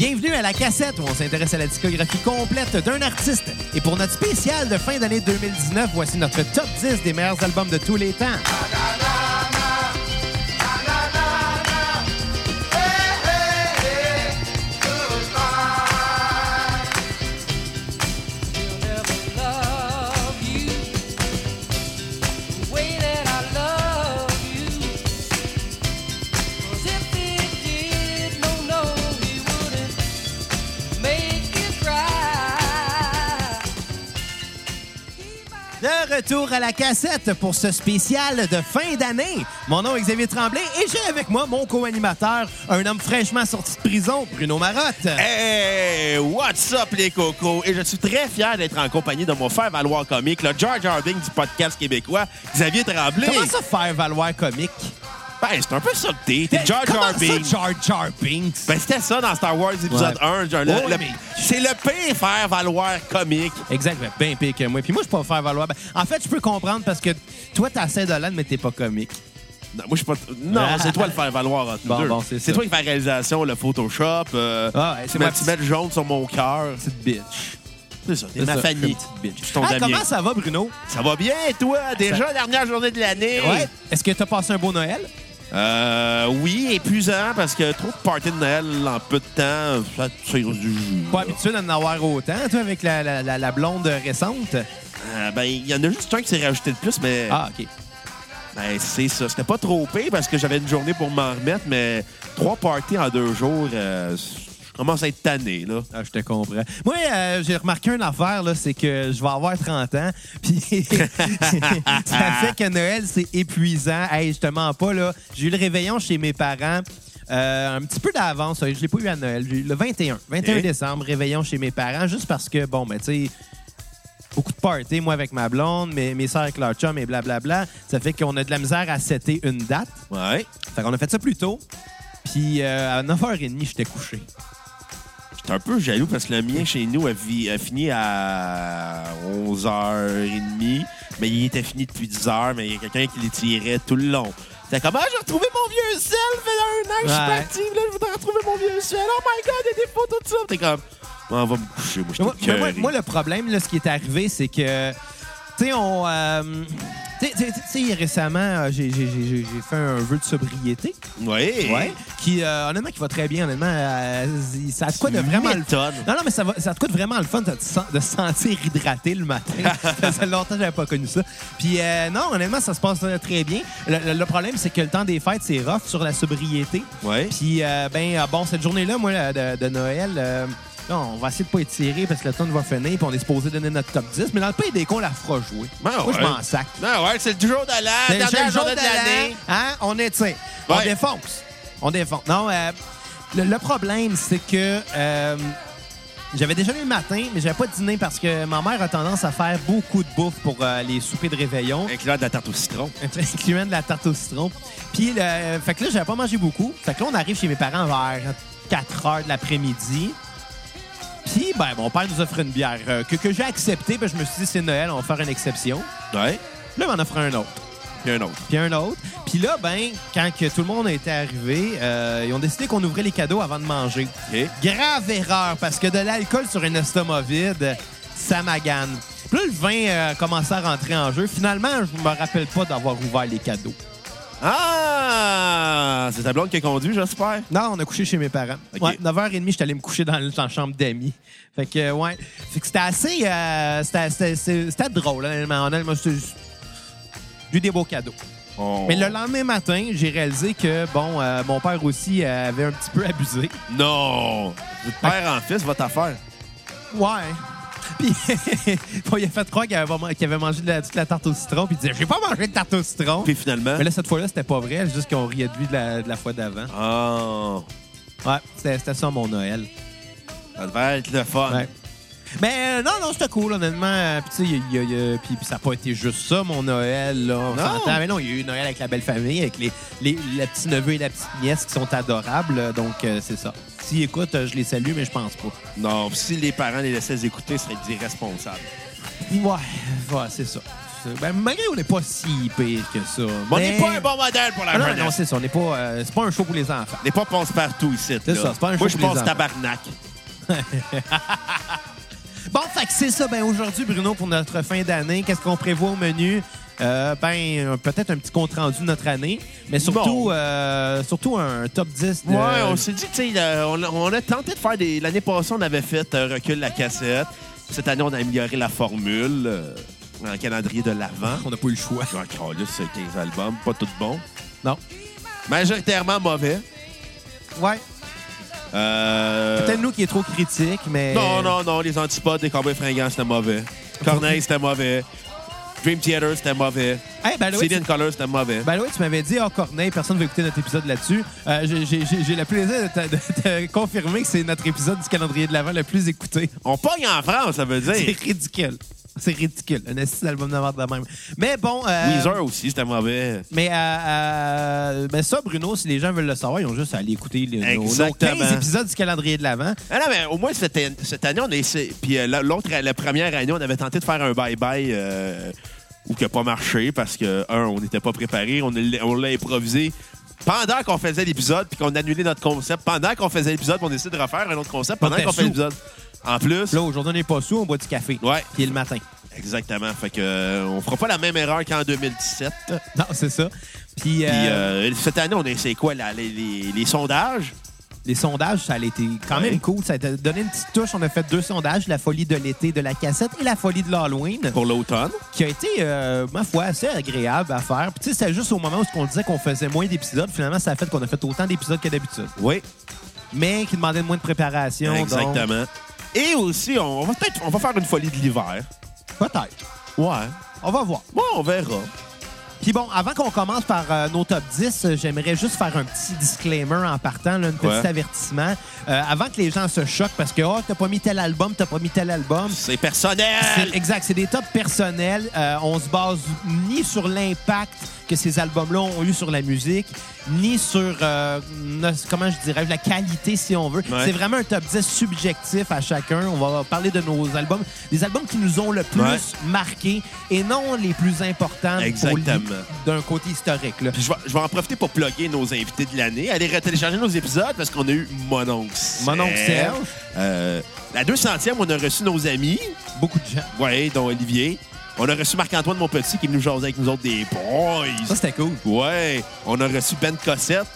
Bienvenue à la cassette où on s'intéresse à la discographie complète d'un artiste. Et pour notre spécial de fin d'année 2019, voici notre top 10 des meilleurs albums de tous les temps. Retour à la cassette pour ce spécial de fin d'année. Mon nom est Xavier Tremblay et j'ai avec moi mon co-animateur, un homme fraîchement sorti de prison, Bruno Marotte. Hey, what's up les cocos? Et je suis très fier d'être en compagnie de mon frère valoir comique, le George Harding du podcast québécois, Xavier Tremblay. Comment ça faire valoir comique? Ben, c'est un peu ça que t'es. T'es George Comment Harding. ça, Jar Jar Binks? Ben, c'était ça dans Star Wars épisode Ouais. 1. genre, le- Ouais, le- mais- C'est le pire faire valoir comique. Exact, ben, bien pire que moi. Puis moi, je peux pas faire valoir. Ben, en fait, je peux comprendre parce que toi, t'as l'âne, mais t'es pas comique. Non, moi, je suis pas. Non, Ah. c'est toi le faire valoir entre nous Bon, deux. bon, c'est toi qui fais la réalisation, le Photoshop. Euh, Ah, ouais, c'est ma petite- mets le jaune sur mon cœur. Petite bitch. C'est ça, t'es ma ça, famille. bitch. Je suis ton Ah, Damien. comment ça va, Bruno? Ça va bien, toi? Déjà, dernière journée de l'année. Ouais. Est-ce que t'as passé un beau Noël? Euh, oui, épuisant parce que trop de party de Noël en peu de temps, ça tire du jus. Pas habitué d'en avoir autant, toi, avec la, la- la- la blonde récente? Euh, ben, il y en a juste un qui s'est rajouté de plus, mais Ah, OK. ben, c'est ça. C'était pas trop pire parce que j'avais une journée pour m'en remettre, mais trois parties en deux jours, euh, commence à être tanné, là. Ah, je te comprends. Moi, euh, j'ai remarqué une affaire, là, c'est que je vais avoir 30 ans, puis ça fait que Noël, c'est épuisant. Hey, je te mens pas, là. J'ai eu le réveillon chez mes parents. euh, un petit peu d'avance, je l'ai pas eu à Noël. Le 21, 21 Ok. décembre, réveillon chez mes parents, juste parce que, bon, ben, tu sais, beaucoup de party, moi avec ma blonde, mes, mes soeurs avec leur chum et blablabla. Ça fait qu'on a de la misère à setter une date. Ouais. Fait qu'on a fait ça plus tôt. Puis euh, à 9h30, j'étais couché. J'étais un peu jaloux parce que le mien chez nous a, vi- a fini à 11h30, mais il était fini depuis 10h, mais il y a quelqu'un qui les tirait tout le long. C'était comme, ah, j'ai retrouvé mon vieux sel, fait un an que je suis Ouais. parti, là, je voudrais retrouver mon vieux sel. Oh my god, il y a des photos de ça. T'es comme, on va me coucher, moi, je Moi, suis mais moi, moi, le problème, là, ce qui est arrivé, c'est que, tu sais, on. euh, tu sais- récemment, euh, j'ai fait un vœu de sobriété. Oui. Qui, euh, honnêtement, qui va très bien, honnêtement. euh, ça a de quoi de vraiment le M'étonne. Non, non, mais ça, va, ça a de quoi de vraiment le fun de, te sen- de se sentir hydraté le matin. ça faisait longtemps que j'avais pas connu ça. Puis euh, non, honnêtement, ça se passe très bien. Le, le- le problème, c'est que le temps des fêtes, c'est rough sur la sobriété. Oui. Puis, euh, ben, euh, bon, cette journée-là, moi, de Noël, on va essayer de pas étirer parce que le temps va finir, puis on est supposé donner notre top 10. Mais dans le pays des cons, on la fera jouer. Ben moi, je m'en sac. Non, ouais, c'est le jour de l'an, le dernière jour journée de l'année. Hein? On. On Ouais. défonce. On défonce. Non, euh, le, le problème, c'est que euh, j'avais déjeuné le matin, mais j'avais pas dîné parce que ma mère a tendance à faire beaucoup de bouffe pour euh, les soupers de réveillon. Incluant de la tarte au citron. incluant de la tarte au citron. Puis, le- fait que là, j'avais pas mangé beaucoup. Fait que là, on arrive chez mes parents vers 4 heures de l'après-midi. Puis, ben, mon père nous offre une bière euh, que, que j'ai acceptée. Ben, je me suis dit, c'est Noël, on va faire une exception. Ouais. Là, il m'en offre un autre. Puis un autre. Puis un autre. Puis là, ben, quand que tout le monde était arrivé, euh, ils ont décidé qu'on ouvrait les cadeaux avant de manger. OK. Grave erreur, parce que de l'alcool sur un estomac vide, ça magane. Puis là, le vin euh, commençait à rentrer en jeu. Finalement, je me rappelle pas d'avoir ouvert les cadeaux. Ah! C'est ta blonde qui a conduit, j'espère? Non, on a couché chez mes parents. OK. Ouais, 9h30, j'étais allé me coucher dans, la chambre d'amis. Fait que, euh, ouais. Fait que c'était assez. euh, c'était- drôle, honnêtement. Honnêtement, c'était- J'ai eu des beaux cadeaux. On- Mais le lendemain matin, j'ai réalisé que, bon, euh, mon père aussi avait un petit peu abusé. Non! De père en fils, votre affaire. Ouais. Puis, bon, il a fait croire qu'il avait, mangé de la, toute la tarte au citron. Puis il disait, j'ai pas mangé de tarte au citron. Puis finalement? Mais là, cette fois-là, c'était pas vrai. C'est juste qu'on riait de lui de la, de la fois d'avant. Ah! Ouais, c'était ça mon Noël. Ça devait être le fun. Ouais. Mais euh, non, non, c'était cool, honnêtement. Euh, Puis, tu sais, il y a- il y a- il y a- puis- puis ça n'a pas été juste ça, mon Noël. Là, on s'entend. Mais non, il y a eu Noël avec la belle famille, avec les, les, le petit neveu et la petite nièce qui sont adorables. Donc, euh, c'est ça. S'ils écoutent, euh, je les salue, mais je pense pas. Non, si les parents les laissaient écouter, ce serait irresponsable. Ouais, ouais c'est ça. ben, malgré qu'on n'est pas si pire que ça. On n'est pas un bon modèle pour la Ah non, jeunesse. non, c'est ça. On n'est pas, euh, c'est pas un show pour les enfants. On n'est pas pense partout ici. C'est ça, c'est pas un Moi, show je pour les pense enfants. tabarnak. Bon, fait que c'est ça. Ben, aujourd'hui, Bruno, pour notre fin d'année, qu'est-ce qu'on prévoit au menu? Euh, ben, euh, peut-être un petit compte rendu de notre année, mais surtout, Bon. euh, surtout un top 10 de... Ouais, on s'est dit, tu sais, euh, on, a- on a tenté de faire des. L'année passée, on avait fait euh, recul la cassette. Cette année, on a amélioré la formule euh, en calendrier de l'avant. On n'a pas eu le choix. Encore là, c'est 15 albums, pas tout bon. Non. Majoritairement mauvais. Ouais. Euh, Peut-être nous qui est trop critique, mais... Non, non, non, les antipodes des Cowboys fringants, c'était mauvais. Corneille, c'était mauvais. Dream Theater, c'était mauvais. Hey, ben, and Color, c'était mauvais. Ben oui, tu m'avais dit, oh, Corneille, personne ne va écouter notre épisode là-dessus. Euh, j'ai- le plaisir de te, confirmer que c'est notre épisode du calendrier de l'Avent le plus écouté. On pogne en France, ça veut C'est dire. ridicule. C'est ridicule. Un esti d'album de merde de même. Mais bon... euh, Weezer aussi, c'était mauvais. Mais, euh, euh, mais ça, Bruno, si les gens veulent le savoir, ils ont juste à aller écouter les, nos- nos, Exactement. 15 épisodes du calendrier de l'Avent. Ah non, mais au moins, cette, cette année, on a essayé. Puis euh, la- l'autre, la première année, on avait tenté de faire un bye-bye euh, ou qui n'a pas marché parce que, un, on n'était pas préparé. On l'a on l'a improvisé pendant qu'on faisait l'épisode, puis qu'on annulait notre concept. Pendant qu'on faisait l'épisode, on décide de refaire un autre concept pendant qu'on fait l'épisode. En plus, Là, aujourd'hui, on n'est pas sous, on boit du café. Ouais. Puis le matin. exactement. Fait que euh, on fera pas la même erreur qu'en 2017. Non, c'est ça. Puis, euh, Puis euh, cette année, on a essayé quoi? là, les, les- les sondages? les sondages, ça a été quand Ouais. même cool. Ça a donné une petite touche. On a fait deux sondages, la folie de l'été de la cassette et la folie de l'Halloween, Pour l'automne. qui a été, euh, ma foi, assez agréable à faire. Puis, tu sais, c'était juste au moment où on disait qu'on faisait moins d'épisodes. Finalement, ça a fait qu'on a fait autant d'épisodes que d'habitude. Oui. Mais qui demandaient moins de préparation. donc- Exactement. Et aussi, on va peut-être on va faire une folie de l'hiver. Peut-être. Ouais. On va voir. Bon, on verra. Puis bon, avant qu'on commence par euh, nos top 10, euh, j'aimerais juste faire un petit disclaimer en partant, là, un petit Ouais. avertissement. Euh, avant que les gens se choquent parce que, oh, t'as pas mis tel album, t'as pas mis tel album. C'est personnel. C'est- Exact, c'est des tops personnels. Euh, on se base ni sur l'impact que ces albums-là ont eu sur la musique, ni sur, euh, comment je dirais, la qualité, si on veut. Ouais. C'est vraiment un top 10 subjectif à chacun. On va parler de nos albums, des albums qui nous ont le plus Ouais. marqués et non les plus importants d'un côté historique. Là. Puis je vais, je vais en profiter pour plugger nos invités de l'année. Allez télécharger nos épisodes parce qu'on a eu Mon oncle Serge. Euh, la 200e, on a reçu nos amis. Beaucoup de gens. Ouais, dont Olivier. On a reçu Marc-Antoine Monpetit qui est venu jaser avec nous autres des boys. Ça, c'était cool. Ouais. On a reçu Ben Cossette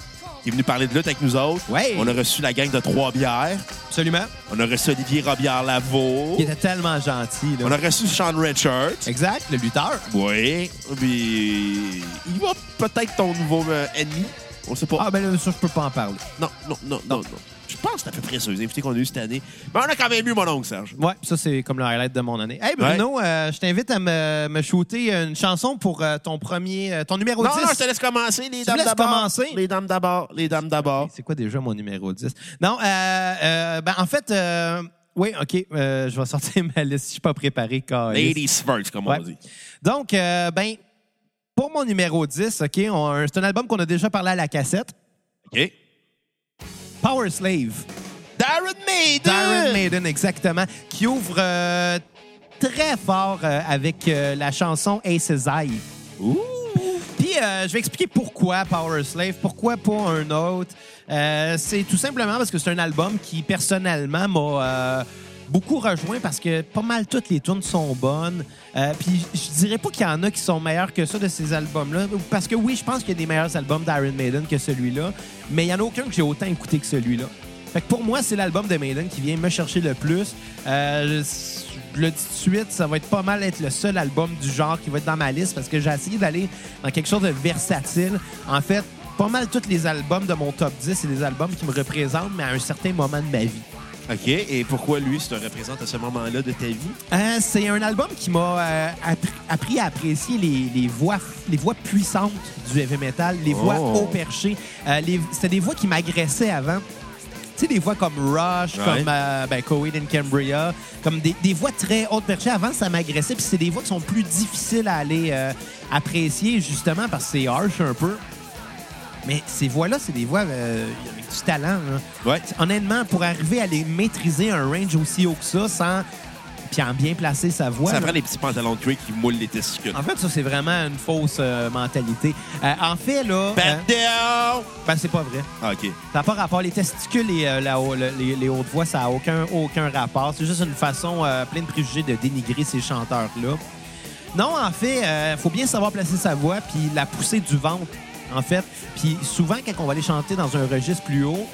qui est venu parler de lutte avec nous autres. Ouais. On a reçu la gang de Trois-Bières. Absolument. On a reçu Olivier Robillard-Lavaux. Il était tellement gentil. Là. On a reçu Sean Richards. Exact, le lutteur. Oui. Puis il va peut-être ton nouveau euh, ennemi. On sait pas. Ah, ben là, ça, je peux pas en parler. Non, non, non, non, non. Je pense que c'est à peu près ça, les invités qu'on a eu cette année. Mais on a quand même eu mon oncle Serge. Ouais, ça, c'est comme le highlight de mon année. Hey, Bruno, euh, je t'invite à me, me shooter une chanson pour euh, ton premier, euh, ton numéro Non, 10. non, je te laisse commencer. Les me dames d'abord. commencer? Les dames d'abord. Les dames d'abord. C'est quoi déjà mon numéro 10? Non, euh, ben, en fait, oui, OK, euh, je vais sortir ma liste. Je suis pas préparé. Ladies first, comme Ouais. on dit. Donc, euh, ben, pour mon numéro 10, OK, c'est un album qu'on a déjà parlé à la cassette. OK. Power Slave. Darren Maiden. Darren Maiden, exactement, qui ouvre euh, très fort euh, avec euh, la chanson Ace's Eye. Ouh. Puis je vais expliquer pourquoi Power Slave, pourquoi pas un autre. C'est tout simplement parce que c'est un album qui, personnellement, m'a beaucoup rejoint parce que pas mal toutes les tunes sont bonnes. Euh, puis je dirais pas qu'il y en a qui sont meilleurs que ça de ces albums-là. Parce que oui, je pense qu'il y a des meilleurs albums d'Iron Maiden que celui-là, mais il y en a aucun que j'ai autant écouté que celui-là. Fait que pour moi, c'est l'album de Maiden qui vient me chercher le plus. Euh, je le dis tout de suite, ça va être pas mal être le seul album du genre qui va être dans ma liste parce que j'ai essayé d'aller dans quelque chose de versatile. En fait, pas mal tous les albums de mon top 10, c'est des albums qui me représentent, mais à un certain moment de ma vie. OK. Et pourquoi lui, ça te représente à ce moment-là de ta vie? Euh, c'est un album qui m'a euh, appris, appris à apprécier les, les voix, les voix puissantes du heavy metal, les voix Oh. haut perchées. Euh, C'était des voix qui m'agressaient avant. Tu sais, des voix comme Rush, Ouais. comme ben, Coheed and Cambria, comme des, des voix très hautes perchées. Avant, ça m'agressait, puis c'est des voix qui sont plus difficiles à aller apprécier, justement, parce que c'est harsh un peu. Mais ces voix-là, c'est des voix euh, avec du talent. là. Ouais. Honnêtement, pour arriver à les maîtriser un range aussi haut que ça, sans. puis en bien placer sa voix. Ça prend des petits pantalons de cuir qui moulent les testicules. En fait, ça, c'est vraiment une fausse euh, mentalité. Euh, en fait, là... Euh, down! ben, c'est pas vrai. Ah, OK. Ça n'a pas rapport. Les testicules et la les, les hautes voix, ça n'a aucun, aucun rapport. C'est juste une façon pleine de préjugés de dénigrer ces chanteurs-là. Non, en fait, il faut bien savoir placer sa voix puis la pousser du ventre, en fait. Puis souvent, quand on va aller chanter dans un registre plus haut,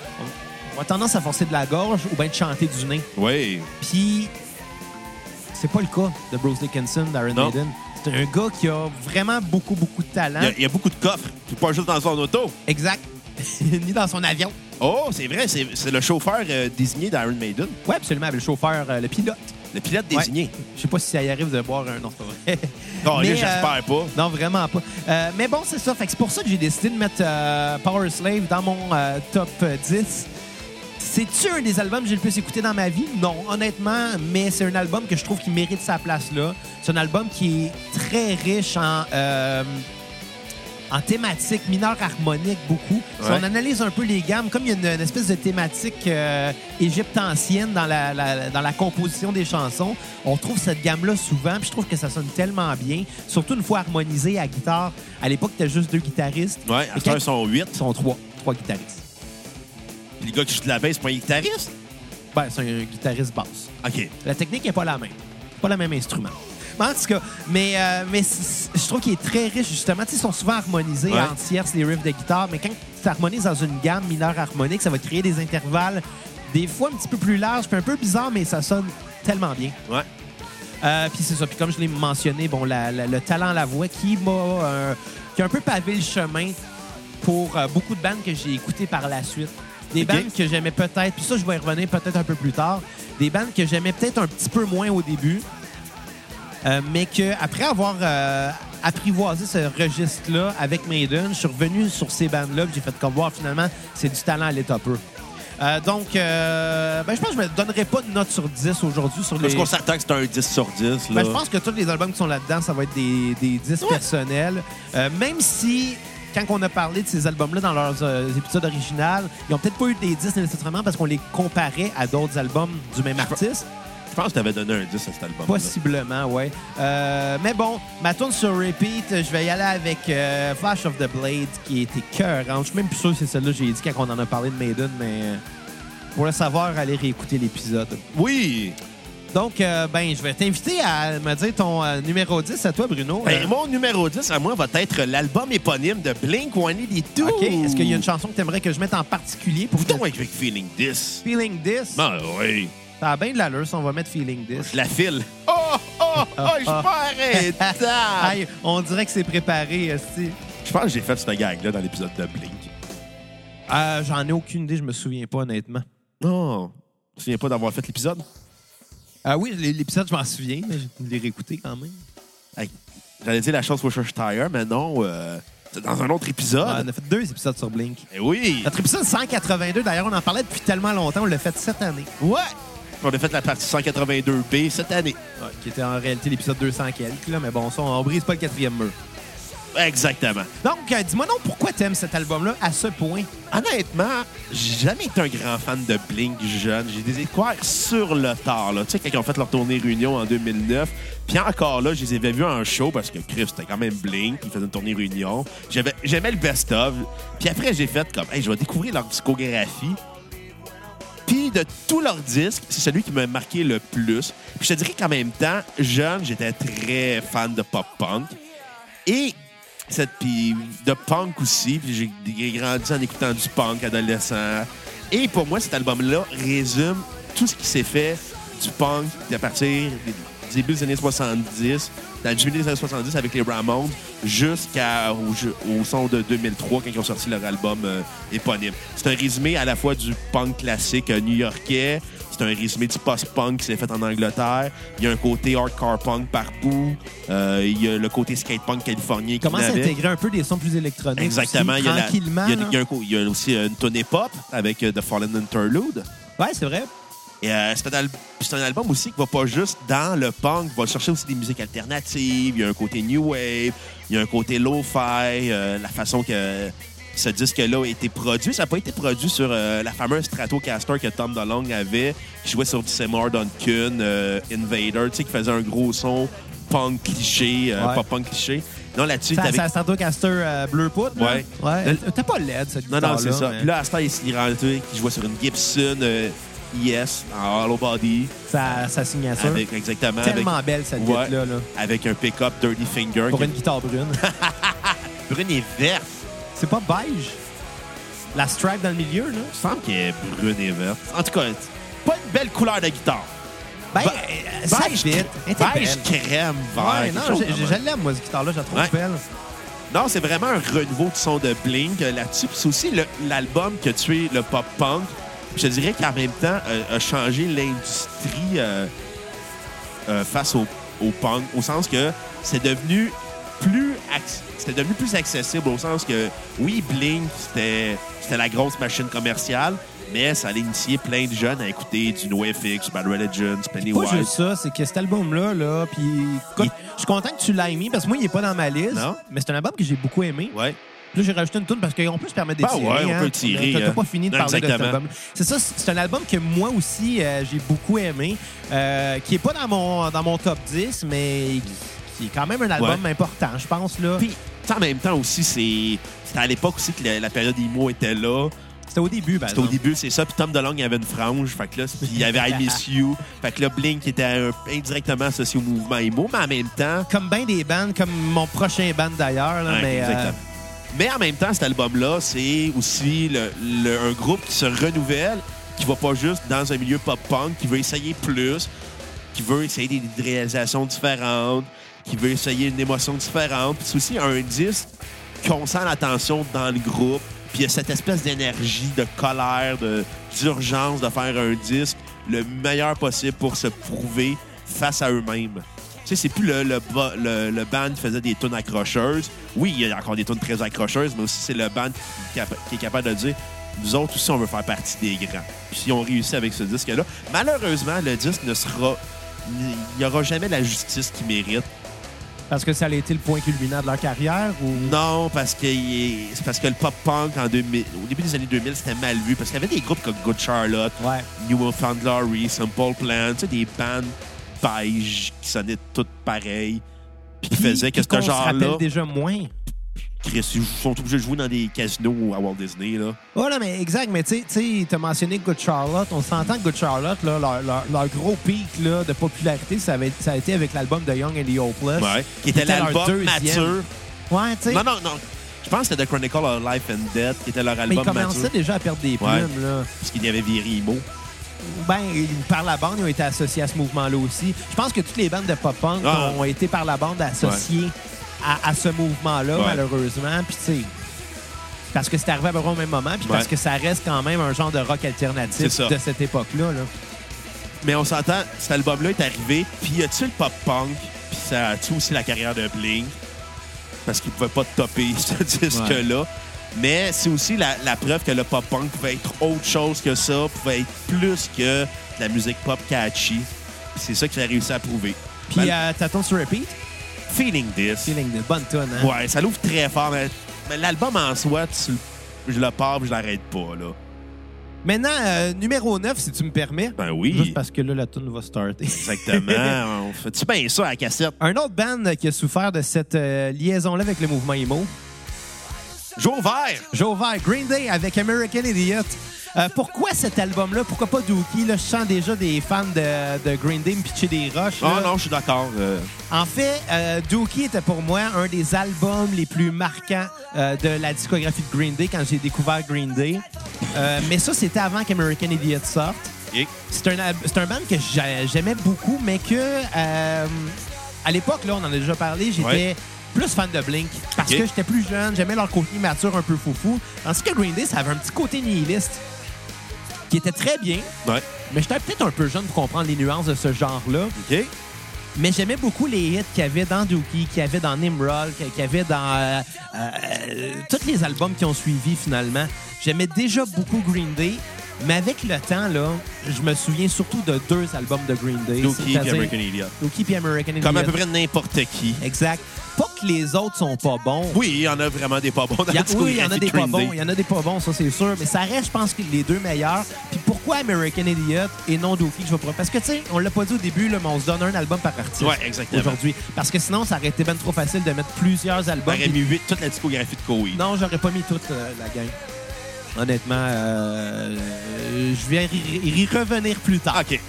on, a tendance à forcer de la gorge ou bien de chanter du nez. Oui. Puis c'est pas le cas de Bruce Dickinson, d'Aaron Non. Maiden. C'est un gars qui a vraiment beaucoup, beaucoup de talent. Il y, a, il y a beaucoup de coffres. Puis pas juste dans son auto. Exact. Ni dans son avion. Oh, c'est vrai, c'est c'est le chauffeur euh, désigné d'Iron Maiden. Oui, absolument, le chauffeur, euh, le pilote. Le pilote Ouais. désigné. Je sais pas si ça y arrive de boire un. Vrai. Non, j'espère pas. Non, vraiment pas. Euh, mais bon, c'est ça. Fait que c'est pour ça que j'ai décidé de mettre euh, Power Slave dans mon euh, top euh, 10. C'est-tu un des albums que j'ai le plus écouté dans ma vie? Non, honnêtement, mais c'est un album que je trouve qui mérite sa place là. C'est un album qui est très riche en, euh, en thématiques mineures harmoniques, beaucoup. Si Ouais. on analyse un peu les gammes, comme il y a une, une espèce de thématique euh, égypte-ancienne dans la, la- dans la composition des chansons, on trouve cette gamme-là souvent, puis je trouve que ça sonne tellement bien, surtout une fois harmonisé à guitare. À l'époque, t'as juste deux guitaristes. Ouais, à ils sont huit. Ils sont trois. Trois guitaristes. Puis les gars qui jouent de la basse, c'est pas un guitariste? Ben, c'est un guitariste basse. OK. La technique n'est pas la même. Pas le même instrument. Mais en tout cas, mais, euh, mais je trouve qu'il est très riche, justement. Ils sont souvent harmonisés Ouais. en tierces, les riffs de guitare, mais quand tu harmonises dans une gamme mineure harmonique, ça va créer des intervalles, des fois un petit peu plus larges, puis un peu bizarres, mais ça sonne tellement bien. Ouais. Euh, puis c'est ça. Puis comme je l'ai mentionné, bon, la- la- le talent à la voix qui m'a euh, qui a un peu pavé le chemin pour euh, beaucoup de bandes que j'ai écoutées par la suite. Des bandes que j'aimais peut-être, puis ça, je vais y revenir peut-être un peu plus tard. Des bandes que j'aimais peut-être un petit peu moins au début, euh, mais que après avoir euh, apprivoisé ce registre-là avec Maiden, je suis revenu sur ces bandes-là, j'ai fait comme voir finalement, c'est du talent à l'état peu. Euh, donc, euh, ben, je pense que je ne me donnerai pas de note sur 10 aujourd'hui sur les... Est-ce qu'on s'attend que c'est un 10 sur 10? Là? Ben, je pense que tous les albums qui sont là-dedans, ça va être des, des 10 personnels. Même si, quand on a parlé de ces albums-là dans leurs euh, épisodes originaux, ils n'ont peut-être pas eu des 10 nécessairement parce qu'on les comparait à d'autres albums du même artiste. Je pense que tu avais donné un 10 à cet album. Possiblement, oui. mais bon, ma tune sur repeat, je vais y aller avec euh, Flash of the Blade, qui était cœur. Je suis même plus sûr que c'est celle-là que j'ai dit quand on en a parlé de Maiden, mais euh, pour le savoir, allez réécouter l'épisode. Oui! Donc, euh, ben, je vais t'inviter à me dire ton euh, numéro 10 à toi, Bruno. Ben, Euh, mon numéro 10 à moi va être l'album éponyme de Blink-182. OK. Est-ce qu'il y a une chanson que tu aimerais que je mette en particulier pour Putain, que... avec Feeling This. Feeling This? Ben oui. Ça a bien de l'allure, ça. On va mettre Feeling This. Je la file. Oh, oh, oh, je suis pas arrêtable. Aïe, on dirait que c'est préparé, esti. Je pense que j'ai fait cette gag-là dans l'épisode de Blink. Euh, J'en ai aucune idée, je me souviens pas, honnêtement. Non. Tu te souviens pas d'avoir fait l'épisode? Ah oui, l'épisode, je m'en souviens, mais je l'ai réécouté quand même. Hey, J'allais dire la chose Worcestershire, mais non. euh, c'est dans un autre épisode. Ah, on a fait deux épisodes sur Blink. Eh oui. Notre épisode 182, d'ailleurs, on en parlait depuis tellement longtemps, on l'a fait cette année. Ouais. On a fait la partie 182B cette année. Ouais, qui était en réalité l'épisode 200 quelques, là, mais bon, ça, on brise pas le quatrième mur. Exactement. Donc, euh, dis-moi donc, pourquoi t'aimes cet album-là à ce point? Honnêtement, j'ai jamais été un grand fan de Blink jeune. J'ai des découverts sur le tard. Là. Tu sais, quand ils ont fait leur tournée Réunion en 2009, puis encore là, je les avais vus en show parce que Chris, c'était quand même Blink. Ils faisaient une tournée Réunion. J'aimais le best-of. Puis après, j'ai fait comme, hey, je vais découvrir leur discographie. Puis de tous leurs disques, c'est celui qui m'a marqué le plus. Puis je te dirais qu'en même temps, jeune, j'étais très fan de pop-punk. Et cette de punk aussi, puis j'ai grandi en écoutant du punk adolescent. Et pour moi, cet album-là résume tout ce qui s'est fait du punk à partir des début des années 70, dans le début des années 70 avec les Ramones, jusqu'au son de 2003 quand ils ont sorti leur album euh, éponyme. C'est un résumé à la fois du punk classique euh, new-yorkais, c'est un résumé du post-punk qui s'est fait en Angleterre. Il y a un côté hardcore punk par bout. Euh, il y a le côté skate-punk californien qui Commence à venait avec. intégrer un peu des sons plus électroniques. Exactement. aussi, Il y, a la- tranquillement. il y a- là. il y a un co- il y a aussi une tonne pop avec The Fallen Interlude. Ouais, c'est vrai. Et euh, c'est un, al- c'est un album aussi qui va pas juste dans le punk, va chercher aussi des musiques alternatives. Il y a un côté new wave, il y a un côté lo-fi, euh, la façon que ce disque-là a été produit. Ça n'a pas été produit sur euh, la fameuse Stratocaster que Tom DeLonge avait, qui jouait sur du Seymour Duncan, euh, Invader, tu sais, qui faisait un gros son punk cliché, euh, Ouais. pas punk cliché. Non, là-dessus, t'avais- ça Stratocaster euh, bleu poudre. là? Ouais. Ouais. Le- T'as pas LED, cette Non, non, c'est ça. Puis là, à ce temps, il s'est rendu qui jouait sur une Gibson euh, ES en hollow body. sa, sa signature. Avec, exactement. Avec, Tellement belle, cette Ouais. là avec un pick-up Dirty Finger. Pour qui- une guitare brune. brune et verte. c'est pas beige? La stripe dans le milieu, là? Il semble qu'elle est brune et verte. En tout cas, pas une belle couleur de guitare. Ben, euh, ça beige, beige crème, vert. Ouais, non, je, l'aime, moi, cette guitare-là. Je la trouve Ouais. belle. Non, c'est vraiment un renouveau de son de Blink euh, là-dessus. C'est aussi l'album qui a tué le pop-punk. Je te dirais qu'en même temps, euh, a changé l'industrie euh, euh, face au, au punk, au sens que c'est devenu plus c'était devenu plus accessible au sens que oui Blink c'était c'était la grosse machine commerciale mais ça a initié plein de jeunes à écouter du NoFX, Bad Religion, du Pas Pennywise. juste ça, c'est que cet album-là, là, puis Il- je suis content que tu l'aies mis parce que moi, il est pas dans ma liste. Non. Mais c'est un album que j'ai beaucoup aimé. Ouais. Là, j'ai rajouté une tune parce qu'on peut se permettre Ben d'étirer. ouais, on hein. peut tirer, T'as euh, pas fini de non, parler de cet album. C'est ça, c'est un album que moi aussi, euh, j'ai beaucoup aimé, euh, qui est pas dans mon, dans mon top 10, mais qui, est quand même un album important, je pense. là. Puis, en même temps aussi, c'est c'était à l'époque aussi que la, la période emo était là. C'était au début, ben C'était au début, c'est ça. Puis Tom DeLonge, il avait une frange. Fait que là, puis il y avait I Miss You. Fait que là, Blink était un- indirectement associé au mouvement emo, mais en même temps... Comme bien des bands, comme mon prochain band d'ailleurs. Ouais, mais, euh, exactement. Mais en même temps, cet album-là, c'est aussi un groupe qui se renouvelle, qui va pas juste dans un milieu pop-punk, qui veut essayer plus, qui veut essayer des réalisations différentes, qui veut essayer une émotion différente. C'est aussi un disque qu'on sent l'attention dans le groupe. Puis il y a cette espèce d'énergie, de colère, d'urgence de faire un disque le meilleur possible pour se prouver face à eux-mêmes. Sais, c'est plus le, le, le- le band qui faisait des tunes accrocheuses. Oui, il y a encore des tunes très accrocheuses, mais aussi c'est le band qui, est capa- qui est capable de dire nous autres aussi, on veut faire partie des grands. Puis ils ont réussi avec ce disque-là. Malheureusement, le disque ne sera. Il n'y aura jamais la justice qu'il mérite. Parce que ça a été le point culminant de leur carrière ou? Non, parce que, c'est parce que le pop-punk, en 2000 au début des années 2000, c'était mal vu. Parce qu'il y avait des groupes comme Good Charlotte, Ouais. New Found Glory, Simple Plan, tu sais, des bands beige qui sonnaient toutes pareilles. Puis qui faisaient que ce genre-là, rappelle déjà moins. Chris, ils sont obligés de jouer dans des casinos à Walt Disney. Là. Voilà, mais exact. Mais tu sais, tu as mentionné Good Charlotte. On s'entend que Good Charlotte, là, leur, leur- leur gros pic là, de popularité, ça, avait- ça a été avec l'album de Young and the Hopeless. Ouais. Qui était l'album mature. Ouais, tu sais. Non, non, non. Je pense que c'était The Chronicle of Life and Death qui était leur Mais album ils commençaient mature. déjà à perdre des plumes. Ouais. Là. Parce qu'il y avait viré. Ben, par la bande, ils ont été associés à ce mouvement-là aussi. Je pense que toutes les bandes de pop-punk Ah. ont été par la bande associées à, à ce mouvement-là, Ouais. malheureusement. Puis, tu sais, parce que c'est arrivé à peu près au même moment, puis parce que ça reste quand même un genre de rock alternatif de cette époque-là. là. Mais on s'entend, cet album-là est arrivé, puis y a-tu le pop-punk, puis ça a tué aussi la carrière de Blink, parce qu'il pouvait pas topper ce disque-là. Mais c'est aussi la, la preuve que le pop-punk pouvait être autre chose que ça, pouvait être plus que de la musique pop catchy. C'est ça qu'il a réussi à prouver. Puis, Ben, euh, t'attends sur repeat? Feeling This. Feeling de bonne tonne, hein? Ouais, ça l'ouvre très fort, mais, mais l'album en soi, tu- je le pars, je l'arrête pas, là. Maintenant, euh, numéro 9, si tu me permets. Ben oui. Juste parce que là, la tune va starter. Exactement. on fait-tu bien ça à la cassette? Un autre band qui a souffert de cette euh, liaison-là avec le mouvement emo, Joe Vert! Joe Vert, Green Day avec American Idiot. Euh, pourquoi cet album-là? Pourquoi pas Dookie? Là, je sens déjà des fans de, de Green Day me pitcher des roches. Ah non, je suis d'accord. euh, En fait, euh, Dookie était pour moi un des albums les plus marquants de la discographie de Green Day quand j'ai découvert Green Day. Mais ça, c'était avant qu'American Idiot sorte. C'est un, band que j'a- j'aimais beaucoup, mais que à l'époque, là, on en a déjà parlé, j'étais Ouais. Plus fan de Blink parce que j'étais plus jeune, j'aimais leur côté mature un peu foufou. Tandis que Green Day, ça avait un petit côté nihiliste qui était très bien, Ouais. mais j'étais peut-être un peu jeune pour comprendre les nuances de ce genre-là. OK. Mais j'aimais beaucoup les hits qu'il y avait dans Dookie, qu'il y avait dans Nimrod, qu'il y avait dans euh, euh, tous les albums qui ont suivi finalement. J'aimais déjà beaucoup Green Day, mais avec le temps, là, je me souviens surtout de deux albums de Green Day. Dookie et American Idiot. Dookie puis American Idiot. Comme à peu près n'importe qui. Exact. Pas que les autres sont pas bons. Oui, il y en a vraiment des pas bons dans y a- oui, il y en a des de pas bons. Il y en a des pas bons, ça c'est sûr. Mais ça reste, je pense, les deux meilleurs. Puis pourquoi American Idiot et non Dookie je vais prendre? Parce que, tu sais, on l'a pas dit au début, là, mais on se donne un album par artiste. Ouais, exactement. Aujourd'hui. Parce que sinon, ça aurait été bien trop facile de mettre plusieurs albums. J'aurais mis 8 toute la discographie de Coheed. Non, j'aurais pas mis toute euh, la gang. Honnêtement, euh, euh, je vais y, revenir plus tard. OK.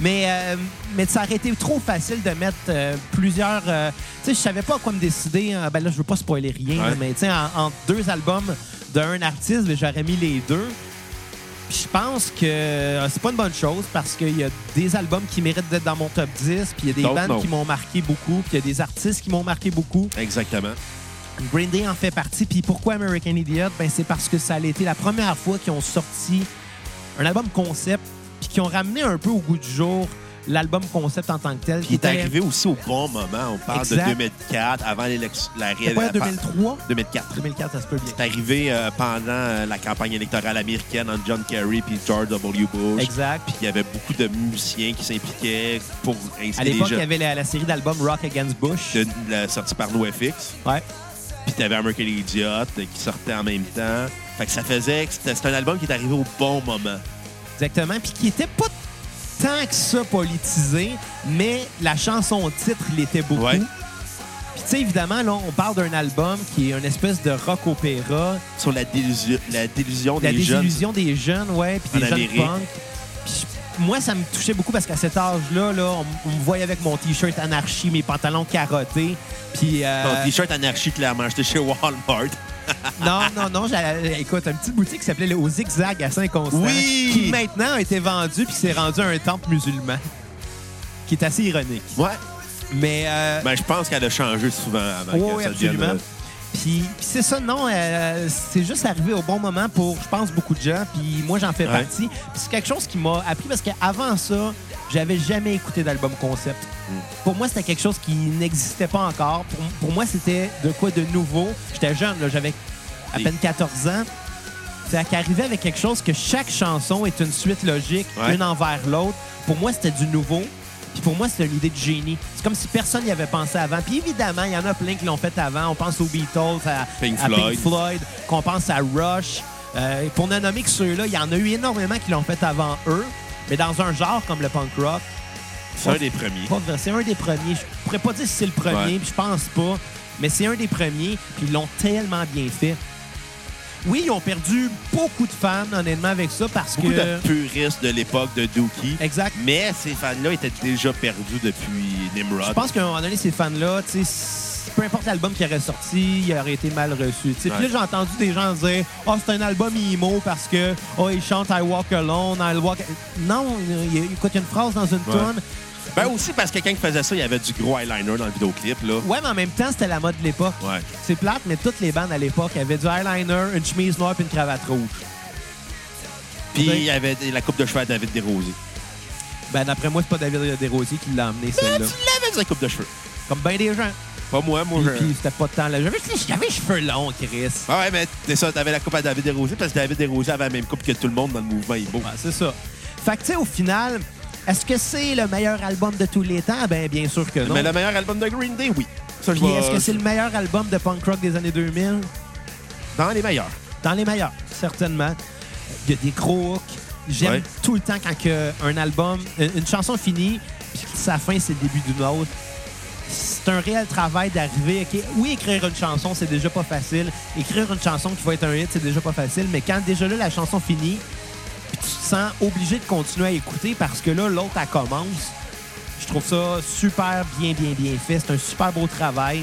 Mais, euh, mais ça aurait été trop facile de mettre euh, plusieurs. euh, tu sais, je savais pas à quoi me décider. hein. Ben là, je veux pas spoiler rien, Ouais. mais tu sais, en, en deux albums d'un artiste, ben, j'aurais mis les deux. Puis je pense que c'est pas une bonne chose parce qu'il y a des albums qui méritent d'être dans mon top 10, puis il y a des bandes qui m'ont marqué beaucoup, puis il y a des artistes qui m'ont marqué beaucoup. Exactement. Green Day en fait partie. Puis pourquoi American Idiot? Ben, c'est parce que ça a été la première fois qu'ils ont sorti un album concept puis qu'ils ont ramené un peu au goût du jour l'album concept en tant que tel. Puis il est arrivé aussi au bon moment. On parle Exact. de 2004, avant l'élection, la C'est pas réelle- 2003? 2004. 2004, ça se peut bien. C'est arrivé euh, pendant euh, la campagne électorale américaine entre John Kerry et George W. Bush. Exact. Puis il y avait beaucoup de musiciens qui s'impliquaient pour À l'époque, il y avait la, la série d'albums Rock Against Bush. de, la sortie par NoFX. Ouais. Puis t'avais American Idiot euh, qui sortait en même temps. Fait que ça faisait que c'était un album qui est arrivé au bon moment. Exactement. Puis qui était pas tant que ça politisé, mais la chanson titre l'était beaucoup. Ouais. Puis tu sais, évidemment, là, on parle d'un album qui est une espèce de rock opéra. Sur la délusion, la délusion La des jeunes. désillusion des jeunes, ouais, puis des jeunes punk. Puis moi, ça me touchait beaucoup parce qu'à cet âge-là, là, on, on me voyait avec mon T-shirt anarchie, mes pantalons carottés. Puis. euh, Ton t-shirt anarchie, clairement, acheté chez Walmart. non, non, non. Écoute, une petite boutique qui s'appelait le Au Zigzag à Saint-Constant. Oui! Qui maintenant a été vendue puis s'est rendu à un temple musulman. Qui est assez ironique. Ouais. Mais. euh, Ben, je pense qu'elle a changé souvent avant Oui, que ça devienne, absolument. euh, Puis, c'est ça, non, euh, c'est juste arrivé au bon moment pour, je pense, beaucoup de gens. Puis moi, j'en fais Ouais. partie. Puis c'est quelque chose qui m'a appris parce qu'avant ça, j'avais jamais écouté d'album concept. Mm. Pour moi, c'était quelque chose qui n'existait pas encore. Pour, pour moi, c'était de quoi de nouveau. J'étais jeune, j'avais à peine 14 ans. C'est qu'arriver avec quelque chose que chaque chanson est une suite logique, Ouais. une envers l'autre. Pour moi, c'était du nouveau. Puis pour moi, c'était une idée de génie. C'est comme si personne n'y avait pensé avant. Puis évidemment, il y en a plein qui l'ont fait avant. On pense aux Beatles, à Pink à Floyd. Qu'on pense à Rush. Euh, pour ne nommer que ceux-là, il y en a eu énormément qui l'ont fait avant eux. Mais dans un genre comme le punk rock, C'est un des premiers. c'est un des premiers. Je pourrais pas dire si c'est le premier, Ouais. puis je pense pas. Mais c'est un des premiers, puis ils l'ont tellement bien fait. Oui, ils ont perdu beaucoup de fans, honnêtement, avec ça, parce Beaucoup que... de puristes de l'époque de Dookie. Exact. Mais ces fans-là étaient déjà perdus depuis Nimrod. Je pense qu'à un moment donné, ces fans-là, tu sais, s- peu importe l'album qui aurait sorti, il aurait été mal reçu. Puis là, j'ai entendu des gens dire « Oh, c'est un album emo parce que oh, il chante I Walk Alone, I Walk... » Non, il, il- écoute, il y a une phrase dans une Ouais. tonne. Ben aussi parce que quand il faisait ça, il y avait du gros eyeliner dans le vidéoclip. Là. Ouais, mais en même temps, c'était la mode de l'époque. Ouais. C'est plate, mais toutes les bandes à l'époque avaient du eyeliner, une chemise noire et une cravate rouge. Puis Ben- il y avait la coupe de cheveux à David Desrosiers. Ben, d'après moi, c'est pas David Desrosiers qui l'a amené, Ben, celle-là. tu l'avais, sa coupe de cheveux. Comme bien des gens. Pas moi, moi. Puis, je- puis c'était pas de temps là. J'avais les cheveux longs, Chris. Ah ouais, mais c'est ça, t'avais la coupe à David Desrosiers parce que David Desrosiers avait la même coupe que tout le monde dans le mouvement Emo. Ouais, c'est ça. Fait que, tu sais, au final, est-ce que c'est le meilleur album de tous les temps? Ben, bien sûr que non. Mais le meilleur album de Green Day, oui. Ça, je Puis vais- est-ce que c'est le meilleur album de punk rock des années 2000? Dans les meilleurs. Dans les meilleurs, certainement. Il y a des gros hooks. J'aime Ouais. tout le temps quand que un album, une une chanson finit, puis que sa fin, c'est le début d'une autre. C'est un réel travail d'arriver. OK, Oui, écrire une chanson, c'est déjà pas facile. Écrire une chanson qui va être un hit, c'est déjà pas facile. Mais quand déjà là, la chanson finit, tu te sens obligé de continuer à écouter parce que là, l'autre, elle commence. Je trouve ça super bien, bien, bien fait. C'est un super beau travail.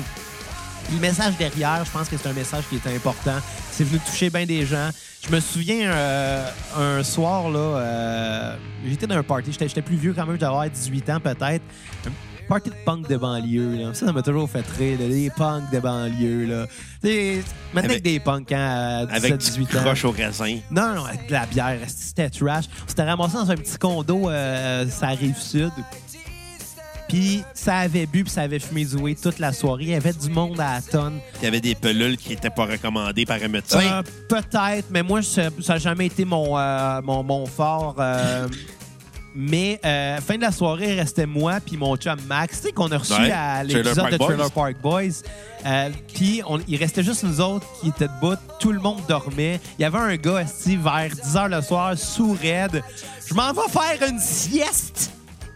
Le message derrière, je pense que c'est un message qui est important. C'est venu toucher bien des gens. Je me souviens euh, un soir, là, euh, j'étais dans un party. J'étais plus vieux quand même, j'avais 18 ans peut-être. Party de punk de banlieue. Là. Ça, ça m'a toujours fait rire. là, Des punks de banlieue. Là. Maintenant, avec Avec- des punks hein, à Avec 17-18 du ans. croche au raisin. Non, non, avec de la bière. C'était trash? On s'était ramassé dans un petit condo, euh, ça rive sud. Puis ça avait bu, puis ça avait fumé du weed toute la soirée. Il y avait du monde à la tonne. Il y avait des pelules qui n'étaient pas recommandées par un médecin. Euh, Peut-être, mais moi, ça n'a jamais été mon, euh, mon, mon fort. euh, Mais euh, fin de la soirée, il restait moi puis mon chum Max, tu sais, qu'on a reçu Ouais. à l'épisode de Boys. Trailer Park Boys. Euh, puis il restait juste nous autres qui étaient debout. Tout le monde dormait. Il y avait un gars, esti, vers 10 h le soir, sous raide. Je m'en vais faire une sieste!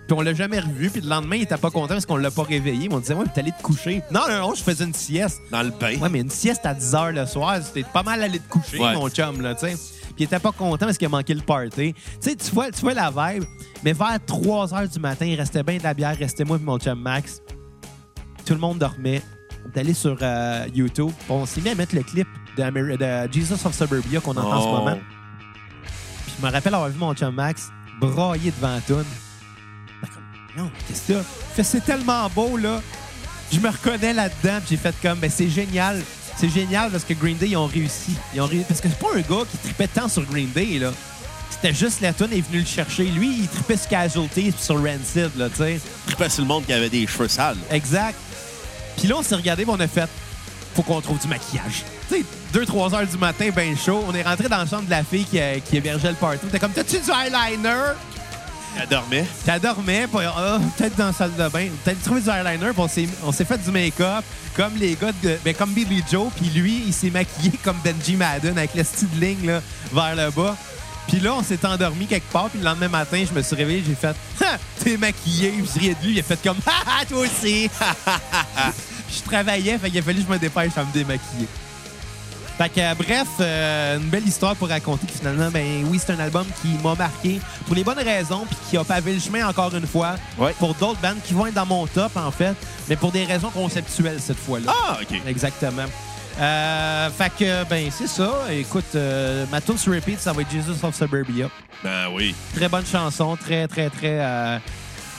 Puis on l'a jamais revu. Puis le lendemain, il était pas content parce qu'on l'a pas réveillé. Mais on disait, ouais, t'es allé te coucher. Non, non, non, je faisais une sieste. Dans le bain. Ouais, mais une sieste à 10 h le soir, c'était pas mal allé te coucher, Ouais. mon chum, là, tu sais. Puis il était pas content parce qu'il a manqué le party. Tu sais, tu vois, tu vois la vibe, mais vers 3 h du matin, il restait bien de la bière, restait moi et mon chum Max. Tout le monde dormait. On est allé sur euh, YouTube. On s'est mis à mettre le clip de, Jesus of Suburbia qu'on entend en ce Oh. moment. Puis je me rappelle avoir vu mon chum Max brailler devant comme, Non, qu'est-ce que c'est C'est tellement beau, là. Je me reconnais là-dedans, j'ai fait comme, ben c'est génial. C'est génial parce que Green Day, ils ont réussi. Ils ont réussi. Parce que c'est pas un gars qui tripait tant sur Green Day, là. C'était juste la tune est venu le chercher. Lui, il tripait sur Casualty sur Rancid, là, tu sais. Je pas sur le monde qui avait des cheveux sales. Exact. Puis là, on s'est regardé, on a fait faut qu'on trouve du maquillage. Tu sais, 2-3 heures du matin, ben chaud. On est rentré dans la chambre de la fille qui, euh, qui hébergeait le party. T'es comme, t'as-tu du eyeliner? Dormait, puis ah, peut-être dans la salle de bain. Peut-être trouvé du eyeliner, on s'est, fait du make-up, comme les gars de. Ben, comme Billy Joe, puis lui, il s'est maquillé comme Benji Madden avec le style ligne là, vers le bas. Puis là, on s'est endormi quelque part, puis le lendemain matin, je me suis réveillé, j'ai fait! T'es maquillé, je riais de lui, il a fait comme Ha toi aussi! Je travaillais, fait qu'il a fallu que je me dépêche à me démaquiller. Fait que, euh, bref, euh, une belle histoire pour raconter que finalement, ben oui, c'est un album qui m'a marqué pour les bonnes raisons, puis qui a pavé le chemin encore une fois Ouais. pour d'autres bandes qui vont être dans mon top, en fait, mais pour des raisons conceptuelles cette fois-là. Ah, OK. Exactement. Euh, fait que, ben, c'est ça. Écoute, euh, ma tune sur repeat, ça va être Jesus of Suburbia. Ben oui. Très bonne chanson, très, très, très. Euh,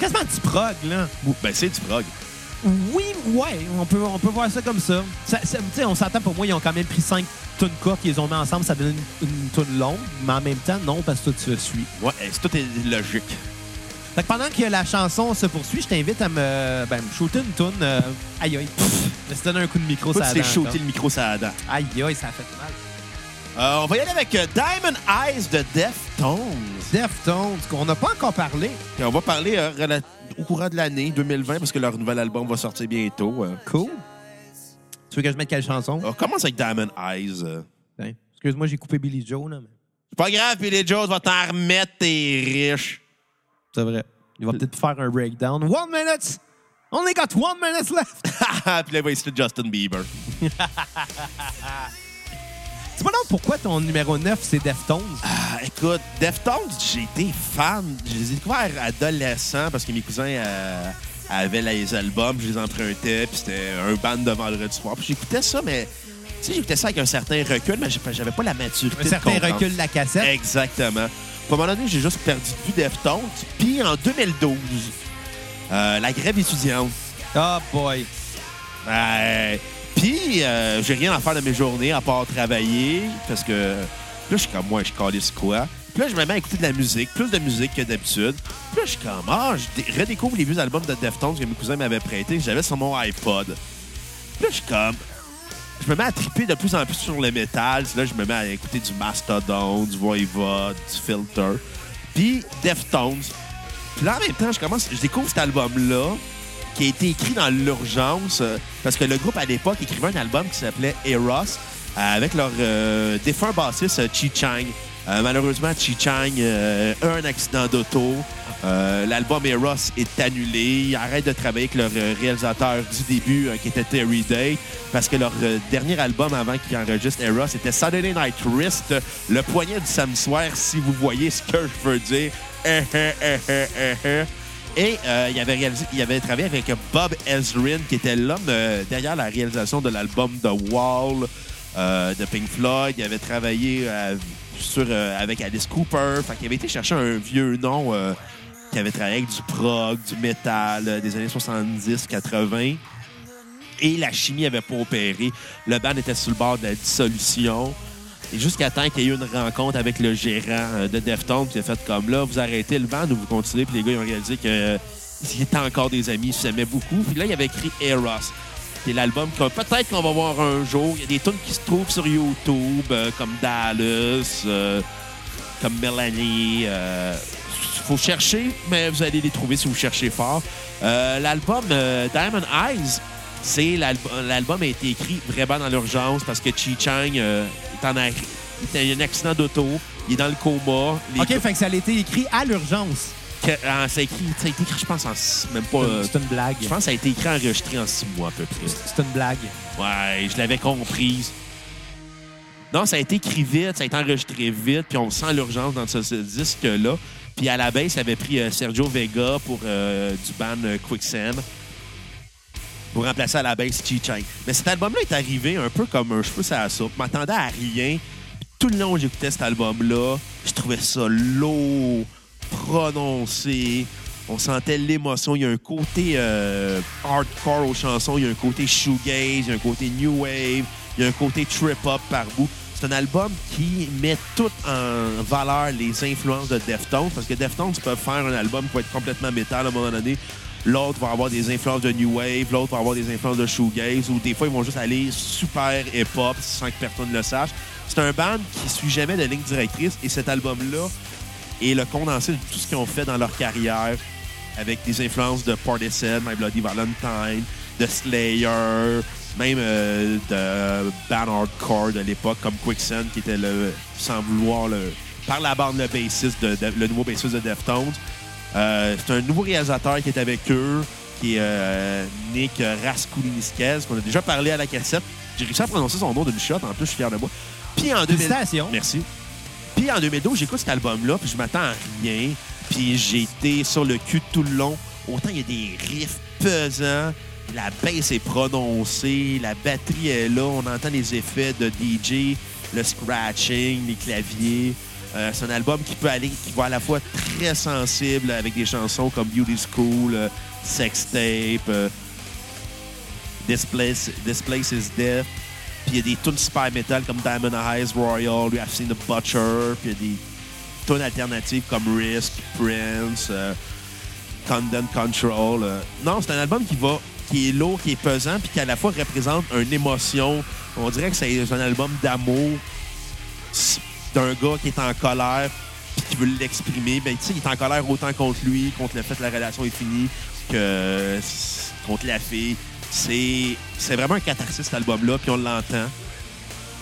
quasiment du prog, là. Ben c'est du prog. Oui, ouais, on peut, on peut voir ça comme ça. ça, ça- tu sais, on s'entend pour moi, ils ont quand même pris cinq tunes courtes, ils les ont mis ensemble, ça donne une, une tune longue, mais en même temps, non, parce que tout se suit. Ouais, c'est- tout est logique? Fait que pendant que la chanson se poursuit, je t'invite à me, ben, me shooter une tune. euh, aïe, aïe. Je vais te donner un coup de micro, Toi, ça tu t'es shooté le micro la dent. Aïe, aïe, ça a fait mal. Euh, on va y aller avec euh, Diamond Eyes de Deftones. Deftones, qu'on n'a pas encore parlé. On va parler euh, au courant de l'année 2020 parce que leur nouvel album va sortir bientôt. euh. Cool. Tu veux que je mette quelle chanson? On commence avec Diamond Eyes. euh. Ben, Excuse-moi, j'ai coupé Billy Joe, là. mais C'est pas grave, Billy Joe va t'en remettre, t'es riche. C'est vrai. Il va peut-être faire un breakdown. One minute! Only got one minute left! Puis là, il va essayer Justin Bieber. Dis-moi donc pourquoi ton numéro 9, c'est Deftones? Ah, écoute, Deftones, j'ai été fan. Je les ai découverts adolescents parce que mes cousins euh, avaient les albums, je les empruntais, puis c'était un band de vendredi soir. Puis j'écoutais ça, mais tu sais, j'écoutais ça avec un certain recul, mais j'avais pas la maturité. Un certain recul de la cassette. Exactement. À un moment donné, j'ai juste perdu de vue Deftones. Puis en 2012, euh, la grève étudiante. Oh boy. Euh, Puis, euh, j'ai rien à faire de mes journées à part travailler parce que là, je suis comme moi, je calisse quoi. Puis là, je me mets à écouter de la musique, plus de musique que d'habitude. Puis là, je suis comme, ah, je dé- redécouvre les vieux albums de Deftones que mes cousins m'avaient prêtés, que j'avais sur mon iPod. Puis là, je suis comme, je me mets à triper de plus en plus sur le métal. Là, je me mets à écouter du Mastodon, du Voivod, du Filter. Puis Deftones. Puis là, en même temps, je commence, je découvre cet album-là qui a été écrit dans l'urgence euh, parce que le groupe à l'époque écrivait un album qui s'appelait Eros euh, avec leur euh, défunt bassiste Chi Chang. Malheureusement, Chi Chang a un accident d'auto. L'album Eros est annulé. Ils arrêtent de travailler avec leur réalisateur du début, qui était Terry Day, parce que leur dernier album avant qu'ils enregistrent Eros était Saturday Night Wrist, le poignet du samedi soir, si vous voyez ce que je veux dire. Et euh, il, avait réalisé, il avait travaillé avec Bob Ezrin, qui était l'homme euh, derrière la réalisation de l'album The Wall euh, de Pink Floyd. Il avait travaillé sur, avec Alice Cooper. Fait avait été chercher un vieux nom qui avait travaillé avec du prog, du métal des années 70-80. Et la chimie avait pas opéré. Le band était sur le bord de la dissolution. Et jusqu'à temps qu'il y ait eu une rencontre avec le gérant euh, de Deftones, qui a fait comme là, vous arrêtez le band ou vous continuez. Puis les gars, ils ont réalisé que euh, étaient encore des amis, ils s'aimaient beaucoup. Puis là, il avait écrit Eros. C'est l'album que peut-être qu'on va voir un jour. Il y a des tunes qui se trouvent sur YouTube, euh, comme Dallas, euh, comme Melanie. Faut chercher, mais vous allez les trouver si vous cherchez fort. L'album Diamond Eyes, c'est l'album, a été écrit vraiment dans l'urgence parce que Chi Chang euh, est en arrêt. Il a un accident d'auto, il est dans le coma. Les OK, fait que ça a été écrit à l'urgence. ah, ça, a écrit- ça a été écrit, je pense, en six- même pas. euh, C'est une blague. je pense que ça a été écrit enregistré en six mois à peu près. C'est une blague. Ouais, je l'avais comprise. Non, ça a été écrit vite, ça a été enregistré vite, puis on sent l'urgence dans ce, ce disque-là. Puis à la base, il avait pris euh, Sergio Vega pour euh, du band euh, Quicksand pour remplacer à la base Chi Chang. Mais cet album-là est arrivé un peu comme un cheveu sur la soupe. Je m'attendais à rien. Tout le long où j'écoutais cet album-là, je trouvais ça lourd, prononcé. On sentait l'émotion. Il y a un côté euh, hardcore aux chansons, il y a un côté shoegaze, il y a un côté new wave, il y a un côté trip-hop par bout. C'est un album qui met tout en valeur les influences de Deftones, parce que Deftones peuvent faire un album qui être complètement métal à un moment donné. L'autre va avoir des influences de new wave, l'autre va avoir des influences de shoegaze, ou des fois ils vont juste aller super hip-hop sans que personne ne le sache. C'est un band qui suit jamais de ligne directrice, et cet album-là est le condensé de tout ce qu'ils ont fait dans leur carrière avec des influences de Partisan, My Bloody Valentine, de Slayer, même euh, de band hardcore de l'époque comme Quicksand qui était le sans vouloir le par la bande le bassiste de, de- le nouveau bassiste de Deftones. Euh, c'est un nouveau réalisateur qui est avec eux, qui est euh, Nick Raskulinskis, qu'on a déjà parlé à la cassette. J'ai réussi à prononcer son nom d'une shot, en plus je suis fier de moi. Puis en 2000... Félicitations. Merci. Puis en 2012, j'écoute cet album-là, puis je m'attends à rien. Puis j'ai été sur le cul tout le long. Autant il y a des riffs pesants, la basse est prononcée, la batterie est là, on entend les effets de DJ, le scratching, les claviers. Euh, c'est un album qui peut aller, qui va à la fois très sensible avec des chansons comme Beauty School, euh, Sex Tape, euh, This, Place, This Place is Death. Puis il y a des tunes super metal comme Diamond Eyes Royal, We Have Seen the Butcher. Puis il y a des tunes alternatives comme Risk, Prince, euh, Condemn Control. Non, c'est un album qui va, qui est lourd, qui est pesant, puis qui à la fois représente une émotion. On dirait que c'est un album d'amour d'un gars qui est en colère puis qui veut l'exprimer. Ben, il est en colère autant contre lui, contre le fait que la relation est finie, que contre la fille. C'est c'est vraiment un catharsis, cet album-là, puis on l'entend.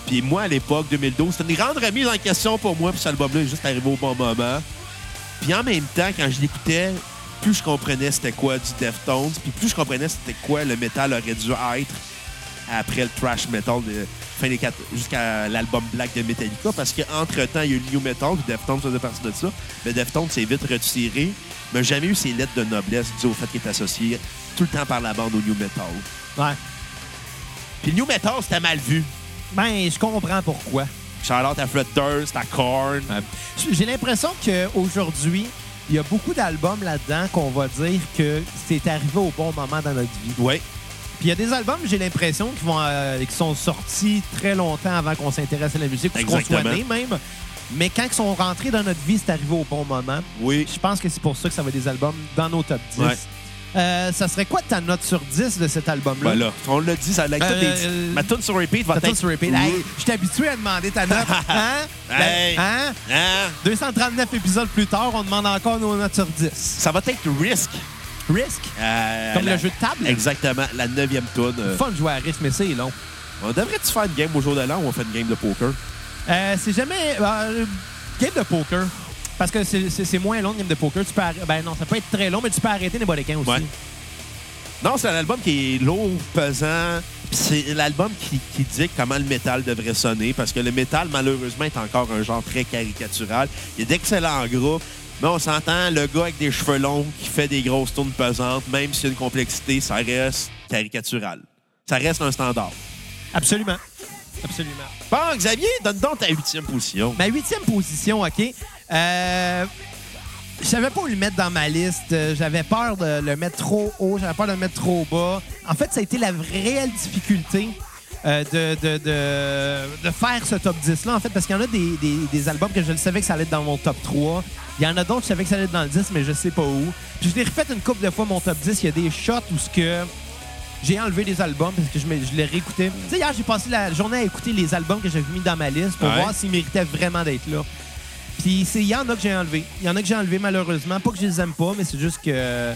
Puis moi, à l'époque, 2012, c'était une grande remise en question pour moi, puis cet album-là est juste arrivé au bon moment. Puis en même temps, quand je l'écoutais, plus je comprenais c'était quoi du Deftones, puis plus je comprenais c'était quoi le métal aurait dû être après le thrash metal de fin des quatre- jusqu'à l'album Black de Metallica, parce qu'entre-temps, il y a eu le new metal, puis Deftones faisait partie de ça. Mais Deftones s'est vite retiré, mais jamais eu ses lettres de noblesse dues au fait qu'il est associé tout le temps par la bande au new metal. Ouais. Puis le new metal, c'était mal vu. Ben, je comprends pourquoi. Charlotte à Fred Durst, à Korn. J'ai l'impression qu'aujourd'hui, il y a beaucoup d'albums là-dedans qu'on va dire que c'est arrivé au bon moment dans notre vie. Ouais. Puis il y a des albums, j'ai l'impression, qui, vont, euh, qui sont sortis très longtemps avant qu'on s'intéresse à la musique ou qu'on soit né même. Mais quand ils sont rentrés dans notre vie, c'est arrivé au bon moment. Oui. Je pense que c'est pour ça que ça va être des albums dans nos top 10. Ouais. Euh, ça serait quoi ta note sur 10 de cet album-là? Ben là, on l'a dit, ça l'a Euh, euh, dit. Ma tune sur repeat va être... sur repeat. Hey, je suis habitué à demander ta note. Hein? Ben, Hey. hein? Hein? 239 épisodes plus tard, on demande encore nos notes sur 10. Ça va être Risk. Risk, Euh, comme la- le jeu de table. Exactement, la neuvième euh. Fun de jouer à Risk, mais c'est long. On devrait-tu faire une game au jour de l'an ou on fait une game de poker? Euh, c'est jamais. euh, game de poker. Parce que c'est- c'est c'est moins long, une game de poker. Tu peux arr- Ben non, ça peut être très long, mais tu peux arrêter les bodequins aussi. Ouais. Non, c'est un album qui est lourd, pesant. C'est l'album qui, qui dit comment le métal devrait sonner, parce que le métal, malheureusement, est encore un genre très caricatural. Il y a d'excellents groupes, mais on s'entend, le gars avec des cheveux longs qui fait des grosses tournes pesantes, même s'il y a une complexité, ça reste caricatural. Ça reste un standard. Absolument. Absolument. Bon, Xavier, donne donc ta huitième position. Ma huitième position, OK. Euh, je savais pas où le mettre dans ma liste. Euh, J'avais peur de le mettre trop haut. J'avais peur de le mettre trop bas. En fait, ça a été la réelle difficulté euh, de, de, de, de faire ce top 10-là, en fait, parce qu'il y en a des, des- des albums que je le savais que ça allait être dans mon top 3. Il y en a d'autres, je savais que ça allait être dans le 10, mais je sais pas où. Puis je l'ai refait une couple de fois, mon top 10. Il y a des shots où ce que j'ai enlevé des albums parce que je, me- je les réécoutais. Tu sais, hier, j'ai passé la journée à écouter les albums que j'avais mis dans ma liste pour Ouais. voir s'ils méritaient vraiment d'être là. Puis il y en a que j'ai enlevé. Il y en a que j'ai enlevé malheureusement. Pas que je les aime pas, mais c'est juste que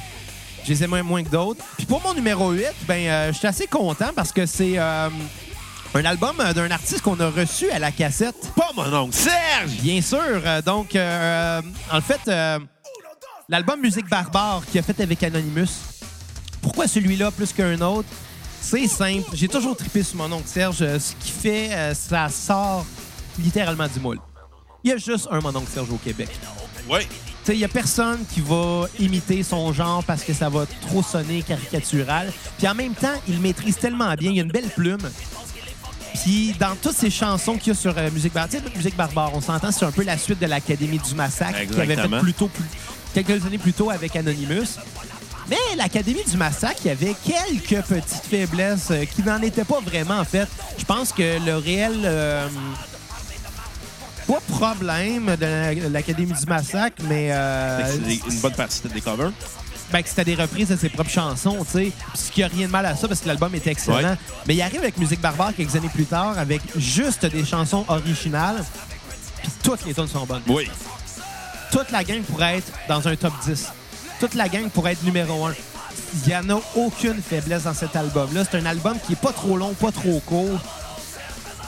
je les aime moins- que d'autres. Puis pour mon numéro 8, ben, euh, je suis assez content parce que c'est euh, un album euh, d'un artiste qu'on a reçu à la cassette. Pas mon oncle Serge! Bien sûr. Donc, euh, en fait, l'album Musique Barbare qu'il a fait avec Anonymous. Pourquoi celui-là plus qu'un autre? C'est simple. J'ai toujours trippé sur mon oncle Serge. Ce qui fait, ça sort littéralement du moule. Il y a juste un mon oncle Serge au Québec. Oui. Tu sais, il y a personne qui va imiter son genre parce que ça va trop sonner caricatural. Puis en même temps, il maîtrise tellement bien. Il a une belle plume. Puis dans toutes ces chansons qu'il y a sur euh, Musique Barbare, Musique Barbare, on s'entend, c'est un peu la suite de l'Académie du Massacre qu'il avait fait plus tôt, plus- quelques années plus tôt avec Anonymous. Mais l'Académie du Massacre, il y avait quelques petites faiblesses euh, qui n'en étaient pas vraiment, en fait. Je pense que le réel... euh, pas problème de la- de l'Académie du Massacre, mais... euh, c'est une bonne partie des covers. ben, que c'était des reprises de ses propres chansons, tu sais. Ce qui a rien de mal à ça parce que l'album était excellent. Ouais. Mais il arrive avec Musique Barbare quelques années plus tard avec juste des chansons originales. Puis toutes les tunes sont bonnes. Oui. Toute la gang pourrait être dans un top 10. Toute la gang pourrait être numéro 1. Il n'y en a aucune faiblesse dans cet album-là. C'est un album qui est pas trop long, pas trop court.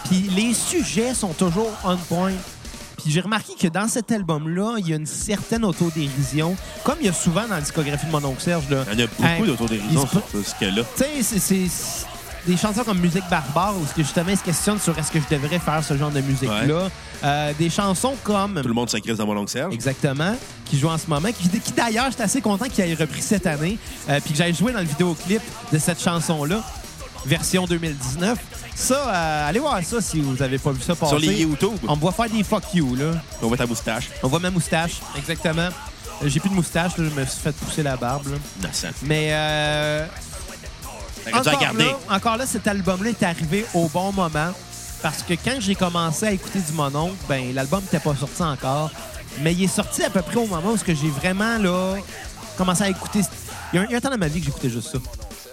Puis les sujets sont toujours on point. Puis j'ai remarqué que dans cet album-là, il y a une certaine autodérision, comme il y a souvent dans la discographie de mon oncle Serge. Là. Il y en a beaucoup Hein, d'autodérision sur ce cas-là. Tu sais, c'est- des chansons comme Musique Barbare où justement ils se questionnent sur est-ce que je devrais faire ce genre de musique-là. Euh, des chansons comme Tout le monde s'inquiète dans mon oncle Serge. Exactement, qui joue en ce moment, qui, qui d'ailleurs, j'étais assez content qu'il ait repris cette année, euh, puis que j'aille jouer dans le vidéoclip de cette chanson-là, version 2019. Ça, euh, allez voir ça si vous avez pas vu ça passer. Sur les YouTube, On me voit faire des fuck you, là. on voit ta moustache. On voit ma moustache, exactement. Euh, J'ai plus de moustache, là, je me suis fait pousser la barbe. là. Mais euh, encore, là, encore là, cet album-là est arrivé au bon moment. Parce que quand j'ai commencé à écouter du Mononcle, ben l'album n'était pas sorti encore. Mais il est sorti à peu près au moment où j'ai vraiment là, commencé à écouter. Il y, a un, il y a un temps dans ma vie que j'écoutais juste ça.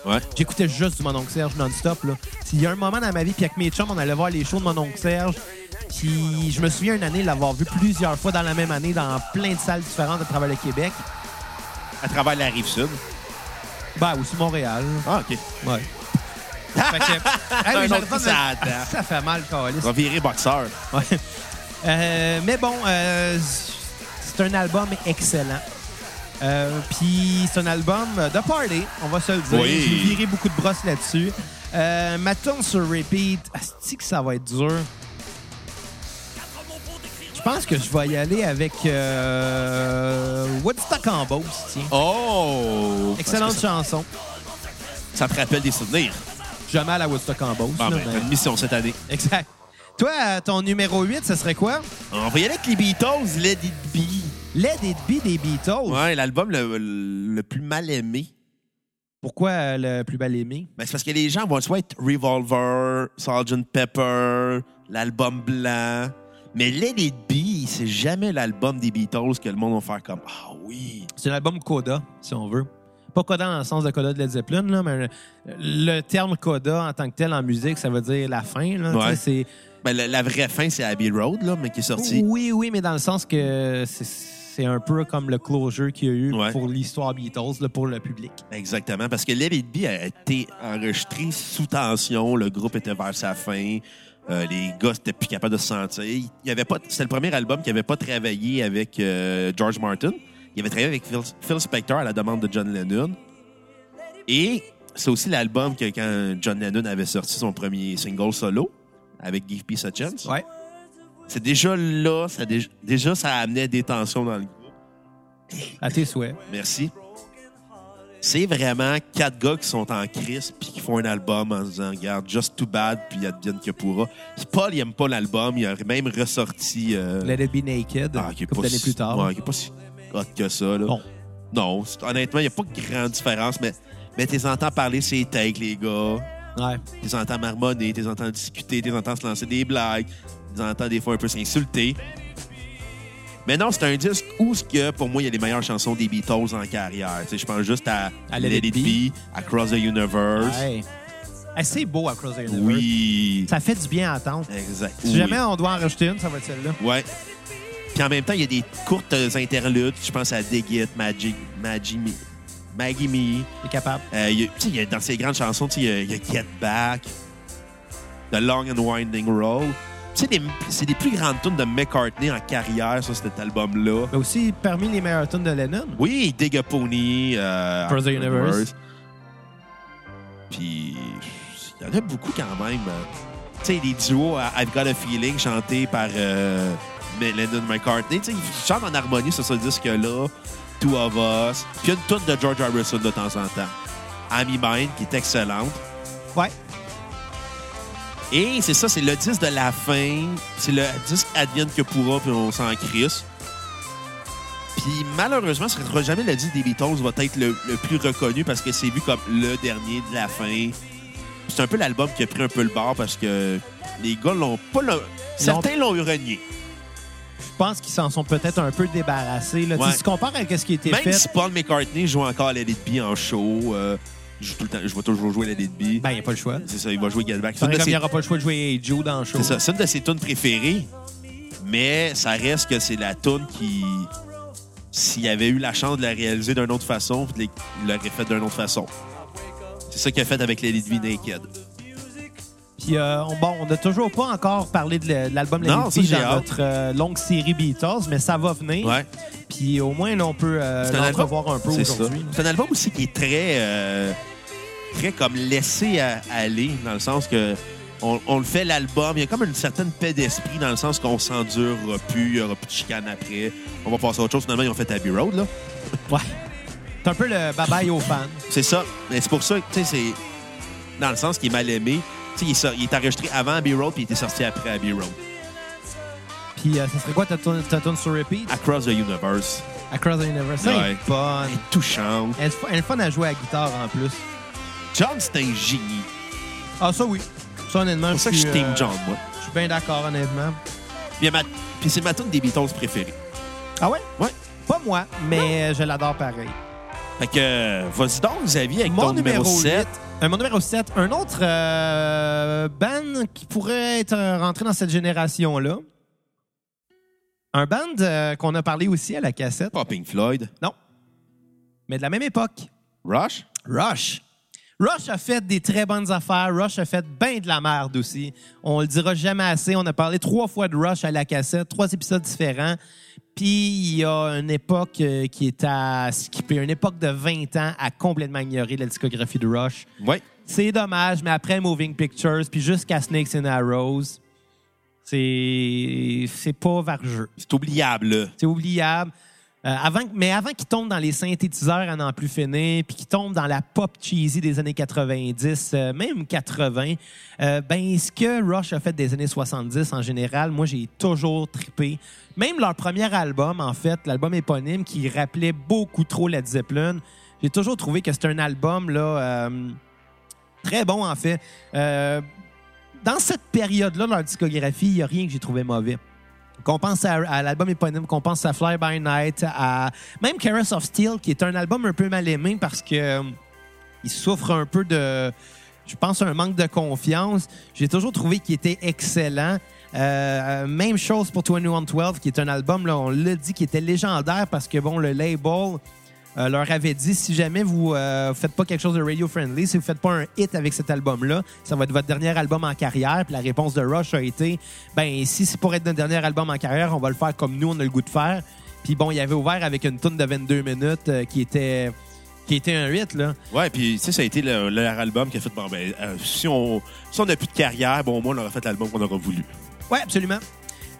Ouais. J'écoutais juste du Mononcle Serge non-stop. là. Il y a un moment dans ma vie, puis avec mes chums, on allait voir les shows de Mononcle Serge. Puis je me souviens une année l'avoir vu plusieurs fois dans la même année dans plein de salles différentes à travers le Québec. À travers la rive sud. Ben, aussi Montréal. Ah, OK. Ouais. fait que, Hey, mais autre me- ça ça fait mal, Carlis. On va virer boxeur. Ouais. Euh, mais bon, euh, c'est un album excellellent. Euh, Puis c'est un album de party, on va se le dire. Oui. J'ai viré beaucoup de brosses là-dessus. Euh, ma tune sur repeat, asti que ça va être dur. Je pense que je vais y aller avec euh, Woodstock en Beauce, tiens. Oh! Excellente chanson. Ça, te rappelle des souvenirs. Jamais à la Woodstock en Beauce. Bon, là, ben, mais- une mission cette année. Exact. Toi, euh, ton numéro 8, ce serait quoi? On va y aller avec les Beatles, Let It Be. Let It Be des Beatles. Ouais, l'album le, le plus mal aimé. Pourquoi euh, le plus bel aimé? Ben, c'est parce que les gens vont soit être Revolver, Sgt. Pepper, l'album blanc. Mais Let It Be, c'est jamais l'album des Beatles que le monde va faire comme Ah oui. C'est un album coda, si on veut. Pas coda dans le sens de coda de Led Zeppelin, là, mais le, terme coda en tant que tel en musique, ça veut dire la fin. Là, Ouais. C'est- Ben, la, la vraie fin, c'est Abbey Road, là, mais qui est sorti. Oui, oui, mais dans le sens que c'est- c'est un peu comme le closure qu'il y a eu Ouais. pour l'histoire Beatles, là, pour le public. Exactement, parce que Let It Be a été enregistré sous tension. Le groupe était vers sa fin. Euh, les gars n'étaient plus capables de se sentir. Il y avait pas, c'était le premier album qui n'avait pas travaillé avec euh, George Martin. Il avait travaillé avec Phil, Phil Spector à la demande de John Lennon. Et c'est aussi l'album que quand John Lennon avait sorti son premier single solo avec Give Peace a Chance. Ouais. C'est déjà là, ça, dé- déjà ça amenait des tensions dans le groupe. À tes souhaits. Merci. C'est vraiment quatre gars qui sont en crise puis qui font un album en se disant regarde just too bad puis advienne que pourra. Puis Paul il aime pas l'album, il a même ressorti euh, Let It Be Naked, ah, qui est pas si- plus tard. Ouais, qui est pas si hot que ça là. Bon. Non, honnêtement, il n'y a pas de grande différence mais mais tu les entends parler ces takes les gars. Ouais. Tu les entends marmonner, tu les entends discuter, tu les entends se lancer des blagues, les entends des fois un peu s'insulter. Mais non, c'est un disque où, que, pour moi, il y a les meilleures chansons des Beatles en carrière. Je pense juste à, À Let, It Be, Across the Universe. Ouais. C'est beau Across the Universe. Oui. Ça fait du bien à entendre. Exact. Si Oui. jamais on doit en rajouter une, ça va être celle-là. Ouais. Puis en même temps, il y a des courtes interludes. Je pense à Dig It, Magic, Maggie Me. Maggie Me. T'es capable. Euh, y a- y a- dans ces grandes chansons, tu sais, il y, y a Get Back, The Long and Winding Road. Sais, des- c'est les plus grandes tunes de McCartney en carrière sur cet album-là. Mais aussi parmi les meilleurs tunes de Lennon. Oui, Dig a Pony, euh, Across the Universe. Puis, il y en a beaucoup quand même. Tu sais, les duos I've Got a Feeling chantés par euh, Lennon McCartney. Tu sais, ils chantent en harmonie sur ce disque-là. Two of Us. Puis il y a une tune de George Harrison de temps en temps. Amy Mine, qui est excellente. Ouais. Et c'est ça, c'est le disque de la fin. C'est le disque Advienne que pourra, puis on s'en crisse. Puis malheureusement, ce sera jamais le disque des Beatles va être le, le plus reconnu parce que c'est vu comme le dernier de la fin. C'est un peu l'album qui a pris un peu le bord parce que les gars l'ont pas... le- Certains l'ont eu renié. Je pense qu'ils s'en sont peut-être un peu débarrassés. Là. Tu sais, Ouais. Si tu compares avec ce qui a été Même fait, si Paul McCartney joue encore à Let It Be en show, euh, je, joue tout le temps, je vais toujours jouer It Be. ben, il n'y a pas le choix. c'est ça, il va jouer Get Back. C'est une Pareil de comme il n'y aura pas le choix de jouer Joe dans le show. C'est ça. C'est une de ses tunes préférées, mais ça reste que c'est la tune qui, s'il avait eu la chance de la réaliser d'une autre façon, il l'aurait fait d'une autre façon. C'est ça qu'il a fait avec It Be Naked. Puis, euh, on, bon, on n'a toujours pas encore parlé de l'album j'ai dans hâte. notre euh, longue série Beatles, mais ça va venir. Ouais. Puis au moins, là, on peut euh, un album? l'entrevoir un peu aujourd'hui. C'est un album aussi qui est très, euh, très comme laissé à- aller, dans le sens que on, on le fait l'album. Il y a comme une certaine paix d'esprit, dans le sens qu'on s'endurera plus, il n'y aura plus de chicane après. On va passer à autre chose. Finalement, ils ont fait Abbey Road, là. Ouais. C'est un peu le bye-bye aux fans. C'est ça. Mais c'est pour ça que, tu sais, c'est. Dans le sens qu'il est mal aimé. Tu sais, il, est sor- il est enregistré avant Abbey Road, puis il était sorti après Abbey Road. Puis euh, ça serait quoi ta tune sur repeat? Across the Universe. Across the Universe. Ça, elle Ouais. est bonne. Elle est touchante. Elle est fun à jouer à la guitare en plus. John, c'est un génie. Ah, ça oui. Ça, honnêtement, C'est pour ça que je suis, team euh, John, moi. Je suis bien d'accord, honnêtement. Puis, ma- c'est ma tune des Beatles préférée. Ah ouais? Ouais. Pas moi, mais je l'adore pareil. Fait que, vas-y donc, Xavier, avec Mon ton numéro, 7. 8. Euh, mon numéro 7. Un autre euh, band qui pourrait être euh, rentré dans cette génération-là. Un band euh, qu'on a parlé aussi à la cassette. Pas Pink Floyd. Non. Mais de la même époque. Rush? Rush. Rush a fait des très bonnes affaires. Rush a fait bien de la merde aussi. On le dira jamais assez. On a parlé trois fois de Rush à la cassette, trois épisodes différents. Puis il y a une époque euh, qui est à skipper, une époque de 20 ans à complètement ignorer la discographie de Rush. Oui. C'est dommage, mais après Moving Pictures, puis jusqu'à Snakes and Arrows, c'est c'est pas vargeux. C'est oubliable. C'est oubliable. Euh, mais avant qu'il tombe dans les synthétiseurs à n'en plus finir, puis qu'il tombe dans la pop cheesy des années 90, euh, même 80, euh, ben ce que Rush a fait des années 70 en général, moi j'ai toujours trippé. Même leur premier album, en fait, l'album éponyme qui rappelait beaucoup trop Led Zeppelin, j'ai toujours trouvé que c'était un album euh, très bon en fait. Dans cette période-là, leur discographie, il n'y a rien que j'ai trouvé mauvais. Qu'on pense à, l'album éponyme, qu'on pense à Fly By Night, à même Caress of Steel, qui est un album un peu mal aimé parce que euh, il souffre un peu de, je pense, un manque de confiance. J'ai toujours trouvé qu'il était excellent. Euh, même chose pour 2112, qui est un album, là, on l'a dit, qui était légendaire parce que, bon, le label euh, leur avait dit si jamais vous ne faites pas quelque chose de radio-friendly, si vous faites pas un hit avec cet album-là, ça va être votre dernier album en carrière. Puis la réponse de Rush a été ben si c'est pour être notre dernier album en carrière, on va le faire comme nous, on a le goût de faire. Puis bon, il avait ouvert avec une tune de 22 minutes euh, qui était qui était un hit, là. Ouais, puis, tu sais, ça a été le- leur album qui a fait, bon, ben, euh, si on si on n'a plus de carrière, bon, au moins, on aura fait l'album qu'on aura voulu. Oui, absolument.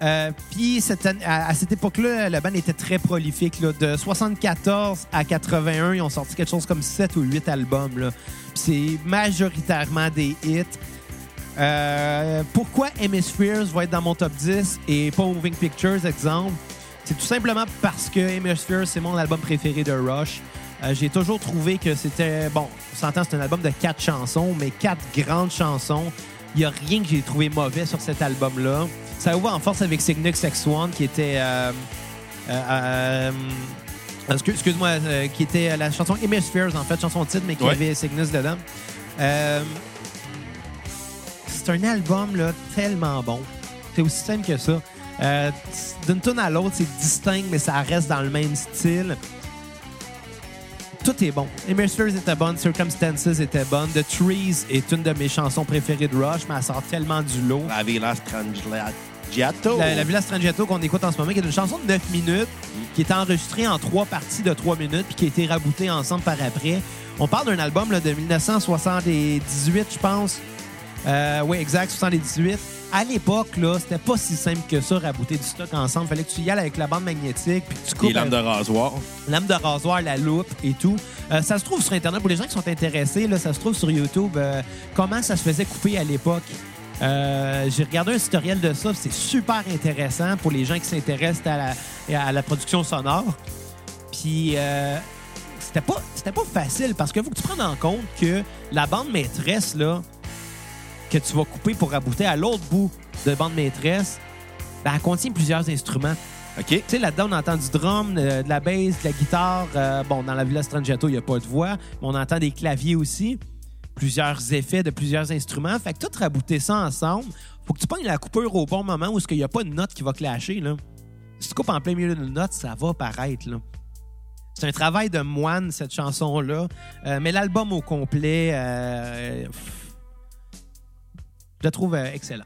Euh, Puis à, cette époque-là, la bande était très prolifique. De 74 à 81, ils ont sorti quelque chose comme 7 ou 8 albums. c'est majoritairement des hits. Euh, pourquoi Hemispheres va être dans mon top 10 et pas Moving Pictures, exemple? C'est tout simplement parce que Hemispheres, c'est mon album préféré de Rush. Euh, J'ai toujours trouvé que c'était... Bon, on s'entend, c'est un album de quatre chansons, mais quatre grandes chansons. Il n'y a rien que j'ai trouvé mauvais sur cet album-là. Ça ouvre en force avec Cygnus X1, qui était... euh, euh, euh, excuse- Excuse-moi, qui était la chanson Hemispheres, en fait, chanson titre, mais qui Ouais. avait Cygnus dedans. C'est un album là, tellement bon. C'est aussi simple que ça. D'une tune à l'autre, c'est distinct, mais ça reste dans le même style. Tout est bon. Hemispheres était bonne, Circumstances était bonne. The Trees est une de mes chansons préférées de Rush, mais elle sort tellement du lot. La Villa Strangiato. La, la Villa Strangetto qu'on écoute en ce moment, qui est une chanson de 9 minutes, qui est enregistrée en trois parties de 3 minutes, puis qui a été raboutée ensemble par après. On parle d'un album là, de 1978, je pense. Euh, oui, exact, 78. À l'époque, là, c'était pas si simple que ça, rabouter du stock ensemble. Fallait que tu y ailles avec la bande magnétique, puis que tu coupes Les lames de rasoir. lame de rasoir, la loupe et tout. Euh, ça se trouve sur Internet. Pour les gens qui sont intéressés, là, ça se trouve sur YouTube. euh, comment ça se faisait couper à l'époque. Euh, J'ai regardé un tutoriel de ça. C'est super intéressant pour les gens qui s'intéressent à la, à la production sonore. Puis, euh, c'était pas, c'était pas facile parce qu'il faut que tu prennes en compte que la bande maîtresse, là, que tu vas couper pour rabouter à l'autre bout de bande maîtresse, ben, elle contient plusieurs instruments. OK? Tu sais, là-dedans, on entend du drum, euh, de la bass, de la guitare. Euh, bon, dans la Villa Strangetto, il n'y a pas de voix, mais on entend des claviers aussi. Plusieurs effets de plusieurs instruments. Fait que tout rabouter ça ensemble, faut que tu prennes la coupure au bon moment où il n'y a pas de note qui va clasher. Là. Si tu coupes en plein milieu d'une note, ça va paraître. Là. C'est un travail de moine, cette chanson-là. Euh, mais l'album au complet, euh, je le trouve euh, excellent.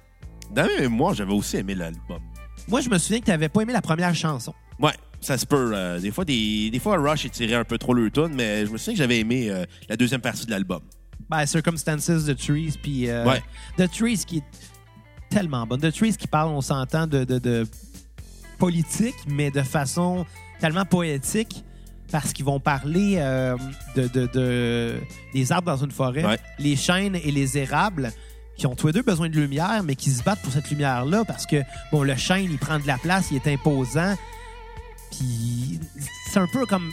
Dans mes mémoires, j'avais aussi aimé l'album. Moi, je me souviens que tu n'avais pas aimé la première chanson. Ouais, ça se peut. euh, des, fois, des, des fois, Rush étirait un peu trop le tune, mais je me souviens que j'avais aimé euh, la deuxième partie de l'album. Ben, Circumstances, The Trees, puis euh, Ouais. The Trees qui est tellement bonne. The Trees qui parle, on s'entend, de, de, de politique, mais de façon tellement poétique parce qu'ils vont parler euh, de, de, de- des arbres dans une forêt, Ouais. les chênes et les érables qui ont tous les deux besoin de lumière, mais qui se battent pour cette lumière-là parce que, bon, le chêne, il prend de la place, il est imposant. Puis c'est un peu comme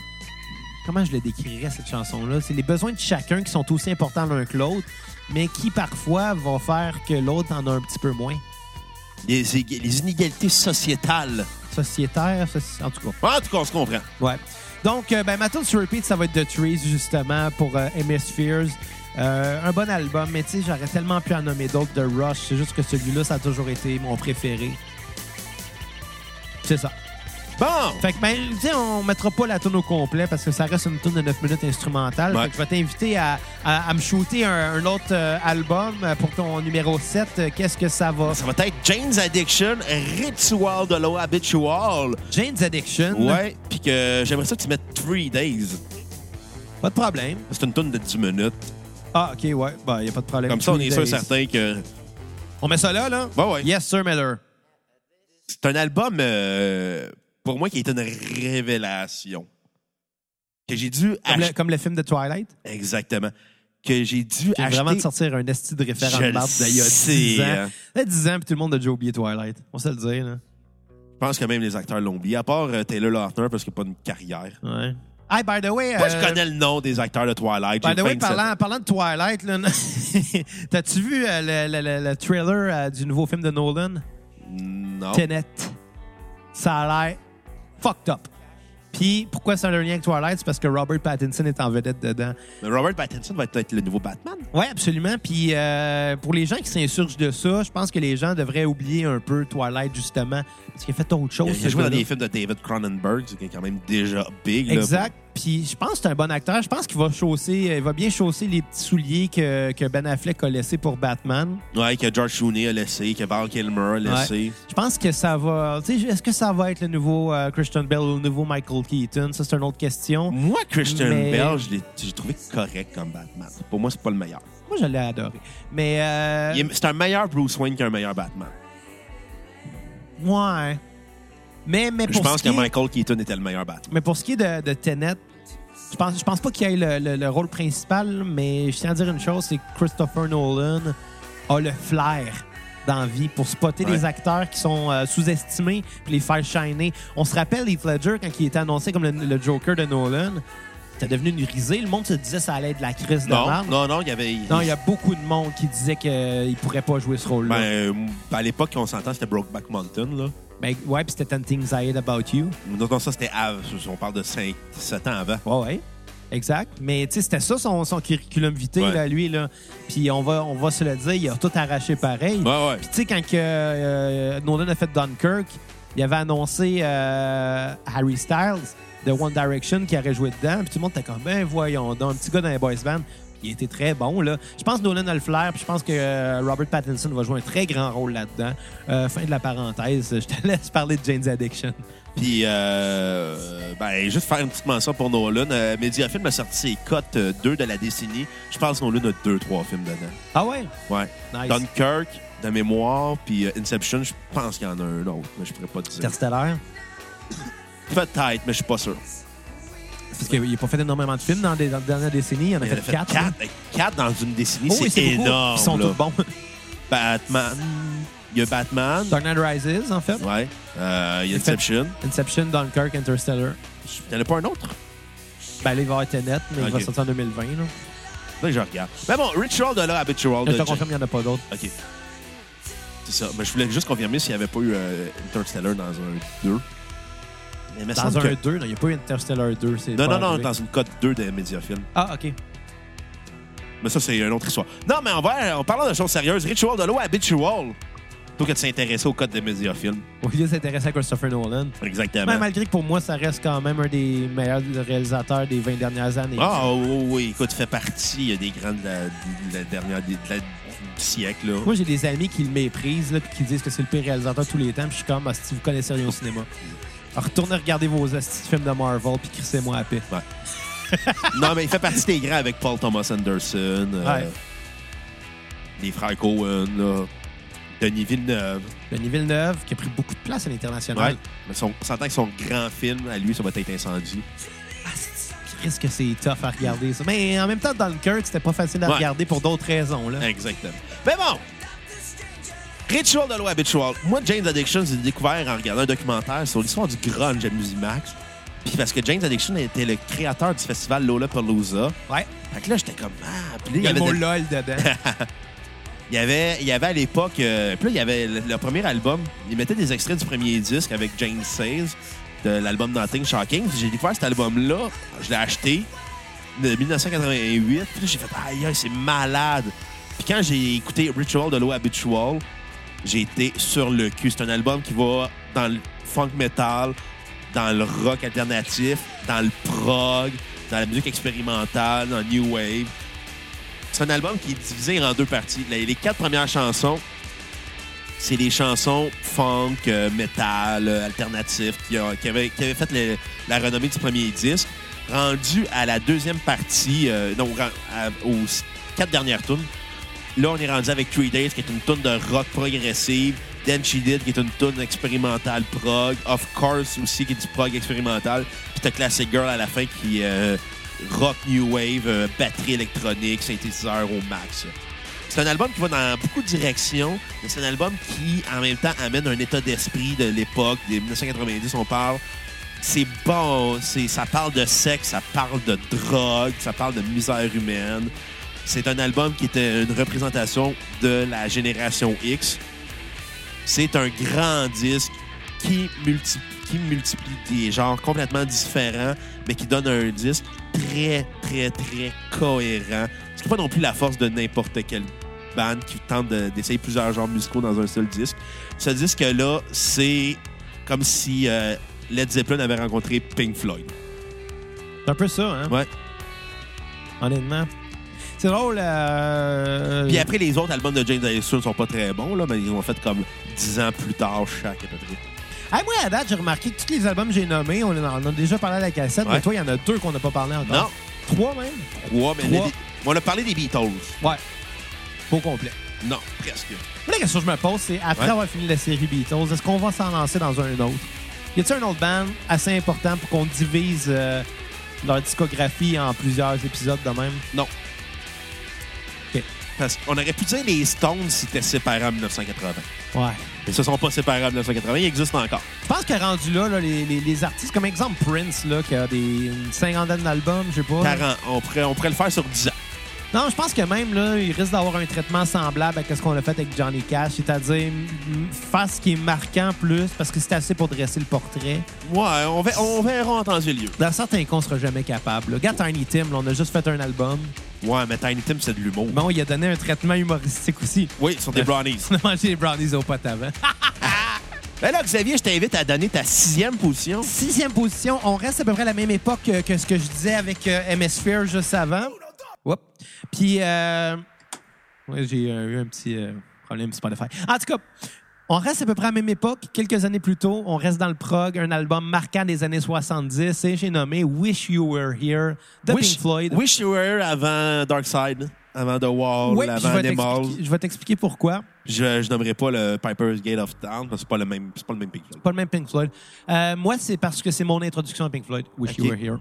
comment je le décrirais, cette chanson-là? C'est les besoins de chacun qui sont aussi importants l'un que l'autre, mais qui parfois vont faire que l'autre en a un petit peu moins. Les, les inégalités sociétales. Sociétaire, soci- en tout cas. En tout cas, on se comprend. Ouais. Donc, euh, ben, ma tune sur repeat, ça va être The Trees, justement, pour euh, Hemispheres. Euh, un bon album, mais tu sais, j'aurais tellement pu en nommer d'autres de Rush. C'est juste que celui-là, ça a toujours été mon préféré. C'est ça. Bon! Fait que, ben, tu sais, on mettra pas la tune au complet parce que ça reste une tune de 9 minutes instrumentale. Ouais. Fait que je vais t'inviter à, à- à me shooter un, un autre euh, album euh, pour ton numéro 7. Euh, Qu'est-ce que ça va? Ça va être Jane's Addiction, Ritual de l'eau Habitual. Jane's Addiction? Ouais, puis que j'aimerais ça que tu mettes Three Days. Pas de problème. C'est une tune de 10 minutes. Ah, OK, ouais. Ben, y a pas de problème. Comme ça, on est sûr certain que. On met ça là, là? Ouais, ouais. Yes, sir, Miller. C'est un album, euh, pour moi, qui est une révélation. Que j'ai dû Comme le, acheter. comme le film de Twilight? Exactement. Que j'ai dû acheter. vraiment de sortir un esti de référent de le marde d'il y a sais, 10 ans. hein. Ça fait 10 ans, puis tout le monde a déjà oublié Twilight. On se le dire, là. Je pense que même les acteurs l'ont oublié, à part euh, Taylor Lautner, parce qu'il n'a pas une carrière. Ouais. Hey, by the way... Moi, euh, je connais le nom des acteurs de Twilight. By the way, 27 parlant, parlant de Twilight, t'as-tu vu euh, le, le- le- le trailer euh, du nouveau film de Nolan? Non. Tenet. Ça a l'air fucked up. Puis, pourquoi c'est un lien avec Twilight? C'est parce que Robert Pattinson est en vedette dedans. Mais Robert Pattinson va être le nouveau Batman. Oui, absolument. Puis, euh, pour les gens qui s'insurgent de ça, je pense que les gens devraient oublier un peu Twilight, justement, parce qu'il a fait autre chose. Il a, il a ce joué dans des films de David Cronenberg, c'est quand même déjà big. là. Exact. Puis je pense que c'est un bon acteur. Je pense qu'il va chausser, il va bien chausser les petits souliers que, que Ben Affleck a laissés pour Batman. Ouais, que George Clooney a laissé, que Val Kilmer a laissé. Je pense que ça va. Tu sais, est-ce que ça va être le nouveau euh, Christian Bell ou le nouveau Michael Keaton? Ça, c'est une autre question. Moi, Christian Mais- Bell, je l'ai- j'ai trouvé correct comme Batman. Pour moi, c'est pas le meilleur. Moi, je l'ai adoré. Mais. euh, C'est un meilleur Bruce Wayne qu'un meilleur Batman. Ouais. Mais, mais Je pour pense ce que qui est- Michael Keaton était le meilleur Batman. Mais pour ce qui est de, de Tenet, je pense, je pense pas qu'il ait le, le- le rôle principal, mais je tiens à dire une chose, c'est que Christopher Nolan a le flair dans la vie pour spotter Ouais. les acteurs qui sont euh, sous-estimés puis les faire shiner. On se rappelle Heath Ledger quand il était annoncé comme le, le Joker de Nolan. C'était devenu une risée. Le monde se disait que ça allait être la crise de Non, non, non, il y avait. Non, il y a beaucoup de monde qui disait qu'il pourrait pas jouer ce rôle-là. Ben, euh, à l'époque, on s'entend, c'était Brokeback Mountain. Là. Ben, ouais, puis c'était Things I Hate About You. Non, non, ça, c'était av- On parle de 5, 7 ans avant. Ouais, ouais. Exact. Mais tu sais, c'était ça son, son curriculum vitae, Ouais. là, lui. Là. Puis on va, on va se le dire, il a tout arraché pareil. Ouais, ouais. Puis tu sais, quand que, euh, Nolan a fait Dunkirk, il avait annoncé euh, Harry Styles de One Direction qui aurait joué dedans. Puis tout le monde était comme, ben voyons donc, un petit gars dans les boys band. Il était très bon, là. Je pense que Nolan a le flair, puis je pense que euh, Robert Pattinson va jouer un très grand rôle là-dedans. Euh, fin de la parenthèse, je te laisse parler de Jane's Addiction. Puis, euh, ben, juste faire une petite mention pour Nolan. Euh, Mediafilm a sorti ses cotes euh, 2 de la décennie. Je pense que Nolan a 2-3 films dedans. Ah ouais? Ouais. Nice. Dunkirk, de mémoire, puis euh, Inception, je pense qu'il y en a un autre, mais je pourrais pas te dire. Interstellar. Peut-être, mais je suis pas sûr. Parce qu'il n'a pas fait énormément de films dans, les, dans les dernières décennies. Il en a Il en fait, quatre. là. 4 dans une décennie, Oh, c'est énorme. Ils sont là. tous bons. Batman. Il y a Batman. Dark Knight Rises, en fait. Ouais. Euh, il y a fait- Inception. Inception, Dunkirk, Interstellar. Il n'y en a pas un autre? Ben là, il va y avoir Tenet, mais il va sortir en 2020. Là. Là, je regarde. Mais bon, Ritual de là, Habitual Je te confirme, il n'y en a pas d'autres. OK. C'est ça. Mais je voulais juste confirmer s'il n'y avait pas eu euh, Interstellar dans un 2. Mais Dans un que- 2, non, il n'y a pas eu Interstellar 2. c'est Non, non, non, arrivé. dans une cote 2 des Mediafilm. Ah, OK. Mais ça, c'est une autre histoire. Non, mais en, vrai, en parlant de choses sérieuses, Ritual de l'eau Habitual. Plutôt que de s'intéresser au code des Mediafilm. Au lieu de s'intéresser à Christopher Nolan. Exactement. Mais malgré que pour moi, ça reste quand même un des meilleurs réalisateurs des 20 dernières années. Ah, oh, oh, oui, écoute, fait partie des grandes de la, de la dernière de la- du siècle. Là. Moi, j'ai des amis qui le méprisent, là, qui disent que c'est le pire réalisateur de tous les temps. Puis je suis comme, ah, si vous connaissez rien au cinéma. Alors, retournez regarder vos astuces de films de Marvel, puis crissez-moi à paix. non, mais il fait partie des grands avec Paul Thomas Anderson, euh, Ouais. les frères Cohen, là, Denis Villeneuve. Denis Villeneuve, qui a pris beaucoup de place à l'international. Ouais. Mais son, on s'entend que son grand film, à lui, ça va être Incendie. C'est- risque que c'est tough à regarder, ça. Mais en même temps, Dunkirk, c'était pas facile à Ouais. regarder pour d'autres raisons. Là. Exactement. Mais bon! Ritual de l'eau habitual. Moi, James Addiction, j'ai découvert en regardant un documentaire sur l'histoire du grunge à Musimax. Puis parce que James Addiction était le créateur du festival Lollapalooza. Ouais. Fait que là, j'étais comme... Ah, puis là, Il y a le avait mot de- LOL dedans. Il y avait, il y avait à l'époque, euh, puis là, il y avait le, le premier album. Il mettait des extraits du premier disque avec Jane Says de l'album Nothing Shocking. J'ai découvert cet album-là, je l'ai acheté de 1988. Puis là, j'ai fait, aïe, aïe, c'est malade. Puis quand j'ai écouté Ritual de l'eau habitual, j'ai été sur le cul. C'est un album qui va dans le funk metal, dans le rock alternatif, dans le prog, dans la musique expérimentale, dans new wave. C'est un album qui est divisé en deux parties. Les, quatre premières chansons, c'est des chansons funk, euh, metal, euh, alternatif, qui, avaient, fait la renommée du premier disque. Rendu à la deuxième partie, euh, ren- à- aux quatre dernières tunes, là, on est rendu avec Three Days, qui est une tune de rock progressive. Then She Did, qui est une tune expérimentale prog. Of Course aussi, qui est du prog expérimental. Puis t'as Classic Girl à la fin, qui est euh, rock new wave, euh, batterie électronique, synthétiseur au max. C'est un album qui va dans beaucoup de directions, mais c'est un album qui, en même temps, amène un état d'esprit de l'époque, des 1990, on parle. C'est bon, ça parle de sexe, ça parle de drogue, ça parle de misère humaine. C'est un album qui était une représentation de la génération X. C'est un grand disque qui, multi- qui multiplie des genres complètement différents, mais qui donne un disque très, très, très cohérent. Ce qui n'est pas non plus la force de n'importe quelle band qui tente de- d'essayer plusieurs genres musicaux dans un seul disque. Ce disque-là, c'est comme si euh, Led Zeppelin avait rencontré Pink Floyd. C'est un peu ça, hein? Ouais. Honnêtement. C'est drôle. Euh... Puis après, les autres albums de James Addiction sont pas très bons, là, mais ils ont fait comme 10 ans plus tard chaque à peu près. Hey, moi, à date, j'ai remarqué que tous les albums que j'ai nommés, on en a déjà parlé à la cassette, Ouais. mais toi, il y en a deux qu'on n'a pas parlé encore. Non, Trois même? trois, mais Trois? on a parlé des Beatles. Ouais. Au complet. Non, presque. Moi, la question que je me pose, c'est après Ouais. avoir fini la série Beatles, est-ce qu'on va s'en lancer dans un autre? Y a-t-il un autre band assez important pour qu'on divise euh, leur discographie en plusieurs épisodes de même? Non. Parce qu'on aurait pu dire les Stones s'étaient séparés en 1980. Ouais. Ils se sont pas séparés en 1980, ils existent encore. Je pense que rendu là, là, les, les- les artistes, comme exemple Prince, là, qui a des, une cinquantaine d'albums, je sais pas. 40, on pourrait, on pourrait le faire sur 10 ans. Non, je pense que même là, il risque d'avoir un traitement semblable à ce qu'on a fait avec Johnny Cash, c'est-à-dire faire ce qui est marquant plus, parce que c'est assez pour dresser le portrait. Ouais, on, va- on verra en temps et lieu. Dans certains cas, on sera jamais capable. là. Regarde Tiny Tim, là, on a juste fait un album. Ouais, mais Tiny Tim, c'est de l'humour. Bon, il a donné un traitement humoristique aussi. Oui, sur des brownies. On a mangé des brownies aux potes avant. Ben là, Xavier, je t'invite à donner ta sixième position. Sixième position, on reste à peu près à la même époque que, que ce que je disais avec euh, MS-Sphere juste avant. Puis, euh... ouais, j'ai eu un petit euh, problème Spotify. En tout cas, on reste à peu près à la même époque. Quelques années plus tôt, on reste dans le prog, un album marquant des années 70 et j'ai nommé Wish You Were Here de Wish, Pink Floyd. Wish You Were Here avant Dark Side, avant The Wall, je avant Animal. je vais t'expliquer pourquoi. Je, je nommerai pas le Piper's Gate of Town parce que c'est pas le même, c'est pas le même Pink Floyd. Pas le même Pink Floyd. Euh, moi, c'est parce que c'est mon introduction à Pink Floyd, Wish You. Were Here.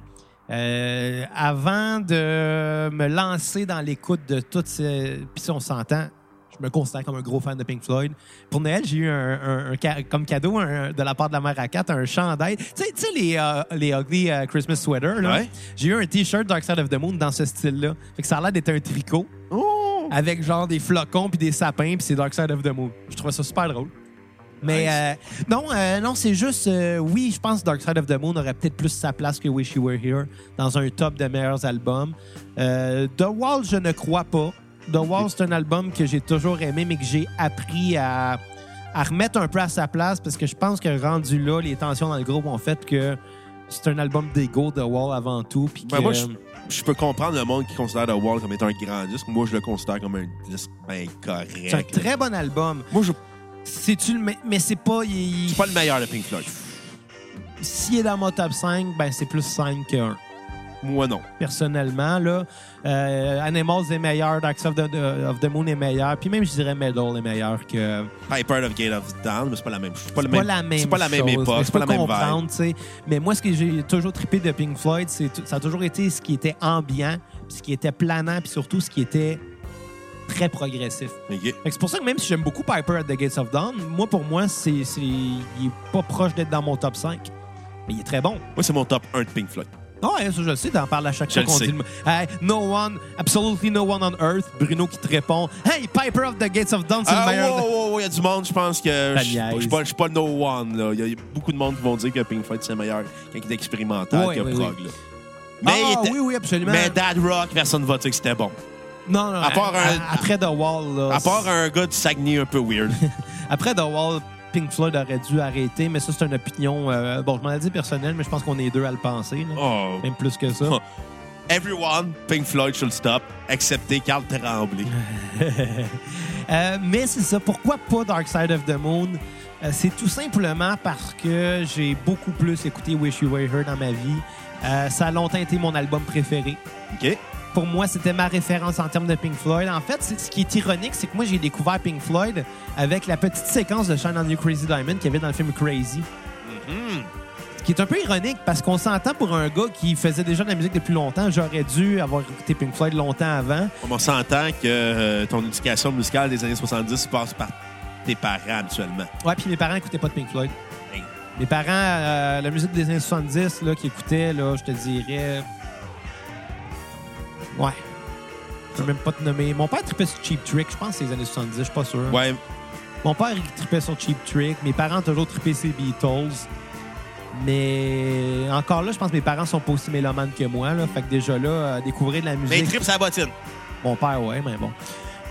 Euh, avant de me lancer dans l'écoute de toutes ces... Puis si on s'entend, je me considère comme un gros fan de Pink Floyd. Pour Noël, j'ai eu un, un- un ca- comme cadeau de la part de la mère à quatre, un chandail. Tu sais, tu sais, les, euh, les ugly euh, Christmas sweaters, là? Ouais. J'ai eu un T-shirt Dark Side of the Moon dans ce style-là. Fait que ça a l'air d'être un tricot Oh! avec genre des flocons puis des sapins puis c'est Dark Side of the Moon. Je trouvais ça super drôle. Mais Nice. euh, non, euh, non, c'est juste euh, oui, je pense que Dark Side of the Moon aurait peut-être plus sa place que Wish You Were Here dans un top de meilleurs albums. The Wall, je ne crois pas. The Wall, c'est un album que j'ai toujours aimé, mais que j'ai appris à, à remettre un peu à sa place parce que je pense que rendu là, les tensions dans le groupe ont fait que c'est un album d'ego, The Wall avant tout. Puis Ben, que- moi, je, je peux comprendre le monde qui considère The Wall comme étant un grand disque. Moi, je le considère comme un disque ben correct. c'est un très bon album. Moi, je C'est-tu le me- mais c'est pas il- c'est pas le meilleur de Pink Floyd. s'il est dans mon top 5, ben c'est plus 5 que 1. Moi, non. Personnellement, là, euh, Animals est meilleur, Dark Side of the, of the Moon est meilleur, puis même je dirais Metal est meilleur que. Piper of Gate of Down, mais c'est pas la même chose. C'est pas, le même- la même C'est pas la même chose, époque, mais c'est pas la même comprendre, vibe. tu sais. Mais moi, ce que j'ai toujours trippé de Pink Floyd, c'est tout- ça a toujours été ce qui était ambiant, puis ce qui était planant, puis surtout ce qui était très progressif. C'est pour ça que même si j'aime beaucoup Piper at the Gates of Dawn, moi, pour moi, c'est, il est pas proche d'être dans mon top 5. Mais il est très bon. Moi, c'est mon top 1 de Pink Floyd. Ah ouais, ça, je le sais, t'en parles à chaque Je fois qu'on dit le Hey, no one, absolutely no one on earth. Bruno qui te répond Hey, Piper of the Gates of Dawn, c'est Ah, le meilleur. wow, wow, wow, il y a du monde, je pense que je suis pas- no one. là. Il y a beaucoup de monde qui vont dire que Pink Floyd, c'est meilleur quand il est expérimental que oui, prog. oui. là. Ah, Mais, était- oui, oui, absolument. mais Dad Rock, personne ne va dire que c'était bon. Non, non, à part un- après The Wall, là, À part un gars du Saguenay un peu weird. après The Wall, Pink Floyd aurait dû arrêter, mais ça, c'est une opinion. euh, bon, je m'en ai dit personnelle, mais je pense qu'on est deux à le penser. là. Oh. Même plus que ça. Everyone, Pink Floyd should stop, excepté Carl Tremblay. Euh, mais c'est ça. Pourquoi pas Dark Side of the Moon? Euh, c'est tout simplement parce que j'ai beaucoup plus écouté Wish You Were Here dans ma vie. Ça a longtemps été mon album préféré. OK? Pour moi, c'était ma référence en termes de Pink Floyd. En fait, ce qui est ironique, c'est que moi, j'ai découvert Pink Floyd avec la petite séquence de Shine on You Crazy Diamond qu'il y avait dans le film Crazy. Ce qui est un peu ironique parce qu'on s'entend pour un gars qui faisait déjà de la musique depuis longtemps. J'aurais dû avoir écouté Pink Floyd longtemps avant. On s'entend que euh, ton éducation musicale des années 70 passe par tes parents habituellement. Ouais, puis mes parents écoutaient pas de Pink Floyd. Hey. Mes parents, euh, la musique des années 70 là, qu'ils écoutaient, là, je te dirais. Ouais. Je peux même pas te nommer. Mon père tripait sur Cheap Trick, je pense que c'est les années 70, je suis pas sûr. Ouais, Mon père, il tripait sur Cheap Trick. Mes parents ont toujours trippé sur les Beatles. Mais encore là, je pense que mes parents sont pas aussi mélomanes que moi. Là. Fait que déjà là, euh, découvrir de la musique. mais trip sa bottine. Mon père, ouais, mais bon.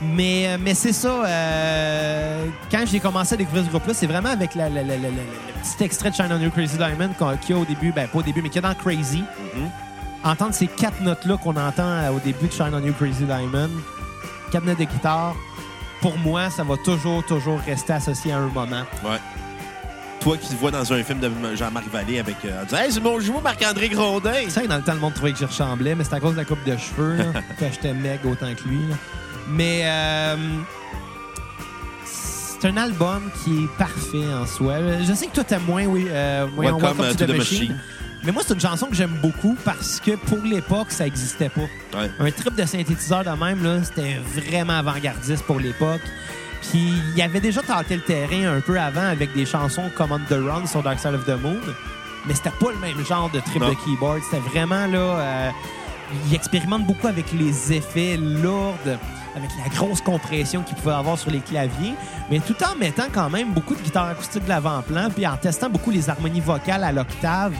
Mais, euh, mais c'est ça. euh, quand j'ai commencé à découvrir ce groupe-là, c'est vraiment avec la- la- la- la- la- le petit extrait de Shine on You Crazy Diamond qu'on- qu'il y a au début, ben pas au début, mais qu'il y a dans Crazy. Mhm. Entendre ces quatre notes-là qu'on entend euh, au début de Shine on You Crazy Diamond, quatre notes de guitare, pour moi, ça va toujours, toujours rester associé à un moment. Ouais. Toi qui te vois dans un film de Jean-Marc Vallée avec. Euh, en disant, hey, c'est mon Marc-André Grondin. C'est vrai que dans le temps, le monde trouvait que je ressemblais, mais c'est à cause de la coupe de cheveux, là, que j'étais meg autant que lui. là. Mais euh, c'est un album qui est parfait en soi. Je sais que toi, t'aimes moins, oui, euh, voyons, Welcome, Welcome euh, to to the the Machine. Machine. Mais moi, c'est une chanson que j'aime beaucoup parce que pour l'époque, ça n'existait pas. Ouais. Un trip de synthétiseur de même, là, c'était vraiment avant-gardiste pour l'époque. Puis il avait déjà tenté le terrain un peu avant avec des chansons comme On the Run sur Dark Side of the Moon, mais c'était pas le même genre de trip Non. de keyboard. C'était vraiment là. euh, il expérimente beaucoup avec les effets lourds, avec la grosse compression qu'il pouvait avoir sur les claviers, mais tout en mettant quand même beaucoup de guitare acoustique de l'avant-plan, puis en testant beaucoup les harmonies vocales à l'octave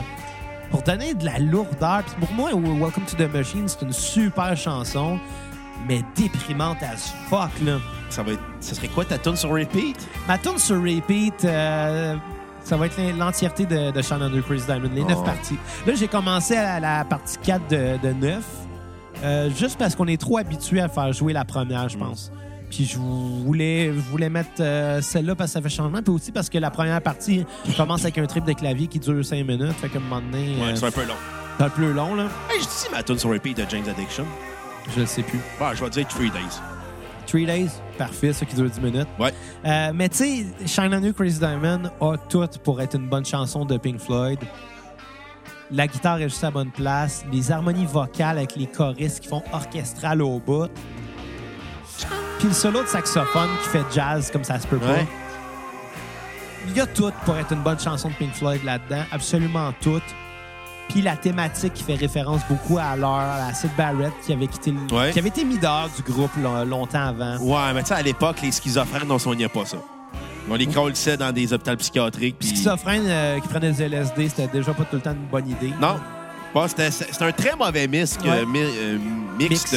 pour donner de la lourdeur. Puis pour moi, Welcome to the Machine, c'est une super chanson, mais déprimante as fuck, là. Ça, va être... ça serait quoi ta tune sur repeat? Ma tune sur repeat, euh, ça va être l'entièreté de, de Sean Under Chris Diamond, les neuf Oh. parties. Là, j'ai commencé à la partie 4 de, de 9, euh, juste parce qu'on est trop habitué à faire jouer la première, Mm. je pense. Puis je voulais, je voulais mettre euh, celle-là parce que ça fait changement. Puis aussi parce que la première partie commence avec un trip de clavier qui dure 5 minutes. Fait qu'à un moment donné, Ouais, euh, c'est un peu long. c'est un peu long, là. Hey, je dis ma tune sur repeat de James Addiction. Je le sais plus. Bon, je vais dire Three Days. Three Days, parfait, ça qui dure 10 minutes. Ouais. Euh, mais tu sais, Shine on You, Crazy Diamond a tout pour être une bonne chanson de Pink Floyd. La guitare est juste à la bonne place. Les harmonies vocales avec les choristes qui font orchestral au bout. Puis le solo de saxophone qui fait jazz comme ça se peut pas. Ouais. Il y a tout pour être une bonne chanson de Pink Floyd là-dedans. Absolument tout. Puis la thématique qui fait référence beaucoup à l'heure, à Sid Barrett qui avait quitté le- Ouais. qui avait été mis dehors du groupe lo- longtemps avant. Ouais, mais tu sais, à l'époque, les schizophrènes, on soignait pas ça. On les collait dans des hôpitaux psychiatriques. Puis schizophrène euh, qui prenait des LSD, c'était déjà pas tout le temps une bonne idée. Non. Bon, c'était un très mauvais mix, Ouais. euh, mi- euh, mix, Mix.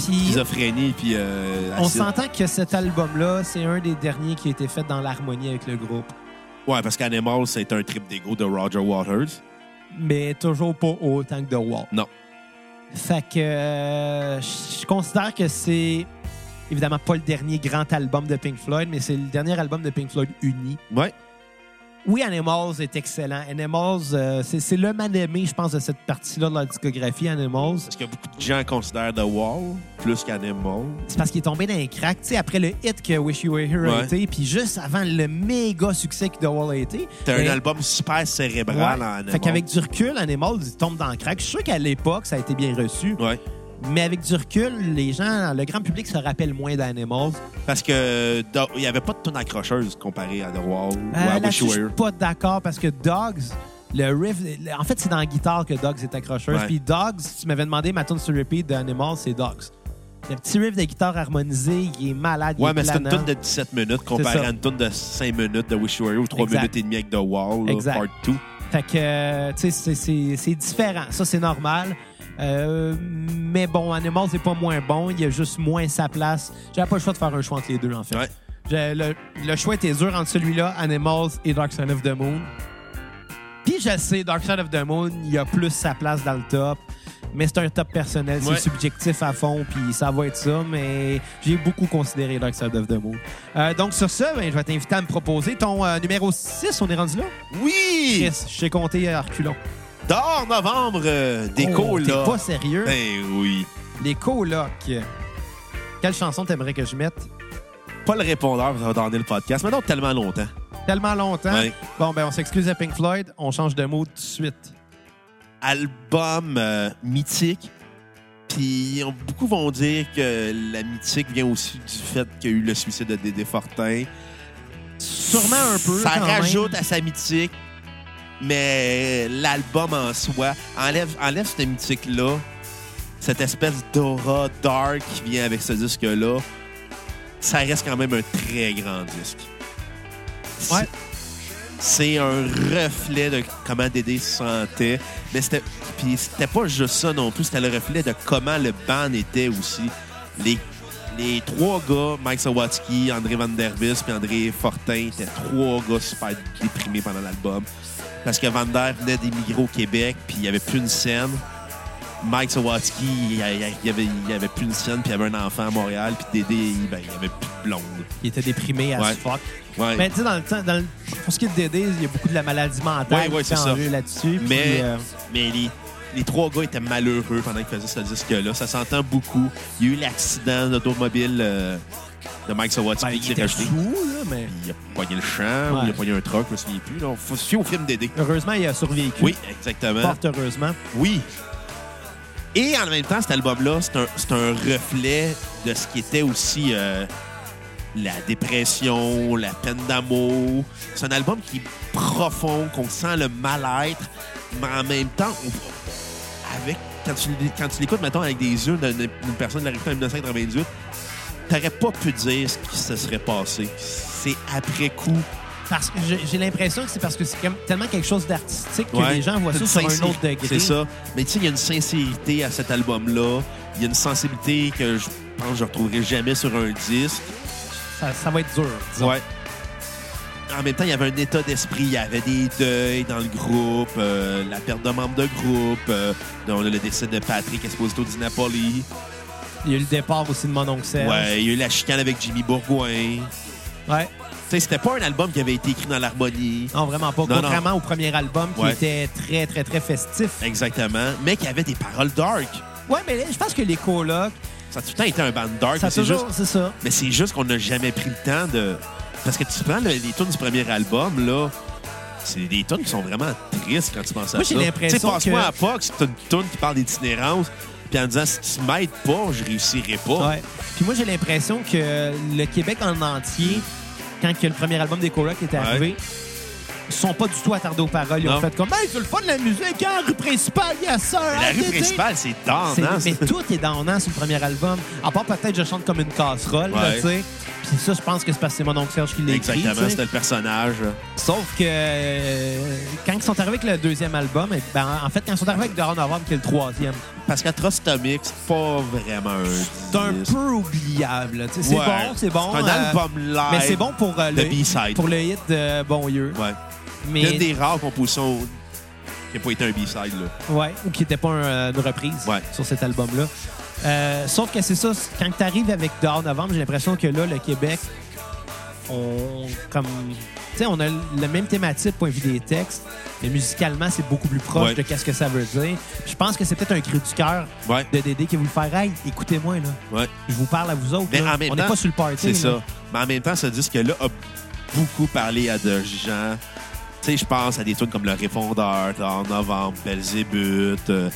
De Puis schizophrénie puis euh, on s'entend que cet album-là, c'est un des derniers qui a été fait dans l'harmonie avec le groupe. Ouais, parce qu'Animal, c'est un trip d'ego de Roger Waters. Mais toujours pas autant que The Wall. Non. Fait que euh, je considère que c'est évidemment pas le dernier grand album de Pink Floyd, mais c'est le dernier album de Pink Floyd uni. Ouais. Oui, Animals est excellent. Animals, euh, c'est le mal aimé, je pense, de cette partie-là de la discographie, Animals. Parce que beaucoup de gens considèrent The Wall plus qu'Animal? C'est parce qu'il est tombé dans un crack. Tu sais, après le hit que Wish You Were Here a été, puis juste avant le méga succès que The Wall a été. T'as un album super cérébral ouais. en Animal. Fait qu'avec du recul, Animals, il tombe dans le crack. Je suis sûr qu'à l'époque, ça a été bien reçu. Ouais. Mais avec du recul, les gens, le grand public se rappelle moins d'Animals. Parce que Do- il n'y avait pas de tune accrocheuse comparé à The Wall ou Euh, à Wish Là-dessus, You je suis Were. pas d'accord parce que Dogs, le riff, en fait, c'est dans la guitare que Dogs est accrocheuse. Ouais. Puis Dogs, si tu m'avais demandé ma tune sur repeat d'Animals, c'est Dogs. Le petit riff de guitare harmonisé, il est malade. il Ouais, est mais c'est une planant. tune de 17 minutes comparé ça. à une tune de 5 minutes de Wish You Were ou 3 Exact. minutes et demie avec The Wall, là, Exact. part 2. Fait que, euh, tu sais, c'est- c'est c'est différent. Ça, c'est normal. Euh, mais bon, Animals n'est pas moins bon. Il y a juste moins sa place. J'avais pas le choix de faire un choix entre les deux, en fait. Ouais. Le, le choix était dur entre celui-là, Animals et Dark Side of the Moon. Puis je sais, Dark Side of the Moon, il y a plus sa place dans le top. Mais c'est un top personnel, Ouais. c'est subjectif à fond, puis ça va être ça. Mais j'ai beaucoup considéré Dark Side of the Moon. Euh, donc sur ça, ben, je vais t'inviter à me proposer ton euh, numéro 6. On est rendu là? Oui! Chris, je t'ai compté à reculons. D'or novembre, euh, des Oh, colocs. T'es pas sérieux? Ben oui. Les colocs. Quelle chanson t'aimerais que je mette? Pas le répondeur, ça va donner le podcast. Maintenant, tellement longtemps. Tellement longtemps? Ouais. Bon, ben on s'excuse à Pink Floyd. On change de mot tout de suite. Album euh, mythique. Puis beaucoup vont dire que la mythique vient aussi du fait qu'il y a eu le suicide de Dédé Fortin. Sûrement un peu, Ça quand rajoute même. à sa mythique, mais l'album en soi enlève, enlève cette mythique-là, cette espèce d'aura dark qui vient avec ce disque-là. Ça reste quand même un très grand disque. C'est- Ouais. C'est un reflet de comment Dédé se sentait. Mais c'était. Puis c'était pas juste ça non plus, c'était le reflet de comment le band était aussi. Les, les trois gars, Mike Sawatsky, André Van Der Vis puis André Fortin, étaient trois gars super déprimés pendant l'album. Parce que Van Der venait d'émigrer au Québec, puis il n'y avait plus une scène. Mike Sawatsky, il y avait, il avait, plus une scène, puis il avait un enfant à Montréal, puis Dédé, il- ben, il n'y avait plus de blonde. Il était déprimé à Ouais. ce fuck. Ouais. Mais tu sais, dans le temps, dans le- pour ce qui est de Dédé, il y a beaucoup de la maladie mentale Ouais, qui fait ça. enlever là-dessus. Mais, euh, mais les, les trois gars étaient malheureux pendant qu'ils faisaient ce disque-là. Ça s'entend beaucoup. Il y a eu l'accident d'automobile euh, de Mike Sawatsky ben, qui s'est rajouté. fou, là, mais Il a pogné le champ ou il a pogné un truck, je me souviens plus. Il faut se fier au film Dédé. heureusement, il a survécu. Oui, exactement. Fort heureusement. Oui. Et en même temps, cet album-là, c'est un, un reflet de ce qui était aussi euh, la dépression, la peine d'amour. C'est un album qui est profond, qu'on sent le mal-être, mais en même temps, avec quand tu, l'é- quand tu l'écoutes, mettons, avec des yeux d'une personne de la réputation en 1998, t'aurais pas pu dire ce qui se serait passé. C'est après coup. Parce que j'ai l'impression que c'est parce que c'est tellement quelque chose d'artistique que Ouais. les gens voient ça sur un autre degré. C'est ça. Mais tu sais, il y a une sincérité à cet album-là. Il y a une sensibilité que je pense que je retrouverai jamais sur un disque. Ça, ça va être dur. disons. Ouais. En même temps, il y avait un état d'esprit. Il y avait des deuils dans le groupe, euh, la perte de membres de groupe, euh, dont le décès de Patrick Esposito di Napoli. Il y a eu le départ aussi de mon oncle Serge. Ouais, il y a eu la chicane avec Jimmy Bourgoin. Ouais. Tu sais, c'était pas un album qui avait été écrit dans l'harmonie. Non, vraiment pas. Non, Contrairement au premier album qui Ouais. était très, très, très festif. Exactement. Mais qui avait des paroles dark. Ouais, mais je pense que les colocs, Ça a tout le temps été un band dark. ça c'est juste, c'est ça. mais c'est juste qu'on n'a jamais pris le temps de. Parce que tu prends le- les tunes du premier album, là. C'est des tunes qui sont vraiment tristes quand tu penses à Moi, ça. j'ai l'impression Tu sais, passe-moi que- à Fox, c'est une tune qui parle d'itinérance, puis en disant si tu m'aides pas, je réussirai pas. Ouais. Puis moi, j'ai l'impression que le Québec en entier, quand que le premier album des colocs est arrivé, ils sont pas du tout attardés aux paroles. Ils ont fait comme, hey, c'est le fun de la musique, hein, rue principale, il y a ça. Mais la hein, rue principale, c'est C'est- tendance. mais tout est donnant sur le premier album. À part peut-être Je chante comme une casserole, là, Ouais. tu sais. Puis ça, je pense que c'est parce que c'est mon oncle Serge qui l'a écrit. Exactement, c'était le personnage. Sauf que euh, quand ils sont arrivés avec le deuxième album, eh ben, en fait, quand ils sont arrivés avec Down Novembre, qui est le troisième, Parce qu'Atrostomic, c'est pas vraiment un c'est un peu oubliable. C'est Ouais. bon, c'est bon. C'est un euh, album live. Mais c'est bon pour, euh, le, B-side. pour le hit de Bon Yeux. Ouais. Mais, Une des rares compositions qui n'a pas été un B-side, là. ouais, ou qui n'était pas un, une reprise Ouais. sur cet album-là. Euh, sauf que c'est ça, quand tu arrives avec Dehors Novembre, j'ai l'impression que là, le Québec, on comme. Tu sais, on a la même thématique, point de vue des textes, mais musicalement, c'est beaucoup plus proche Ouais. de qu'est-ce que ça veut dire. Puis je pense que c'est peut-être un cri du cœur Ouais. de Dédé qui vous le faire. Hey, écoutez-moi, là. Ouais. Je vous parle à vous autres. Mais là. en même on n'est pas sur le party. C'est ça. Mais en même temps, ce disque-là a beaucoup parlé à de gens. Tu sais, je pense à des tunes comme Le Répondeur, En Novembre, Belzébuth, euh,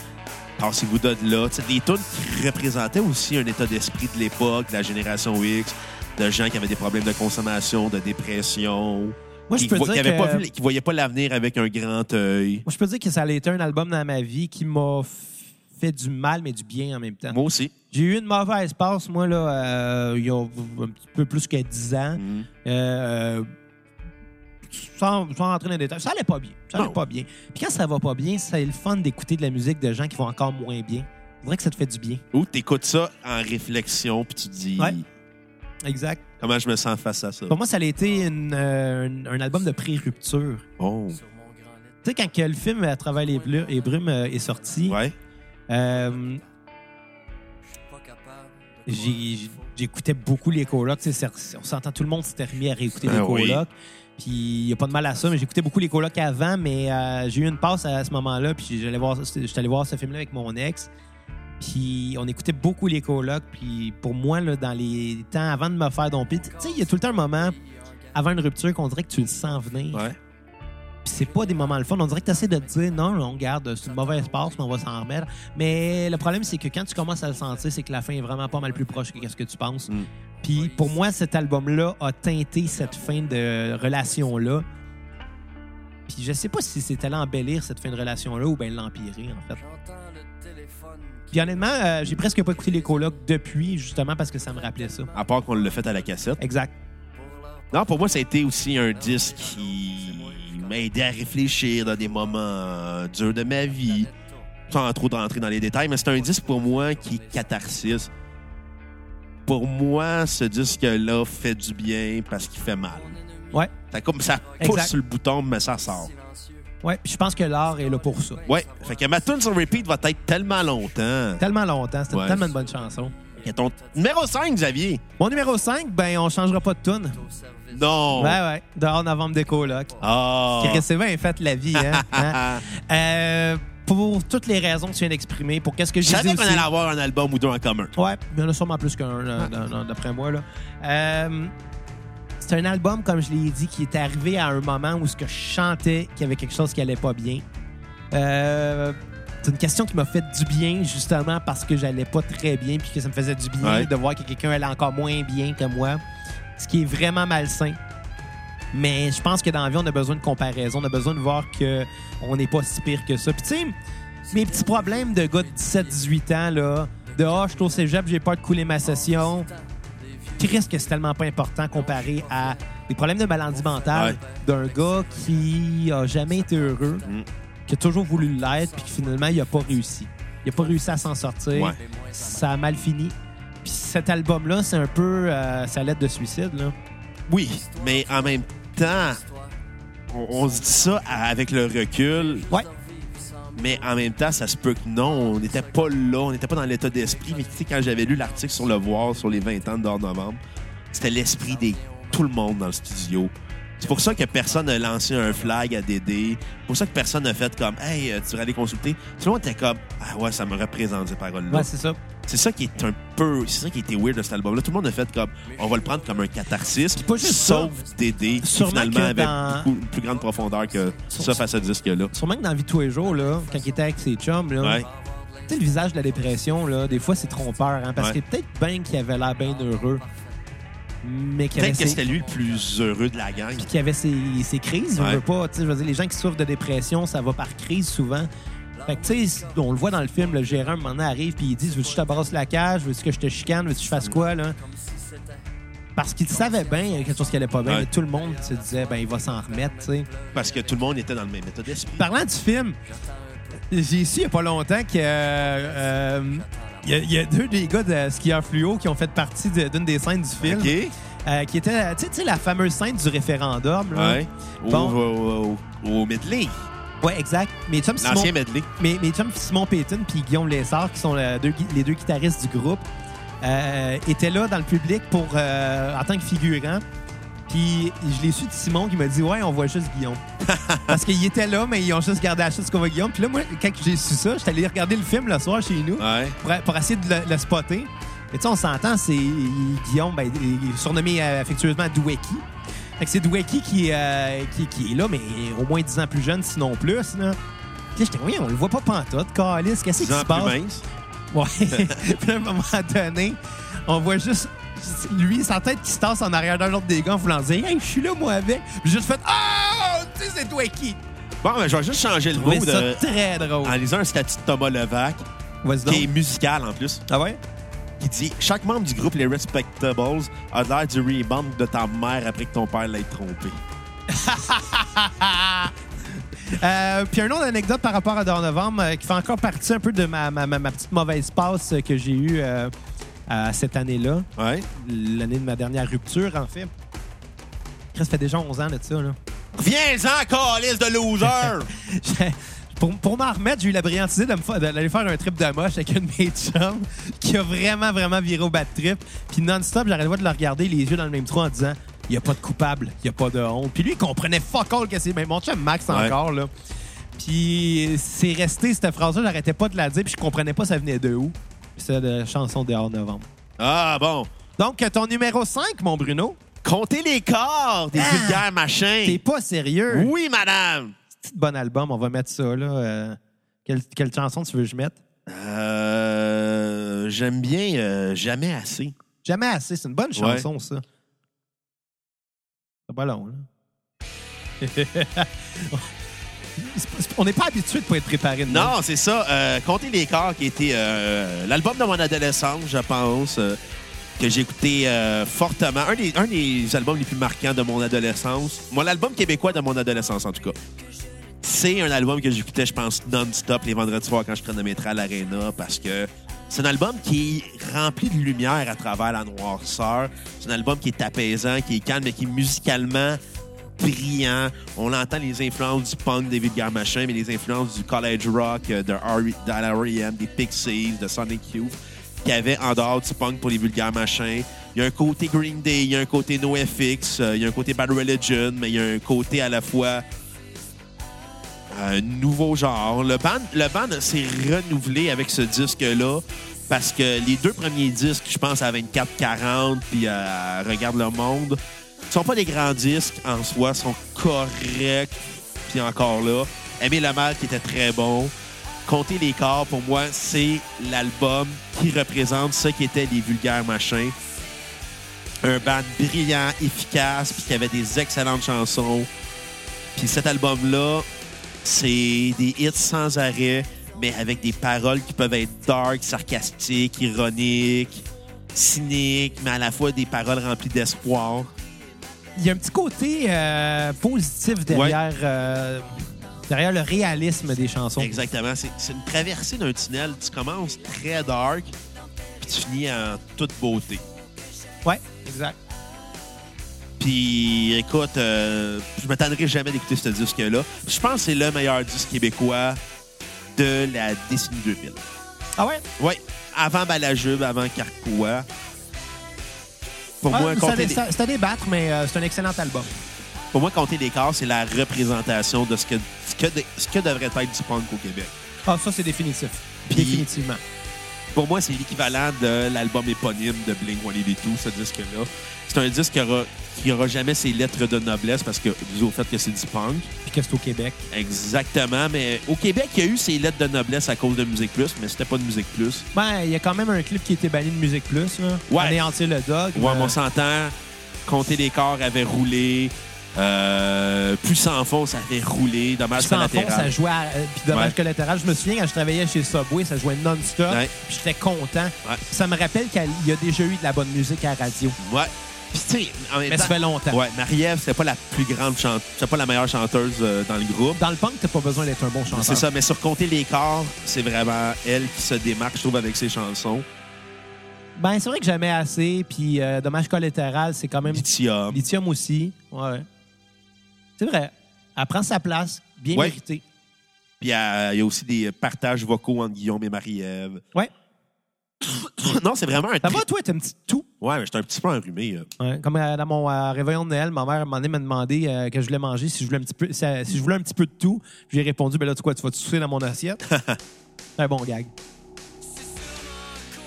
Passez-vous de là. Tu sais, des tunes qui représentaient aussi un état d'esprit de l'époque, de la génération X, de gens qui avaient des problèmes de consommation, de dépression, Moi, je qui, peux dire qui avaient que... pas vu- qui voyaient pas l'avenir avec un grand œil. Moi, je peux dire que ça a été un album dans ma vie qui m'a fait du mal, mais du bien en même temps. Moi aussi. J'ai eu une mauvaise passe, moi, là, euh, il y a un petit peu plus que 10 ans. Mhm. Euh, sans, sans rentrer dans les détails, ça allait pas bien. Ça allait Non. pas bien. Puis quand ça va pas bien, c'est le fun d'écouter de la musique de gens qui vont encore moins bien. C'est vrai que ça te fait du bien. Ou t'écoutes ça en réflexion, puis tu te dis Ouais. Exact. comment je me sens face à ça? Pour moi, ça a été une, euh, un, un album de pré-rupture. Oh. Tu sais, quand que le film À travers les, les brumes euh, est sorti, Ouais. euh, j'écoutais beaucoup les colocs. On s'entend, tout le monde s'était remis à réécouter les Ah oui. colocs. Puis il n'y a pas de mal à ça, mais j'écoutais beaucoup les colocs avant, mais euh, j'ai eu une passe à ce moment-là, puis j'allais voir, j'étais allé voir ce film-là avec mon ex. Puis on écoutait beaucoup les colocs, puis pour moi, là, dans les temps avant de me faire domper, tu sais, il y a tout le temps un moment avant une rupture qu'on dirait que tu le sens venir. Ouais. Puis c'est pas des moments le fun. On dirait que tu essaies de te dire non, on garde, c'est une mauvaise passe, mais on va s'en remettre. Mais le problème, c'est que quand tu commences à le sentir, c'est que la fin est vraiment pas mal plus proche que ce que tu penses. Mm. Puis pour moi, cet album-là a teinté cette fin de relation-là. Puis je sais pas si c'était l'embellir cette fin de relation-là ou bien l'empirer, en fait. Puis honnêtement, euh, j'ai presque pas écouté les colocs depuis, justement parce que ça me rappelait ça. À part qu'on l'a fait à la cassette. Exact. Non, pour moi, ça a été aussi un disque qui m'a aidé à réfléchir dans des moments euh, durs de ma vie. Sans trop rentrer dans les détails, mais c'est un disque pour moi qui est catharsis. Pour moi, ce disque-là fait du bien parce qu'il fait mal. Ouais, Ça, comme, ça pousse Exact. sur le bouton, mais ça sort. ouais. Puis je pense que l'art est là pour ça. Ouais. Fait que ma tune sur repeat va être tellement longtemps. Tellement longtemps, c'était Ouais. tellement une bonne chanson. Et ton numéro 5, Xavier? Mon numéro 5, ben on changera pas de tune. Non. Ouais, ouais. Dehors novembre des colocs. Ah. Qui restait bien fait la vie, hein? Hein? Euh, pour toutes les raisons que tu viens d'exprimer, pour qu'est-ce que Je j'ai dit savais qu'on allait avoir un album ou deux en commun. Ouais, il y en a sûrement plus qu'un, dans- d'après moi. Là. Euh, c'est un album, comme je l'ai dit, qui est arrivé à un moment où ce que je chantais qu'il y avait quelque chose qui allait pas bien. Euh, c'est une question qui m'a fait du bien, justement, parce que j'allais pas très bien puis que ça me faisait du bien Ouais. de voir que quelqu'un allait encore moins bien que moi. Ce qui est vraiment malsain. Mais je pense que dans la vie, on a besoin de comparaison. On a besoin de voir qu'on n'est pas si pire que ça. Puis tu sais, mes petits problèmes de gars de 17-18 ans, là, de Ah, je suis au cégep, j'ai peur de couler ma session. Chris, que c'est tellement pas important comparé à des problèmes de maladie mentale d'un gars qui a jamais été heureux, Mm. qui a toujours voulu l'être, puis qui finalement, il a pas réussi. Il a pas réussi à s'en sortir. Ouais. Ça a mal fini. Puis cet album-là, c'est un peu euh, sa lettre de suicide, là. Oui, mais en même temps, on, on se dit ça avec le recul, Ouais. mais en même temps, ça se peut que non, on n'était pas là, on n'était pas dans l'état d'esprit. Mais tu sais, quand j'avais lu l'article sur le voir sur les 20 ans de Dehors Novembre, c'était l'esprit de tout le monde dans le studio. C'est pour ça que personne n'a lancé un flag à Dédé. C'est pour ça que personne n'a fait comme Hey, euh, tu devrais aller consulter. Tout le monde était comme Ah ouais, ça me représente ces paroles-là. Ouais, c'est ça. C'est ça qui est un peu. C'est ça qui était weird de cet album-là. Tout le monde a fait comme. On va le prendre comme un catharsis. pas juste sauf Dédé, qui finalement avait dans- beaucoup, une plus grande profondeur que ça face à ce disque-là. Sûrement que dans la vie de tous les jours, là, quand il était avec ses chums, là, Ouais. tu sais, le visage de la dépression, là, des fois, c'est trompeur. Hein, parce Ouais. que peut-être bien qu'il avait l'air bien heureux, Peut-être que c'était lui le plus heureux de la gang. puis qu'il avait ses, ses crises. Ouais. Pas, je veux dire, les gens qui souffrent de dépression, ça va par crise souvent. Fait que, tu sais, on le voit dans le film, le gérant, un moment donné, arrive puis il dit Veux-tu que je te brasse la cage? Veux-tu que je te chicane? Veux-tu que je fasse quoi, là Parce qu'il savait bien, il y avait quelque chose qui allait pas bien, Ouais. mais tout le monde se disait Ben, il va s'en remettre, tu sais. Parce que tout le monde était dans le même état d'esprit. Parlant du film, j'ai su il n'y a pas longtemps que. euh, il y, a- il y a deux des gars de skieur fluo qui ont fait partie de- d'une des scènes du film. OK? euh, qui était, tu sais- la fameuse scène du référendum. Là. Ouais. Au, Bon. au, au-. Ouais, exact. Mais Simon, L'ancien medley. mais, Simon Payton puis Guillaume Lessard, qui sont le- deux gui- les deux guitaristes du groupe, euh, étaient là dans le public pour, euh, en tant que figurant. Puis je l'ai su de Simon qui m'a dit Ouais, on voit juste Guillaume. Parce qu'il était là, mais ils ont juste gardé la chose qu'on voit Guillaume. Puis là, moi, quand j'ai su ça, j'étais allé regarder le film le soir chez nous Ouais. pour, pour essayer de le, le spotter. Mais tu sais, on s'entend, c'est Guillaume, ben, il est surnommé euh, affectueusement Dwecky. Fait que c'est Dwecky qui, euh, qui, qui est là, mais au moins 10 ans plus jeune, sinon plus. Là. J'étais, oui, on le voit pas pantoute, Calis, qu'est-ce qui se plus passe? mince. Ouais. Puis à un moment donné, on voit juste lui, sa tête qui se tasse en arrière d'un autre des gars en voulant dire Hey, je suis là, moi, avec. Puis j'ai juste fait Ah, tu sais, c'est Dwecky. Bon, ben, je vais juste changer le mot de... très drôle. en lisant un statut de Thomas Levac, qui est musical en plus, Ah ouais? Qui dit Chaque membre du groupe Les Respectables a l'air du rebound de ta mère après que ton père l'ait trompé. Euh, puis un autre anecdote par rapport à Dehors Novembre euh, qui fait encore partie un peu de ma, ma- ma- ma petite mauvaise passe euh, que j'ai eue euh, cette année-là, Ouais. l'année de ma dernière rupture, en fait. Ça fait déjà 11 ans de ça. Là. Viens-en, calice de loser! Pour pour m'en remettre, j'ai eu la fa- d'aller faire un trip de moche avec une de mes chums qui a vraiment, vraiment viré au bad trip. Puis non-stop, j'arrêtais pas de le regarder les yeux dans le même trou en disant il n'y a pas de coupable, il n'y a pas de honte. Puis lui, il comprenait fuck all que c'est. Mais mon chum Max Ouais. encore, là. Puis c'est resté cette phrase-là, j'arrêtais pas de la dire, puis je comprenais pas ça venait de où. Puis c'est de la chanson Dehors Novembre. ah, bon. Donc, ton numéro 5, mon Bruno, Comptez les corps des Ah! vulgaires machins. t'es pas sérieux. Oui, madame. Petit bon album, on va mettre ça, là. Euh, quelle, quelle chanson tu veux que je mette? Euh, J'aime bien euh, Jamais assez. Jamais assez. C'est une bonne chanson, ça. C'est pas long, là. On n'est pas habitué de pas être préparé. Non, c'est ça. Euh, Comptez les corps qui était euh, l'album de mon adolescence, je pense, euh, que j'ai écouté fortement. Un des, un des albums les plus marquants de mon adolescence. Mon album québécois de mon adolescence, en tout cas. C'est un album que j'écoutais, je pense, non-stop les vendredis soirs quand je chronométrais à l'Arena parce que c'est un album qui est rempli de lumière à travers la noirceur. C'est un album qui est apaisant, qui est calme, mais qui est musicalement brillant. On entend les influences du punk des vulgaires machins, mais les influences du college rock, euh, de, R.E.M., des Pixies, de Sonic Youth, qu'il y avait en dehors du punk pour les vulgaires machins. Il y a un côté Green Day, il y a un côté NoFX, euh, il y a un côté Bad Religion, mais il y a un côté à la fois un nouveau genre. Le band, s'est renouvelé avec ce disque-là parce que les deux premiers disques, je pense à 24-40 puis à Regarde le monde, sont pas des grands disques en soi, sont corrects puis encore là. Aimer le mal qui était très bon. Compter les corps, pour moi, c'est l'album qui représente ce qui était les vulgaires machins. Un band brillant, efficace, puis qui avait des excellentes chansons. Puis cet album-là, c'est des hits sans arrêt. mais avec des paroles qui peuvent être dark, sarcastiques, ironiques, cyniques, mais à la fois des paroles remplies d'espoir. Il y a un petit côté euh, positif derrière, euh, derrière le réalisme des chansons. Exactement. C'est c'est une traversée d'un tunnel. Tu commences très dark, puis tu finis en toute beauté. Ouais, exact. Puis, écoute, euh, je m'attendrai jamais d'écouter ce disque-là. Je pense que c'est le meilleur disque québécois de la décennie 2000. Ah ouais? Oui, avant Balajube, avant Carquois. Pour, Ah, moi, c'est compter les, c'est à- débattre, mais euh, c'est un excellent album. pour moi, compter corps, c'est la représentation de ce que, ce, que, de- ce que devrait être du punk au Québec. Ah, ça, c'est définitif. Puis- Définitivement. Pour moi, c'est l'équivalent de l'album éponyme de Blink-182, ce disque-là. C'est un disque qui aura, qui aura jamais ses lettres de noblesse parce que, dû au fait que c'est du punk. Puis que c'est au Québec. Exactement, mais au Québec, il y a eu ses lettres de noblesse à cause de Musique Plus, mais c'était pas de Musique Plus. Ben, il y a quand même un clip qui a été banni de Musique Plus. Là. Ouais. Anéantir le dog. Ouais, mais on s'entend. Compter les corps avait roulé. Euh, plus sans fond, ça avait roulé. Dommage Puis sans fond, ça collatéral. jouait à, euh, puis dommage Ouais. collatéral. Je me souviens quand je travaillais chez Subway, ça jouait non-stop. Ouais. Puis j'étais content. Ouais. Ça me rappelle qu'il y a déjà eu de la bonne musique à la radio. Ouais. Puis, tu sais, en même Mais ça temps- fait longtemps. Ouais, Marie-Ève, c'était pas la plus grande chanteuse, c'était pas la meilleure chanteuse euh, dans le groupe. Dans le punk, t'as pas besoin d'être un bon chanteur. C'est ça, mais sur compter les corps, c'est vraiment elle qui se démarque, je trouve, avec ses chansons. Ben, c'est vrai que jamais assez. Puis euh, dommage collatéral, c'est quand même. Lithium. Lithium aussi. Ouais. C'est vrai. Elle prend sa place. Bien Ouais. méritée. Puis il y a aussi des partages vocaux entre Guillaume et Marie-Ève. Ouais. non, c'est vraiment un Ça va, toi, t'es un petit tout? Ouais, mais j'étais un petit peu enrhumé. euh. Ouais, comme euh, dans mon euh, réveillon de Noël, ma mère m'a demandé euh, que je voulais manger, si je voulais un petit peu, si, euh, si je voulais un petit peu de tout. J'ai répondu, ben là, tu quoi, tu vas te souffler dans mon assiette? C'est un bon gag.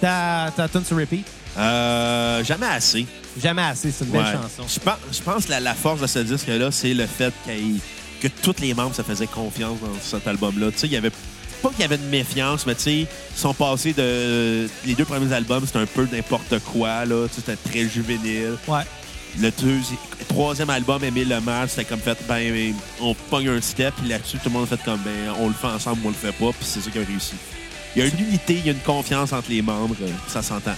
Ta, ta tune sur repeat? Euh, jamais assez. Jamais assez, c'est une belle Ouais. chanson. Je pense, je pense que la, la force de ce disque-là, c'est le fait qu'il- que tous les membres se faisaient confiance dans cet album-là. Tu sais, il y avait pas qu'il y avait de méfiance, mais tu sais, ils sont passés de. Les deux premiers albums, c'était un peu n'importe quoi, là. Tu sais, C'était très juvénile. Ouais. Le deuxi- troisième album, Émile Le Mal, c'était comme fait, ben, on pogne un step, puis là-dessus, tout le monde a fait comme, ben, on le fait ensemble, on le fait pas, puis c'est ça qui a réussi. Il y a une unité, il y a une confiance entre les membres, euh, ça s'entend.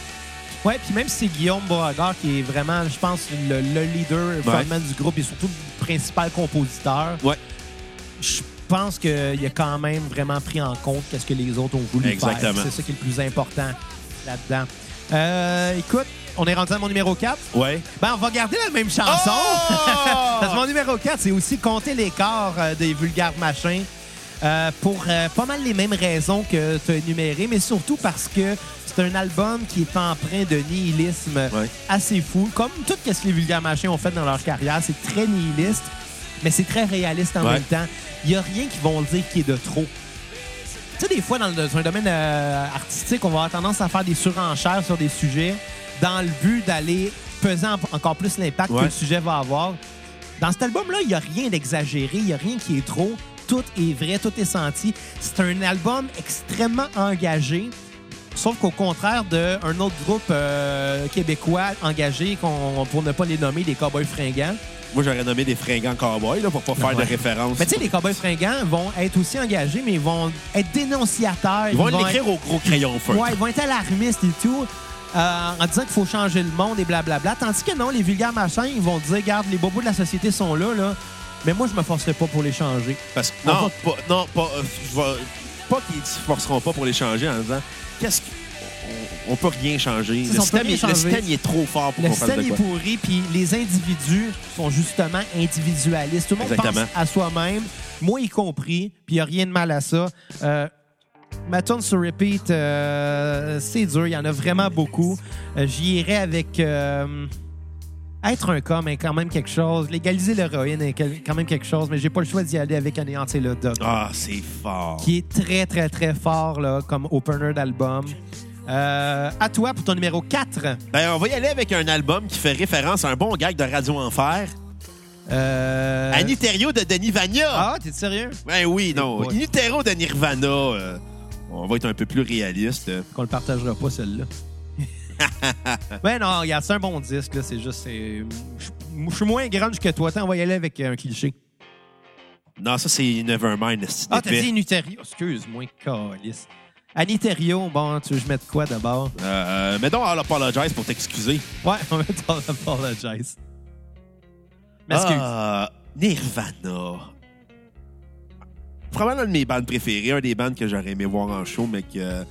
Ouais, puis même si c'est Guillaume Beauregard qui est vraiment, je pense, le, le leader, frontman du groupe et surtout le principal compositeur, Ouais. je pense qu'il a quand même vraiment pris en compte qu'est-ce que les autres ont voulu Exactement. faire. C'est ça qui est le plus important là-dedans. Euh, écoute, on est rendu à mon numéro 4. Ouais. Ben, on va garder la même chanson. Oh! Parce que mon numéro 4, c'est aussi compter l'écart euh, des vulgaires machins. euh, pour euh, pas mal les mêmes raisons que tu as énumérées, mais surtout parce que c'est un album qui est empreint de nihilisme Ouais. assez fou. Comme tout ce que les vulgaires machins ont fait dans leur carrière, c'est très nihiliste, mais c'est très réaliste en Ouais. même temps. Il n'y a rien qui vont dire qui est de trop. Tu sais, des fois, dans, le- dans un domaine euh, artistique, on va avoir tendance à faire des surenchères sur des sujets dans le but d'aller peser en- encore plus l'impact que le sujet va avoir. Dans cet album-là, il n'y a rien d'exagéré, il n'y a rien qui est trop. Tout est vrai, tout est senti. C'est un album extrêmement engagé. Sauf qu'au contraire d'un autre groupe euh, québécois engagé, qu'on- pour ne pas les nommer, les Cowboys fringants. Moi, j'aurais nommé des fringants cowboys, là, pour pas faire Ouais. de référence. Mais tu sais, les Cowboys fringants vont être aussi engagés, mais ils vont être dénonciateurs. Ils vont être- l'écrire au gros crayon feutre. Ouais, ils vont être alarmistes et tout, euh, en disant qu'il faut changer le monde et blablabla. Tandis que non, les vulgaires machins, ils vont dire, regarde, les bobos de la société sont là, là, mais moi, je me forcerai pas pour les changer. Parce que, On non, va- pas, non, pas, euh, je vais- pas qu'ils se forceront pas pour les changer en disant qu'est-ce qu'on on peut rien changer. Le système, rien il- le changer. système, il est trop fort pour Le qu'on fasse système est pourri, puis les individus sont justement individualistes. Tout le monde Exactement. pense à soi-même, moi y compris, puis il n'y a rien de mal à ça. Euh, ma tune sur repeat, euh, c'est dur, il y en a vraiment beaucoup. Euh, J'y irais avec euh, être un cas, mais quand même quelque chose. Légaliser l'héroïne est quand même quelque chose, mais j'ai pas le choix d'y aller avec Anéantir le Dog. Ah, c'est fort. Qui est très, très, très fort là, comme opener d'album. Euh, à toi pour ton numéro 4. Ben, on va y aller avec un album qui fait référence à un bon gag de Radio Enfer. Euh... Aniterio de Denis Vagna. Ah, t'es sérieux? Ben oui, non. Ouais. Aniterio de Nirvana. euh, on va être un peu plus réaliste. Qu'on le partagera pas, celle-là. Mais non, regarde, c'est un bon disque, là. C'est juste. c'est- Je je suis moins grunge que toi. Attends, on va y aller avec un cliché. Non, ça, c'est Nevermind. c'est Ah, t'as dit Inuterio. Excuse-moi, calice. Aniterio, bon, tu veux que je mette quoi d'abord? Euh, mais donc, I'll apologize pour t'excuser. Ouais, on va mettre All Apologize. M'excuse. Ah, Nirvana. Probablement l'un de mes bandes préférées, un des bandes que j'aurais aimé voir en show, mais que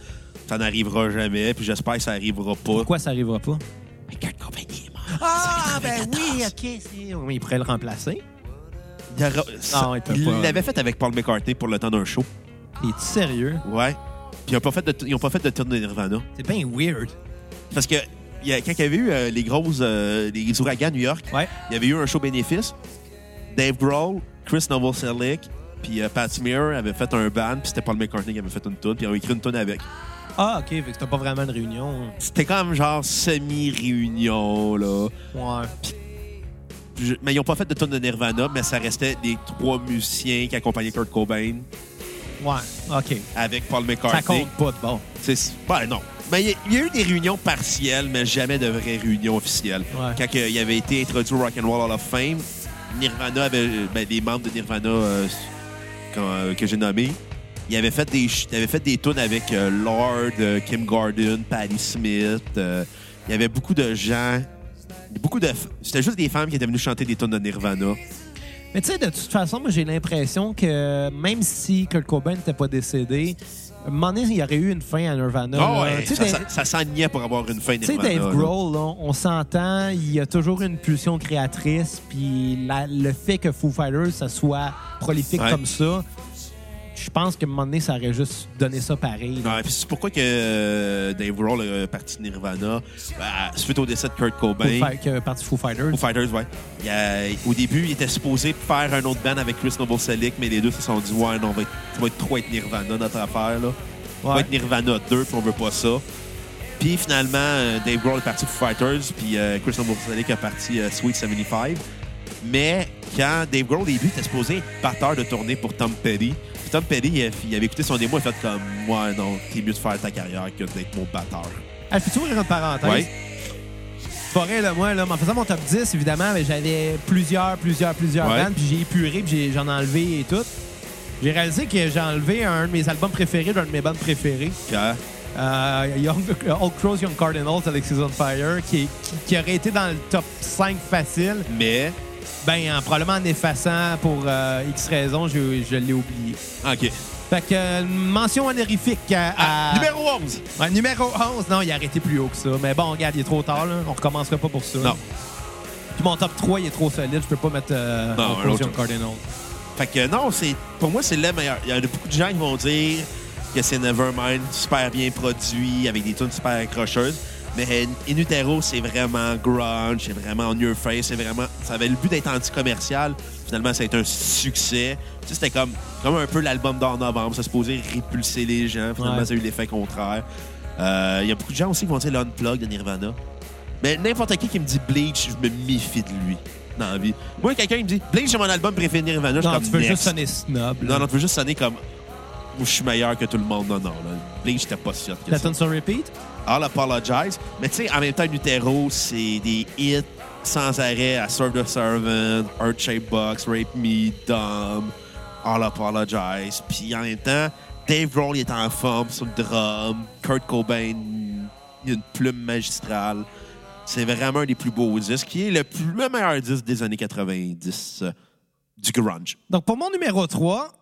ça n'arrivera jamais. Puis j'espère que ça n'arrivera pas. Pourquoi ça arrivera pas? Mais Kurt Cobain est mort. Ah, ben oui, 94. OK. c'est- Oui, il pourrait le remplacer. Il, aura- ça- il pas- l'avait fait avec Paul McCartney pour le temps d'un show. Es-tu sérieux? Ouais. Puis ils n'ont pas fait de, ils ont pas fait de tour de Nirvana. C'est bien weird. Parce que il y a- quand il y avait eu euh, les grosses euh, les ouragans à New York, Ouais. il y avait eu un show bénéfice. Dave Grohl, Chris Novoselic, puis euh, Pat Smear avaient fait un band, puis c'était Paul McCartney qui avait fait une tune, puis ils ont écrit une tune avec. Ah, OK, fait que c'était pas vraiment une réunion. C'était comme genre semi-réunion, là. Ouais. Je- mais ils n'ont pas fait de tune de Nirvana, mais ça restait les trois musiciens qui accompagnaient Kurt Cobain Ouais, OK. avec Paul Ça McCartney. compte pas de bon. C'est- Ouais, non. Mais il y, a- il y a eu des réunions partielles, mais jamais de vraies réunions officielles. Ouais. Quand euh, il avait été introduit au Rock and Roll Hall of Fame, Nirvana avait euh, ben, des membres de Nirvana euh, euh, que j'ai nommés. Il avait fait des il avait fait des tunes avec euh, Lord, euh, Kim Gordon, Patti Smith. euh, il y avait beaucoup de gens, beaucoup de. f- C'était juste des femmes qui étaient venues chanter des tunes de Nirvana. Mais tu sais, de toute façon, moi, j'ai l'impression que même si Kurt Cobain n'était pas décédé, un moment donné, il y aurait eu une fin à Nirvana. Là. ouais, Tu sais, ça, Dave- ça, ça s'enlignait pour avoir une fin tu sais, Nirvana. Dave. Grohl, là, on s'entend, il y a toujours une pulsion créatrice, puis la- le fait que Foo Fighters, ça soit prolifique Ouais. comme ça, je pense qu'à un moment donné, ça aurait juste donné ça pareil. là. Ouais, puis c'est pourquoi que euh, Dave Grohl est parti de Nirvana euh, suite au décès de Kurt Cobain. Fi- que parti Foo Fighters. Foo Fighters, ouais. Il au début, il était supposé faire un autre band avec Chris Novoselic, mais les deux se sont dit ouais, non, on va être, ça va être trop être Nirvana notre affaire là. Ça va être Nirvana 2, puis on veut pas ça. Puis finalement, euh, Dave Grohl est parti Foo Fighters, puis Chris Novoselic est parti Sweet 75. Mais quand Dave Grohl, au début, était supposé être batteur de tournée pour Tom Petty, puis Tom Petty, il, a- il avait écouté son démo et fait comme Ouais, non, t'es mieux de faire ta carrière que d'être mon batteur. Ah, je peux ouvrir une parenthèse? Pas vrai, là, moi, là, en faisant mon top 10, évidemment, mais j'avais plusieurs, plusieurs, plusieurs Ouais. bandes, puis j'ai épuré, puis j'en ai enlevé et tout. J'ai réalisé que j'ai enlevé un de mes albums préférés d'un de mes bandes préférées. Puis, euh, Young, Old Crows, Young Cardinals avec Season Fire, qui, qui, qui aurait été dans le top 5 facile. mais, Ben, en- probablement en effaçant pour euh, X raisons, je, je l'ai oublié. OK. Fait que, euh, mention honorifique à. Ah, numéro 11. Ouais, numéro 11. Non, il a arrêté plus haut que ça. Mais bon, regarde, il est trop tard. Là. On recommencera pas pour ça. Non. Puis mon top 3, il est trop solide. Je peux pas mettre euh, Non, un autre. Cardinals. Fait que non, c'est pour moi, c'est le meilleur. Il y a beaucoup de gens qui vont dire que c'est Nevermind, super bien produit, avec des tunes super accrocheuses. Mais In Utero, c'est vraiment grunge, c'est vraiment on your face, c'est vraiment. Ça avait le but d'être anti-commercial. Finalement, ça a été un succès. Tu sais, c'était comme, comme un peu l'album d'en novembre. Ça se posait répulser les gens. Finalement, Ouais. ça a eu l'effet contraire. Euh, Il y a beaucoup de gens aussi qui vont dire l'unplug de Nirvana. Mais n'importe qui qui me dit Bleach, je me méfie de lui dans la vie. Moi, quelqu'un me dit Bleach, c'est mon album préféré de Nirvana, je suis Non, comme tu veux juste sonner snob. là. Non, non, tu veux juste sonner comme. Je suis meilleur que tout le monde. Non, non. Là. Bleach, j'étais pas sûr La tune sur repeat? I'll apologize. Mais tu sais, en même temps, Nutero, c'est des hits sans arrêt à Serve the Servant, Earth Shape Box, Rape Me, Dumb, I'll apologize. Puis en même temps, Dave Grohl il est en forme sur le drum. Kurt Cobain, il a une plume magistrale. C'est vraiment un des plus beaux disques, qui est le, plus, le meilleur disque des années 90 euh, du grunge. Donc, pour mon numéro 3,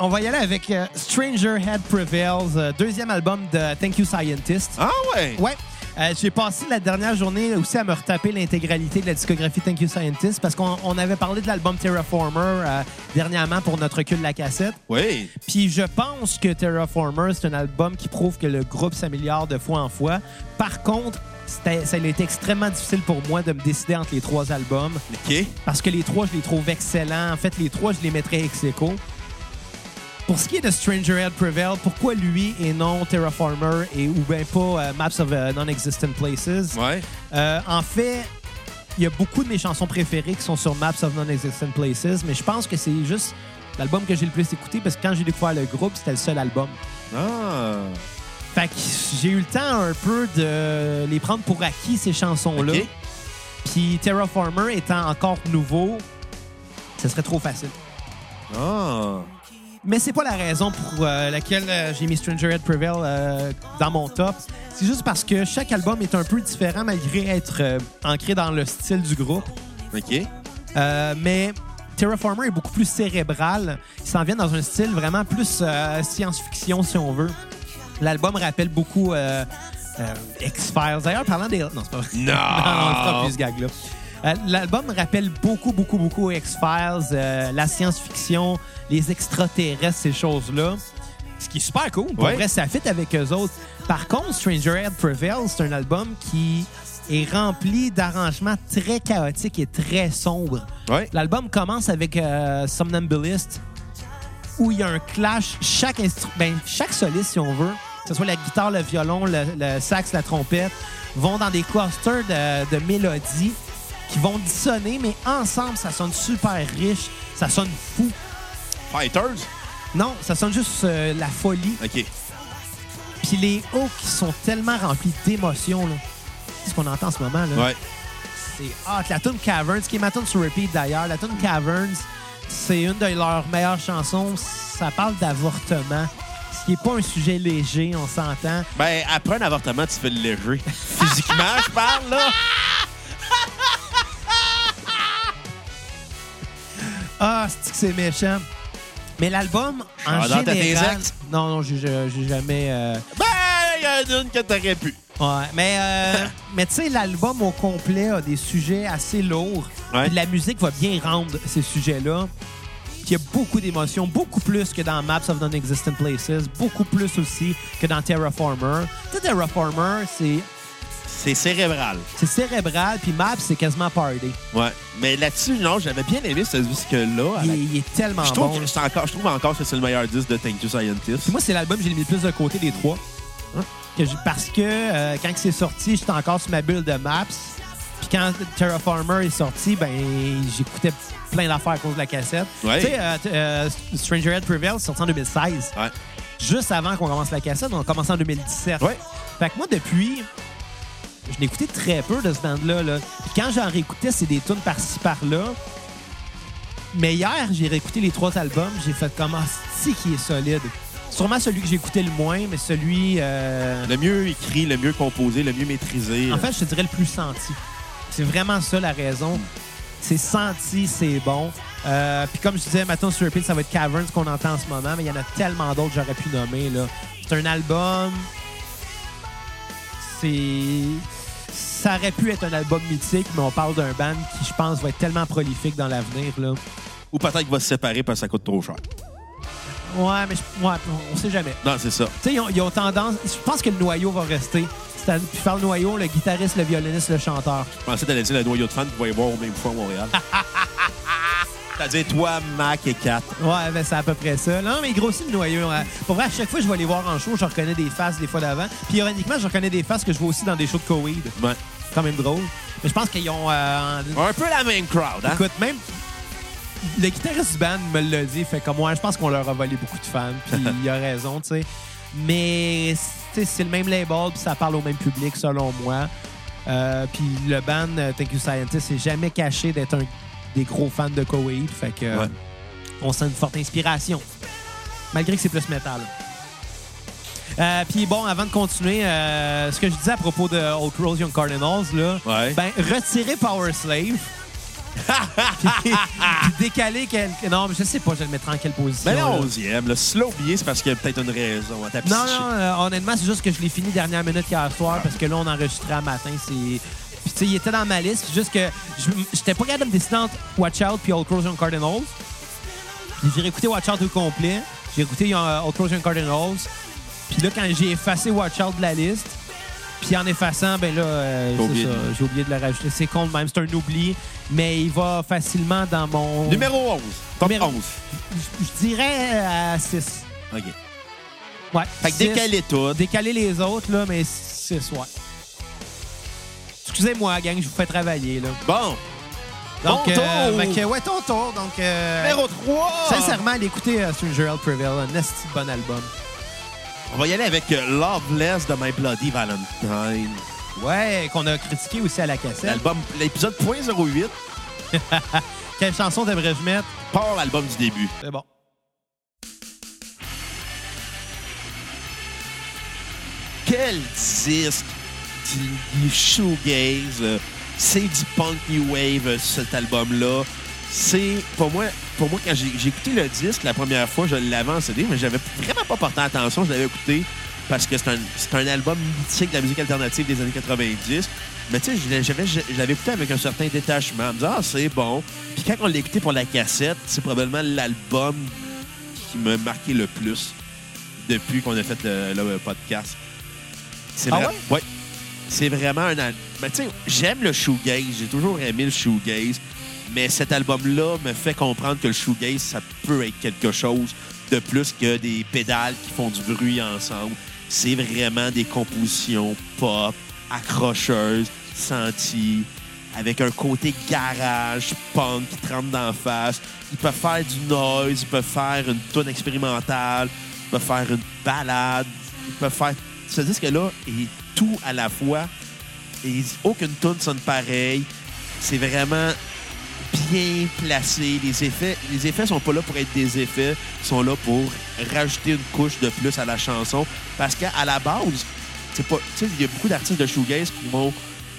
on va y aller avec euh, Stranger Head Prevails, euh, deuxième album de Thank You Scientist. Ah ouais? Ouais. Euh, J'ai passé la dernière journée aussi à me retaper l'intégralité de la discographie Thank You Scientist parce qu'on on avait parlé de l'album Terraformer dernièrement pour notre cul de la cassette. Oui. Puis je pense que Terraformer, c'est un album qui prouve que le groupe s'améliore de fois en fois. Par contre, ça a été extrêmement difficile pour moi de me décider entre les trois albums OK. parce que les trois, je les trouve excellents. En fait, les trois, je les mettrais ex aequo. Pour ce qui est de Stranger Head Prevail, pourquoi lui et non Terraformer et ou bien pas euh, Maps of euh, Non-Existent Places? Ouais. Euh, en fait, il y a beaucoup de mes chansons préférées qui sont sur Maps of Non-Existent Places, mais je pense que c'est juste l'album que j'ai le plus écouté parce que quand j'ai découvert le groupe, c'était le seul album. Ah. Fait que j'ai eu le temps un peu de les prendre pour acquis, ces chansons-là. OK. Puis Terraformer étant encore nouveau, ce serait trop facile. Ah. Mais c'est pas la raison pour euh, laquelle euh, j'ai mis Stranger Head Prevail euh, dans mon top. C'est juste parce que chaque album est un peu différent malgré être ancré dans le style du groupe. OK. Mais Terraformer est beaucoup plus cérébral. Il s'en vient dans un style vraiment plus science-fiction, si on veut. L'album rappelle beaucoup X-Files. D'ailleurs, parlant des... Non, c'est pas vrai. Non! non, on fera plus ce gag-là. Euh, L'album rappelle beaucoup, beaucoup, beaucoup X-Files, euh, la science-fiction, les extraterrestres, ces choses-là. Ce qui est super cool. Pour Ouais. vrai, ça fit avec eux autres. Par contre, Stranger Head Prevail, c'est un album qui est rempli d'arrangements très chaotiques et très sombres. Ouais. L'album commence avec euh, Somnambulist, où il y a un clash. Chaque, ben, chaque soliste, si on veut, que ce soit la guitare, le violon, le, le sax, la trompette, vont dans des clusters de, de mélodies qui vont dissonner, mais ensemble, ça sonne super riche, ça sonne fou. Fighters? Non, ça sonne juste euh, la folie. OK. Puis les hauts qui sont tellement remplis d'émotions, là. C'est ce qu'on entend en ce moment, là. Ouais. C'est hot. La tune Caverns, qui est ma tune sur repeat d'ailleurs. La tune Caverns, c'est une de leurs meilleures chansons. Ça parle d'avortement, ce qui n'est pas un sujet léger, on s'entend. Ben, après un avortement, tu fais le léger. Physiquement, je parle, là. Ah, c'est que c'est méchant? Mais l'album, en à tes général... ex. Non, non, j'ai jamais... euh, Ben, il y en a une que t'aurais pu. Ouais, mais, euh, mais tu sais, l'album au complet a des sujets assez lourds. Ouais. La musique va bien rendre ces sujets-là. Il y a beaucoup d'émotions, beaucoup plus que dans Maps of Non-Existent Places, beaucoup plus aussi que dans Terraformer. Tu sais, Terraformer, c'est C'est cérébral. c'est cérébral, puis Maps, c'est quasiment party. Ouais. Mais là-dessus, non, j'avais bien aimé ce disque-là. Il, la- il est tellement Je trouve, bon. que c'est encore, je trouve encore que c'est le meilleur disque de Thank You Scientist. Puis moi, c'est l'album que j'ai mis le plus de côté des trois. Que j'ai- parce que euh, quand c'est sorti, j'étais encore sur ma bulle de Maps. Puis quand Terraformer est sorti, ben j'écoutais plein d'affaires à cause de la cassette. Ouais. Tu sais, euh, euh, Stranger Head Prevail, c'est sorti en 2016. Ouais. Juste avant qu'on commence la cassette, on a commencé en 2017. Ouais. Fait que moi, depuis, je écouté très peu de ce band-là. Là. Puis quand j'en réécoutais, c'est des tunes par-ci, par-là. Mais hier, j'ai réécouté les trois albums. J'ai fait comme, ah, c'est qui est solide. Sûrement celui que j'ai écouté le moins, mais celui... euh, Le mieux écrit, le mieux composé, le mieux maîtrisé. En fait, je te dirais le plus senti. C'est vraiment ça la raison. C'est senti, c'est bon. Euh, Puis comme je disais, maintenant sur repeat, ça va être Caverns qu'on entend en ce moment, mais il y en a tellement d'autres que j'aurais pu nommer. C'est un album. C'est. Ça aurait pu être un album mythique, mais on parle d'un band qui, je pense, va être tellement prolifique dans l'avenir. là. Ou peut-être qu'il va se séparer parce que ça coûte trop cher. Ouais, mais je- ouais, on sait jamais. Non, c'est ça. Tu sais, ils ont, ils ont tendance. Je pense que le noyau va rester. C'est-à- Puis faire le noyau, le guitariste, le violoniste, le chanteur. Je pensais que t'allais dire le noyau de fans qu'il va y voir au même fois à Montréal. C'est-à-dire toi, Mac et Kat. Ouais, ben c'est à peu près ça. Non, mais il grossit le noyau. hein. Pour vrai, à chaque fois que je vais les voir en show, je reconnais des faces des fois d'avant. Puis ironiquement, je reconnais des faces que je vois aussi dans des shows de Coweed. Ouais. Quand même drôle. Mais je pense qu'ils ont... euh, Un peu la même crowd, hein? Écoute, même... Le guitariste du band me l'a dit, fait comme moi, je pense qu'on leur a volé beaucoup de fans. Puis il a raison, tu sais. Mais tu sais, c'est le même label, puis ça parle au même public, selon moi. Euh, puis le band euh, Thank You Scientist s'est jamais caché d'être un des gros fans de Coweed. Fait que Ouais. on sent une forte inspiration. Malgré que c'est plus métal. Euh, puis bon, avant de continuer, euh, ce que je disais à propos de Old Crows Young Cardinals, là, Ouais. ben, retirer Power Slave. puis, puis décaler quelque. Non, mais je sais pas, je vais le mettre en quelle position. Mais là. non, onzième. Le slow oublié, c'est parce qu'il y a peut-être une raison. à ta Non, non, euh, honnêtement, c'est juste que je l'ai fini dernière minute hier soir parce que là, on enregistrait à matin. C'est. Puis, tu sais, il était dans ma liste. juste que je- j'étais pas capable de me décider entre Watch Out puis Old Crows Young Cardinals. J'ai réécouté Watch Out au complet. J'ai écouté euh, Old Crows Young Cardinals. Puis là, quand j'ai effacé Watch Out de la liste, puis en effaçant, ben là, euh, oublié ça, j'ai oublié de le rajouter. C'est con même, c'est un oubli, mais il va facilement dans mon. Numéro 11. Top Numéro- 11. Je dirais à 6. OK. Ouais. Fait que décaler tout. décaler les autres, là, mais c'est ouais. Excusez-moi, gang, je vous fais travailler, là. Bon. Donc, euh, tour! fait que, ouais, ton tour. Donc, euh, Numéro 3. sincèrement, allez écouter euh, Stranger Hell Prevail, un esti bon album. On va y aller avec euh, Loveless de My Bloody Valentine. Ouais, qu'on a critiqué aussi à la cassette. L'album, l'épisode .08. Quelle chanson t'aimerais que je mette? Part l'album du début. C'est bon. Quel disque du, du shoegaze. euh, C'est du punk new wave, euh, cet album-là. C'est, pour moi, pour moi quand j'ai écouté le disque la première fois, je l'avais en CD, mais j'avais vraiment pas porté attention. Je l'avais écouté parce que c'est un, c'est un album mythique de la musique alternative des années 90. Mais tu sais, je l'avais écouté avec un certain détachement. En me disant, ah, c'est bon. Puis quand on l'a écouté pour la cassette, c'est probablement l'album qui m'a marqué le plus depuis qu'on a fait le, le podcast. C'est Ah ouais. C'est vraiment un. Mais tu sais, j'aime le shoegaze. J'ai toujours aimé le shoegaze. Mais cet album-là me fait comprendre que le shoegaze, ça peut être quelque chose de plus que des pédales qui font du bruit ensemble. C'est vraiment des compositions pop, accrocheuses, senties, avec un côté garage, punk qui te rentre d'en face. Ils peuvent faire du noise, ils peuvent faire une tonne expérimentale, ils peuvent faire une balade, ils peuvent faire. Ce disque-là est tout à la fois. Et aucune tonne sonne pareil. C'est vraiment bien placé. Les effets, les effets sont pas là pour être des effets, ils sont là pour rajouter une couche de plus à la chanson. Parce qu'à la base, c'est pas. Il y a beaucoup d'artistes de shoegaze qui vont,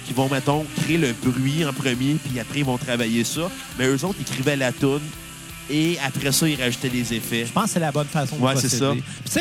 qui vont, mettons, créer le bruit en premier, puis après, ils vont travailler ça. Mais eux autres, ils écrivaient la tune et après ça, ils rajoutaient les effets. Je pense que c'est la bonne façon de Ouais, c'est procéder. ça.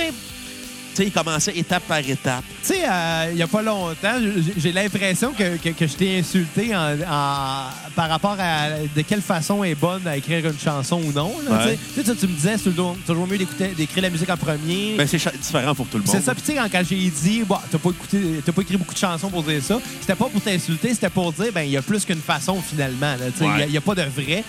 Tu sais, ils commençaient étape par étape. Tu sais, euh, il n'y a pas longtemps, j'ai- l'impression que, que, que je t'ai insulté en, en- par rapport à de quelle façon est bonne à écrire une chanson ou non. là, Ouais. tu me disais, c'est toujours, mieux d'écrire la musique en premier. Ben, c'est différent pour tout le monde. c'est ça, puis tu sais, quand, quand j'ai dit, bah, t'as pas, écouté- pas écrit beaucoup de chansons pour dire ça, c'était pas pour t'insulter, c'était pour dire, ben, il y a plus qu'une façon finalement. Il Ouais. n'y a, pas de vrai.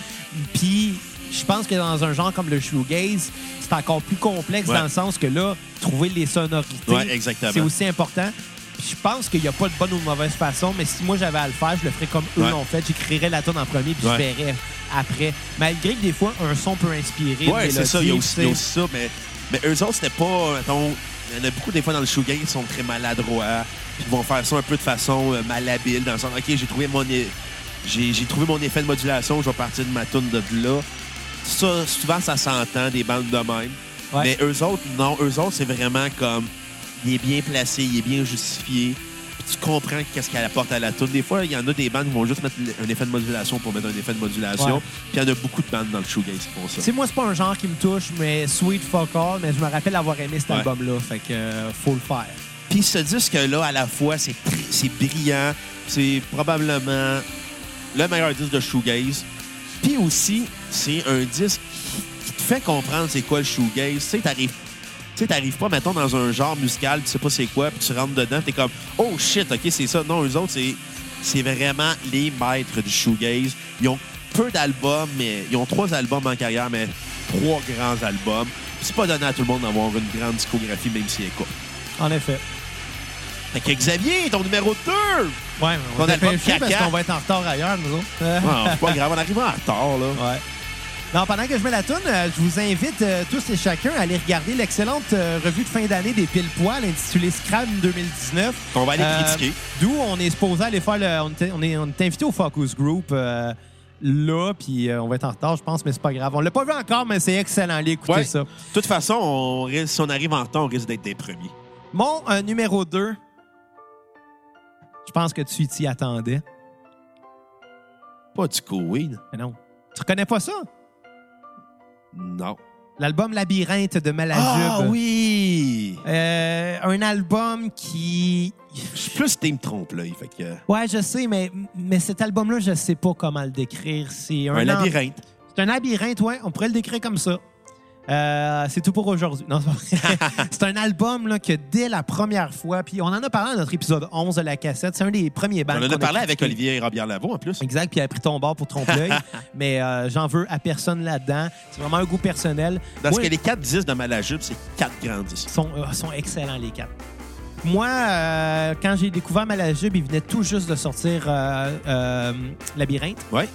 Puis, je pense que dans un genre comme le shoegaze, c'est encore plus complexe Ouais. dans le sens que là, trouver les sonorités, Ouais, c'est aussi important. Puis je pense qu'il n'y a pas de bonne ou de mauvaise façon, mais si moi j'avais à le faire, je le ferais comme eux Ouais. l'ont fait. J'écrirais la tonne en premier, puis je verrais après. Malgré que des fois, un son peut inspirer. Une c'est ça. Il y a aussi, y a ça. Mais, mais eux autres, c'était pas. mettons, il y en a beaucoup des fois dans le shoegaze qui sont très maladroits. Puis ils vont faire ça un peu de façon euh, malhabile, dans le sens, OK, j'ai trouvé mon. j'ai trouvé mon effet de modulation, je vais partir de ma tune de là. Ça, souvent, ça s'entend, des bandes de même. Ouais. Mais eux autres, non. Eux autres, c'est vraiment comme. Il est bien placé, il est bien justifié. Puis tu comprends qu'est-ce qu'elle apporte à la tune. Des fois, il y en a des bandes qui vont juste mettre un effet de modulation pour mettre un effet de modulation. Ouais. Puis il y en a beaucoup de bandes dans le shoegaze qui font ça. Sais, moi, c'est pas un genre qui me touche, mais Sweet Fuck All, mais je me rappelle avoir aimé cet Ouais. album-là. Fait que euh, faut le faire. Puis ce disque-là, à la fois, c'est c'est brillant. C'est probablement le meilleur disque de shoegaze. Puis aussi, c'est un disque qui te fait comprendre c'est quoi le shoegaze. Tu sais, t'arrives tu sais, t'arrives pas, mettons, dans un genre musical, tu sais pas c'est quoi, puis tu rentres dedans, t'es comme « Oh shit, OK, c'est ça. » Non, eux autres, c'est c'est vraiment les maîtres du shoegaze. Ils ont peu d'albums, mais ils ont trois albums en carrière, mais trois grands albums. C'est pas donné à tout le monde d'avoir une grande discographie, même s'il est court. En effet. Fait que Xavier, ton numéro 2! Ouais, Ton on va album parce caca. qu'on va être en retard ailleurs, nous autres. Euh, c'est pas grave, on arrive en retard, là. Ouais. Non, pendant que je mets la toune, euh, je vous invite euh, tous et chacun à aller regarder l'excellente euh, revue de fin d'année des pile poils intitulée Scram 2019. On va aller critiquer. D'où on est supposé aller faire le. On est, on est invité au Focus Group là, puis on va être en retard, je pense, mais c'est pas grave. On l'a pas vu encore, mais c'est excellent. Allez écouter Ouais. ça. De toute façon, on risque- si on arrive en retard, on risque d'être des premiers. Mon numéro 2, je pense que tu t'y attendais. Pas du Koweïn. Mais non. Tu reconnais pas ça? Non. L'album Labyrinthe de Malajube. Ah oui! Euh, un album qui. Je suis plus Team Trompe-l'œil, fait que... Ouais, je sais, mais, mais cet album-là, je sais pas comment le décrire. C'est un, labyrinthe. C'est un labyrinthe, ouais. On pourrait le décrire comme ça. Euh, c'est tout pour aujourd'hui. Non, c'est pas vrai. c'est un album là, que dès la première fois, puis on en a parlé dans notre épisode 11 de la cassette, c'est un des premiers bands. On en a parlé avec. Olivier Robillard-Lavaux, en plus. Exact, puis il a pris ton bord pour trompe-l'œil. mais euh, j'en veux à personne là-dedans. C'est vraiment un goût personnel. Parce Moi, que les quatre disques de Malajube, c'est quatre grands disques. sont, euh, sont excellents, les quatre. Moi, quand j'ai découvert Malajube, il venait tout juste de sortir Labyrinthe. Ouais.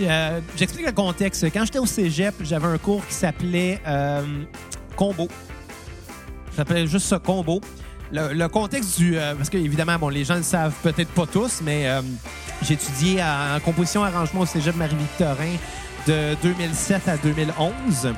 Euh, J'explique le contexte. Quand j'étais au cégep, j'avais un cours qui s'appelait euh, Combo. Ça s'appelait juste ça, Combo. Le, le contexte du... euh, parce que, évidemment, bon, les gens ne le savent peut-être pas tous, mais j'ai étudié en composition arrangement au cégep Marie-Victorin de 2007 à 2011.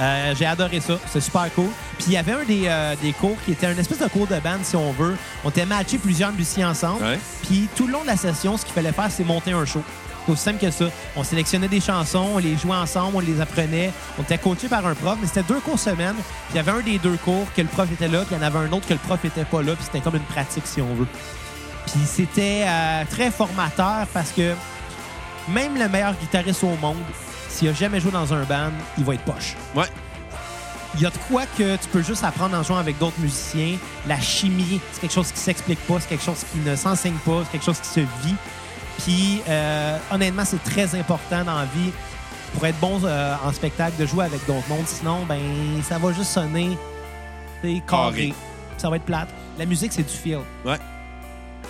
Euh, j'ai adoré ça. C'est super cool. Puis il y avait un des, euh, des cours qui était un espèce de cours de band, si on veut. On était matché plusieurs musiciens ensemble. Ouais. Puis tout le long de la session, ce qu'il fallait faire, c'est monter un show. C'est aussi simple que ça. On sélectionnait des chansons, on les jouait ensemble, on les apprenait. On était coaché par un prof, mais c'était deux cours semaine. Puis il y avait un des deux cours que le prof était là, puis il y en avait un autre que le prof était pas là, puis c'était comme une pratique, si on veut. Puis c'était euh, très formateur parce que même le meilleur guitariste au monde, s'il a jamais joué dans un band, il va être poche. Ouais. Il y a de quoi que tu peux juste apprendre en jouant avec d'autres musiciens. La chimie, c'est quelque chose qui s'explique pas, c'est quelque chose qui ne s'enseigne pas, c'est quelque chose qui se vit. Puis, euh, honnêtement, c'est très important dans la vie pour être bon euh, en spectacle de jouer avec d'autres mondes. Sinon, ben, ça va juste sonner carré. Carré. Ça va être plate. La musique, c'est du feel. Ouais.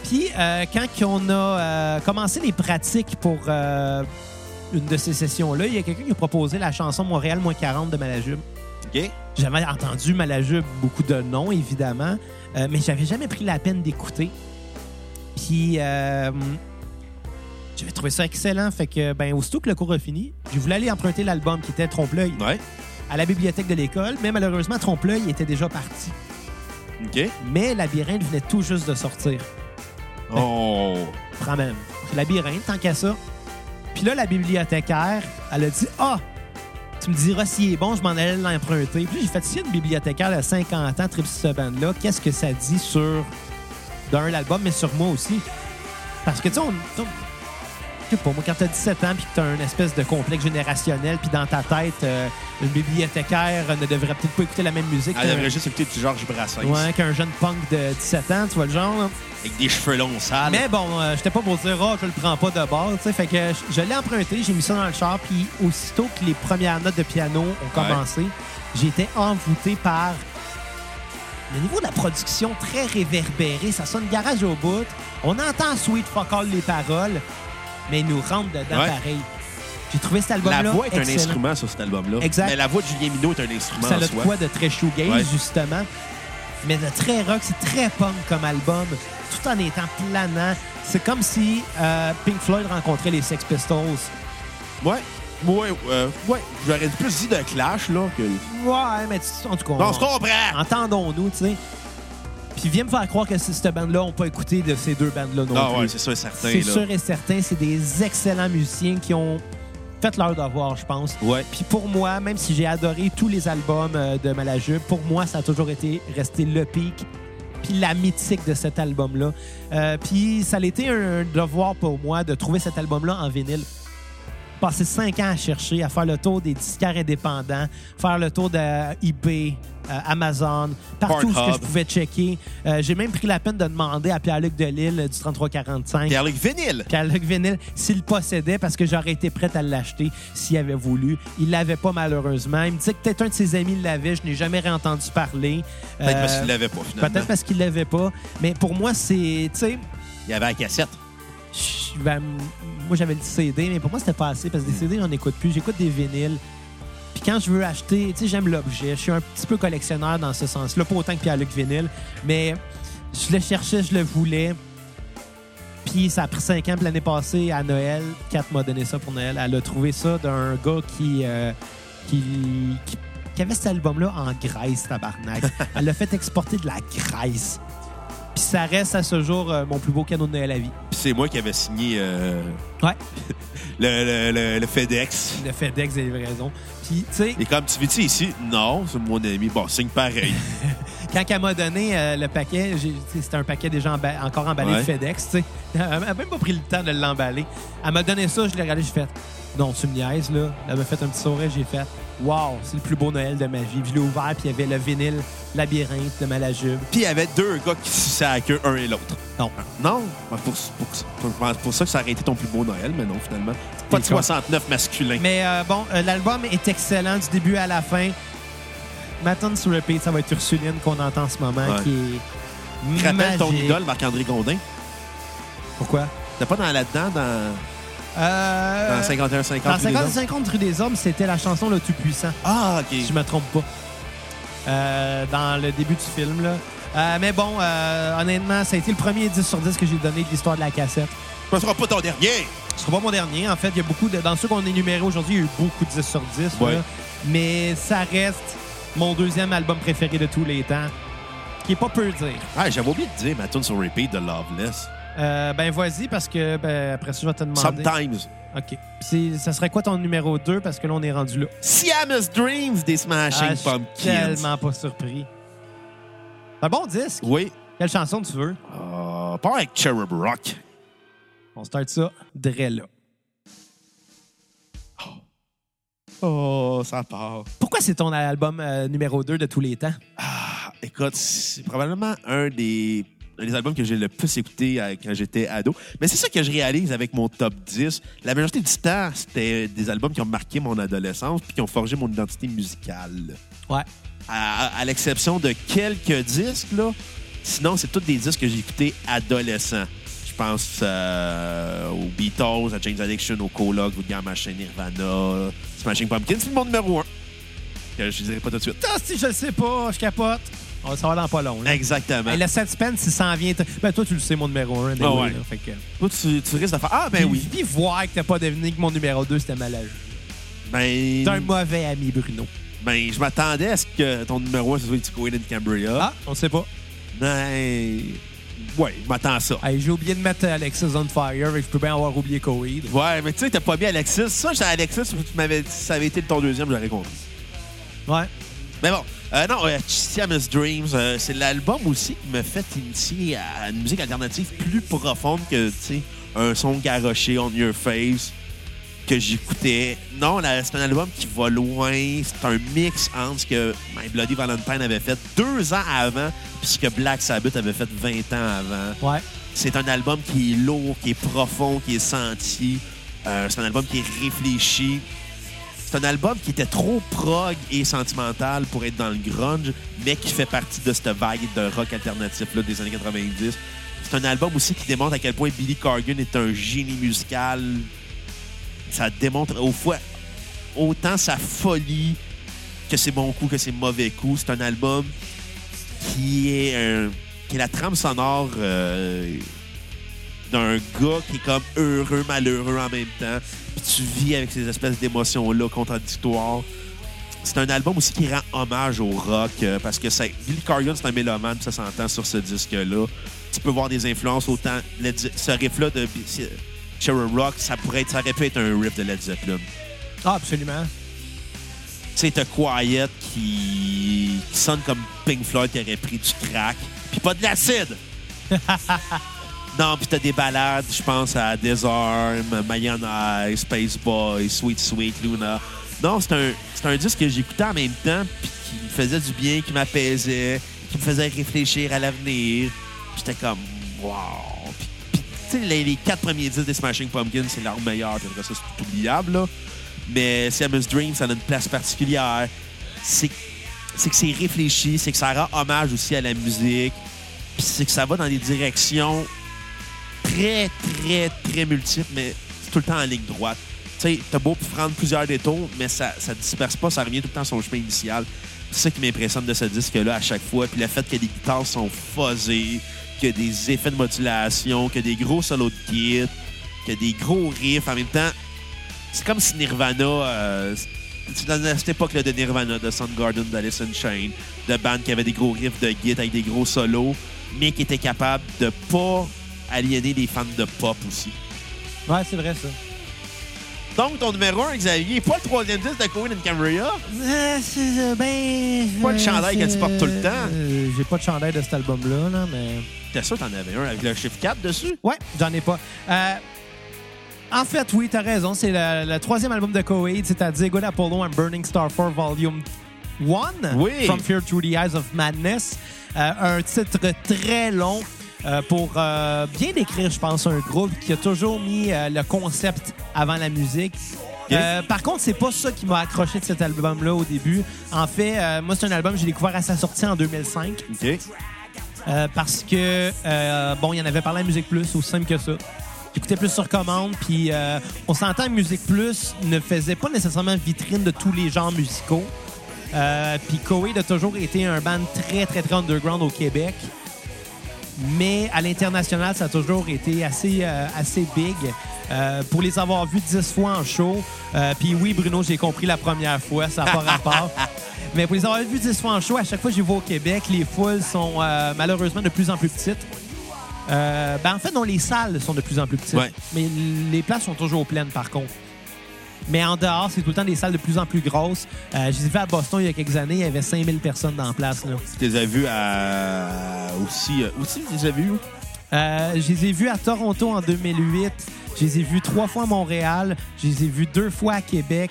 Puis, euh, quand on a commencé les pratiques pour une de ces sessions-là, il y a quelqu'un qui a proposé la chanson Montréal moins 40 de Malajube. OK? J'avais entendu Malajube, beaucoup de noms, évidemment, mais j'avais jamais pris la peine d'écouter. Puis, euh, j'avais trouvé ça excellent. Fait que, ben, aussitôt que le cours a fini, je voulais aller emprunter l'album qui était Trompe-l'œil Ouais. à la bibliothèque de l'école, mais malheureusement, Trompe-l'œil était déjà parti. OK. Mais Labyrinthe venait tout juste de sortir. Oh. Prends même. Labyrinthe, tant qu'à ça. Puis là, la bibliothécaire, elle a dit Ah, tu me diras s'il est bon, je m'en allais l'emprunter. Puis là, j'ai fait Si y a une bibliothécaire de 50 ans, trip sur ce band-là, qu'est-ce que ça dit sur, d'un, l'album, mais sur moi aussi? Parce que, tu sais, on. tu sais, je sais pas, moi, quand t'as 17 ans puis que t'as un espèce de complexe générationnel, puis dans ta tête, euh, une bibliothécaire ne devrait peut-être pas écouter la même musique Elle qu'un devrait juste écouter du Georges Brassens. ouais, qu'un jeune punk de 17 ans, tu vois le genre? là? Avec des cheveux longs sales. Mais bon, euh, j'étais pas pour dire, oh, je le prends pas de base, tu sais. Fait que je, je l'ai emprunté, j'ai mis ça dans le char, puis aussitôt que les premières notes de piano ont Ouais. commencé, j'ai été envoûté par le niveau de la production très réverbéré. Ça sonne garage au bout. On entend Sweet Fuck All les paroles, mais il nous rentre dedans Ouais. pareil. J'ai trouvé cet album-là La voix est un instrument sur cet album-là. Exact. Mais la voix de Julien Minot est un instrument Ça a de quoi de très shoegaze, Ouais. justement. Mais de très rock, c'est très punk comme album, tout en étant planant. C'est comme si euh, Pink Floyd rencontrait les Sex Pistols. Ouais. Ouais, euh, ouais. J'aurais plus dit de Clash, là, que... Ouais, mais tu- en tout cas, Non, on se comprend! entendons-nous, tu sais. Puis viens me faire croire que c'est cette bande-là n'ont pas écouté de ces deux bandes-là non Ah plus. ouais, c'est sûr et certain, C'est sûr et certain, c'est des excellents musiciens qui ont fait leur devoir, je pense. Ouais. Puis pour moi, même si j'ai adoré tous les albums euh, de Malajube, pour moi, ça a toujours été resté le pic puis la mythique de cet album-là. Euh, puis ça a été un devoir pour moi de trouver cet album-là en vinyle. Passer cinq ans à chercher, à faire le tour des disquaires indépendants, faire le tour de eBay, euh, Amazon, partout où ce que je pouvais checker. Euh, j'ai même pris la peine de demander à Pierre-Luc Delisle euh, du 3345 Pierre-Luc Vinyle. Pierre-Luc Vinyle s'il le possédait parce que j'aurais été prête à l'acheter s'il avait voulu. Il l'avait pas malheureusement. Il me disait que peut-être un de ses amis l'avait. Je n'ai jamais réentendu parler. Peut-être parce qu'il l'avait pas, finalement. Peut-être parce qu'il l'avait pas. Mais pour moi, c'est... Il y avait la cassette. ben, moi, j'avais le CD, mais pour moi, c'était pas assez parce que des CD, j'en écoute plus. J'écoute des vinyles. Puis quand je veux acheter, tu sais, j'aime l'objet. Je suis un petit peu collectionneur dans ce sens-là. Pas autant que Pierre-Luc Vinyle, mais je le cherchais, je le voulais. Puis ça a pris cinq ans. Puis l'année passée, à Noël, Kat m'a donné ça pour Noël. Elle a trouvé ça d'un gars qui, euh, qui, qui, qui avait cet album-là en Grèce, tabarnak. Elle l'a fait exporter de la Grèce. Puis ça reste à ce jour euh, mon plus beau cadeau de Noël à vie. Puis c'est moi qui avais signé euh, Ouais. le, le, le- FedEx. Le FedEx des livraisons. Puis, tu sais, Et comme tu vis ici, non, c'est mon ami. Bon, signe pareil. quand elle m'a donné euh, le paquet, c'était un paquet déjà emba- encore emballé Ouais. de FedEx, tu sais. Elle m'a même pas pris le temps de l'emballer. Elle m'a donné ça, je l'ai regardé, j'ai fait Non, tu me niaises, là. Elle m'a fait un petit sourire, j'ai fait Wow, c'est le plus beau Noël de ma vie. Puis je l'ai ouvert, puis il y avait le vinyle Labyrinthe de Malajube. Puis il y avait deux gars qui se suçaient à la queue, un et l'autre. Non. Non? Pour, pour, pour- pour ça que ça aurait été ton plus beau Noël, mais non, finalement. Pas de T'es con. 69 masculin. Mais euh, bon, euh, l'album est excellent du début à la fin. Ma tune sur repeat, ça va être Ursuline qu'on entend en ce moment, Ouais. qui est. Tu rappelles ton idole, Marc-André Gondin? Pourquoi? T'es pas dans là-dedans, dans, Euh, dans 51-50? Dans 50-50 Rue des Hommes, c'était la chanson le tout puissant. Ah, OK. Si je me trompe pas. Euh, dans le début du film, là. Euh, mais bon, honnêtement, ça a été le premier 10 sur 10 que j'ai donné de l'histoire de la cassette. Ce sera pas ton dernier. Ce sera pas mon dernier. En fait, il y a beaucoup de. Dans ceux qu'on a énumérés aujourd'hui, il y a eu beaucoup de 10 sur 10. Ouais. là. Mais ça reste mon deuxième album préféré de tous les temps. Qui est pas peu dire. Ah, j'avais oublié de dire ma tune sur repeat de Loveless. Euh, ben, vas-y, parce que ben, après ça, je vais te demander. Sometimes. OK. Ça serait quoi ton numéro 2? Parce que là, on est rendu là. Siamese Dreams des Smashing Ah, je suis Pumpkins. tellement pas surpris. C'est un bon disque. Oui. Quelle chanson tu veux? Euh, pas avec Cherub Rock. On start ça dre là. Oh, ça part. Pourquoi c'est ton album euh, numéro 2 de tous les temps? Ah, écoute, c'est probablement un des, un des albums que j'ai le plus écouté euh, quand j'étais ado. Mais c'est ça que je réalise avec mon top 10. La majorité du temps, c'était des albums qui ont marqué mon adolescence puis qui ont forgé mon identité musicale. Ouais. À, à l'exception de quelques disques, là. Sinon, c'est tous des disques que j'ai écoutés adolescents. Je pense euh, aux Beatles, à James Addiction, au Coloc, Vulgar Machine, Nirvana, Smashing Pumpkins. C'est mon numéro un. Je dirais pas tout de suite. Ah, si je le sais pas, je capote. On va savoir dans pas long. là. Exactement. Hey, le suspense, il s'en vient. Ben, toi, tu le sais, mon numéro 1. Ah ouais. fait que... Toi, tu, tu risques de faire Ah, ben Puis- oui. Puis voir que t'as pas deviné que mon numéro 2, c'était malade. Ben, T'es un mauvais ami, Bruno. ben je m'attendais à ce que ton numéro un, ce soit Tico in Cambria. Ah, on sait pas. Ben, ouais, je m'attends à ça. Hey, j'ai oublié de mettre Alexis on Fire et je peux bien avoir oublié Coheed. Ouais, mais tu sais, t'as pas mis Alexis. Ça, j'ai Alexis, tu m'avais dit, si ça avait été ton deuxième, j'aurais compris. Ouais. Mais bon, euh, non, euh, Siamese Dreams, euh, c'est l'album aussi qui m'a fait initier à une musique alternative plus profonde que, tu sais, un son garoché on your face que j'écoutais. Non, c'est un album qui va loin. C'est un mix entre ce que My Bloody Valentine avait fait deux ans avant puis ce que Black Sabbath avait fait 20 ans avant. Ouais. C'est un album qui est lourd, qui est profond, qui est senti. Euh, c'est un album qui est réfléchi. C'est un album qui était trop prog et sentimental pour être dans le grunge, mais qui fait partie de cette vague de rock alternatif des années 90. C'est un album aussi qui démontre à quel point Billy Corgan est un génie musical. Ça démontre au fois autant sa folie que ses bons coups, que ses mauvais coups. C'est un album qui est, un- qui est la trame sonore euh, d'un gars qui est comme heureux, malheureux en même temps. Puis tu vis avec ces espèces d'émotions-là contradictoires. C'est un album aussi qui rend hommage au rock euh, parce que ça, Billy Corgan, c'est un mélomane, ça s'entend sur ce disque-là. Tu peux voir des influences autant. Ce riff-là de Cherub Rock, ça, pourrait être, ça aurait pu être un riff de Led Zeppelin. Ah, absolument. Tu sais, t'as Quiet qui, qui sonne comme Pink Floyd qui aurait pris du crack, puis pas de l'acide. non, puis t'as des balades, je pense à Disarm, Mayan Eye, Space Boy, Sweet Sweet Luna. Non, c'est un, c'est un disque que j'écoutais en même temps, puis qui me faisait du bien, qui m'apaisait, qui me faisait réfléchir à l'avenir. J'étais comme, wow. Puis, tu sais, les, quatre premiers disques des Smashing Pumpkins, c'est leur meilleur, puis ça, c'est tout oubliable, là. Mais Siamese Dream, ça a une place particulière. C'est c'est que c'est réfléchi, c'est que ça rend hommage aussi à la musique, puis c'est que ça va dans des directions très, très, très multiples, mais tout le temps en ligne droite. Tu sais, t'as beau prendre plusieurs détours, mais ça ne disperse pas, ça revient tout le temps à son chemin initial. C'est ça qui m'impressionne de ce disque-là à chaque fois. Puis le fait que les guitares sont fuzzées, qu'il y a des effets de modulation, qu'il y a des gros solos de guitare, qu'il y a des gros riffs. En même temps, c'est comme si Nirvana... euh, c'est dans cette époque-là de Nirvana, de Soundgarden, d'Alice in Chains, de bandes qui avaient des gros riffs de guitare avec des gros solos, mais qui étaient capables de pas aliéner les fans de pop aussi. Ouais, c'est vrai, ça. Donc, ton numéro 1, Xavier, pas le troisième disque de Cohen and Cambria. Euh, c'est, euh, ben. Pas de euh, chandail que tu portes tout le temps. euh, J'ai pas de chandail de cet album-là, là, mais. T'es sûr que t'en avais un avec le chiffre 4 dessus? Ouais, j'en ai pas. Euh, en fait, oui, t'as raison. C'est le, le troisième album de Coheed, c'est-à-dire Good Apollo and Burning Star 4 Volume 1. Oui. From Fear Through the Eyes of Madness. Un titre très long euh, pour euh, bien décrire, je pense, un groupe qui a toujours mis euh, le concept avant la musique. Par contre, c'est pas ça qui m'a accroché de cet album-là au début. En fait, moi, c'est un album que j'ai découvert à sa sortie en 2005. OK. Euh, parce que, bon, il y en avait parlé à Musique Plus, aussi simple que ça. J'écoutais plus sur commande, puis on s'entend que Musique Plus ne faisait pas nécessairement vitrine de tous les genres musicaux. Puis Koweïd a toujours été un band très, très, très underground au Québec. Mais à l'international, ça a toujours été assez, euh, assez big. Euh, pour les avoir vus dix fois en show, euh, puis oui, Bruno, j'ai compris la première fois, ça n'a pas rapport. Mais pour les avoir vus dix fois en show, à chaque fois que je vais au Québec, les foules sont malheureusement de plus en plus petites. Ben en fait, non, les salles sont de plus en plus petites. Ouais. Mais les places sont toujours pleines, par contre. Mais en dehors, c'est tout le temps des salles de plus en plus grosses. Euh, je les ai vus à Boston il y a quelques années, il y avait 5000 personnes dans la place. Là. Tu les as vus à... aussi. euh, Aussi, tu les as vus où? Euh, je les ai vus à Toronto en 2008. Je les ai vus trois fois à Montréal. Je les ai vus deux fois à Québec.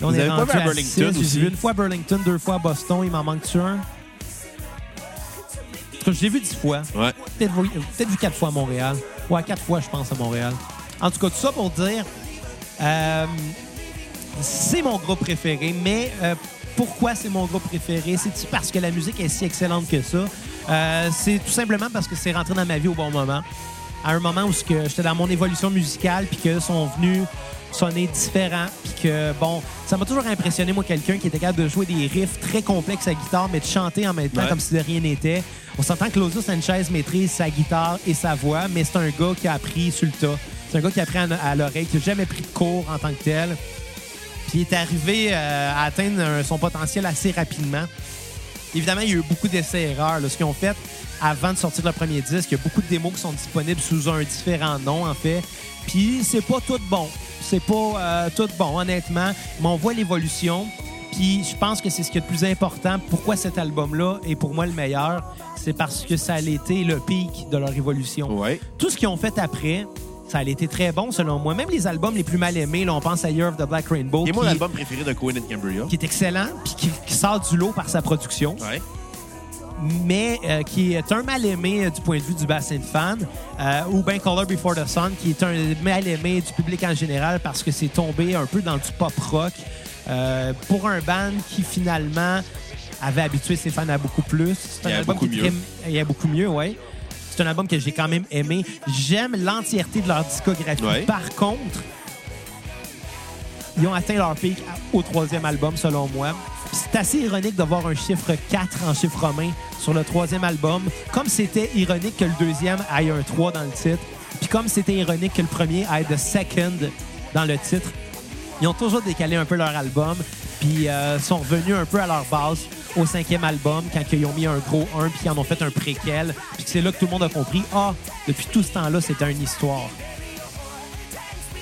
On Vous est avez pas vu à Burlington six. Je les ai aussi? vus une fois à Burlington, deux fois à Boston. Il m'en manque-tu un? Je l'ai vu dix fois. Ouais. Peut-être vu, vu quatre fois à Montréal. Ouais, quatre fois, je pense, à Montréal. En tout cas, tout ça pour dire, euh, c'est mon groupe préféré, mais euh, pourquoi c'est mon groupe préféré? C'est-tu parce que la musique est si excellente que ça? Euh, c'est tout simplement parce que c'est rentré dans ma vie au bon moment. À un moment où j'étais dans mon évolution musicale, puis que sont venus sonner différents, puis que, bon, ça m'a toujours impressionné, moi, quelqu'un qui était capable de jouer des riffs très complexes à guitare, mais de chanter en même temps Ouais. comme si de rien n'était. On s'entend que Claudio Sanchez maîtrise sa guitare et sa voix, mais c'est un gars qui a appris sur le tas. C'est un gars qui a appris à, à l'oreille, qui n'a jamais pris de cours en tant que tel. Puis il est arrivé euh, à atteindre un- son potentiel assez rapidement. Évidemment, il y a eu beaucoup d'essais-erreurs. là. Ce qu'ils ont fait avant de sortir le premier disque, il y a beaucoup de démos qui sont disponibles sous un différent nom, en fait. Puis c'est pas tout bon. C'est pas euh, tout bon, honnêtement. Mais on voit l'évolution. Puis je pense que c'est ce qui est le plus important. Pourquoi cet album-là est pour moi le meilleur? C'est parce que ça a été le pic de leur évolution. Ouais. Tout ce qu'ils ont fait après, ça a été très bon selon moi. Même les albums les plus mal aimés, là, on pense à Year of the Black Rainbow, mon qui, album préféré de Cohen and Cambria. qui est excellent, puis qui, qui sort du lot par sa production, Ouais. mais euh, qui est un mal aimé euh, du point de vue du bassin de fans, euh, ou bien Color Before the Sun, qui est un mal aimé du public en général parce que c'est tombé un peu dans du pop rock pour un band qui finalement avait habitué ses fans à beaucoup plus. C'est Il y a album beaucoup qui mieux. très- il y a beaucoup mieux, oui. C'est un album que j'ai quand même aimé. J'aime l'entièreté de leur discographie. Ouais. Par contre, ils ont atteint leur pic au troisième album, selon moi. C'est assez ironique de voir un chiffre 4 en chiffre romain sur le troisième album, comme c'était ironique que le deuxième ait un 3 dans le titre, puis comme c'était ironique que le premier ait The Second dans le titre. Ils ont toujours décalé un peu leur album, puis euh, sont revenus un peu à leur base au cinquième album, quand ils ont mis un gros 1, puis ils en ont fait un préquel, puis c'est là que tout le monde a compris, ah, depuis tout ce temps-là, c'était une histoire.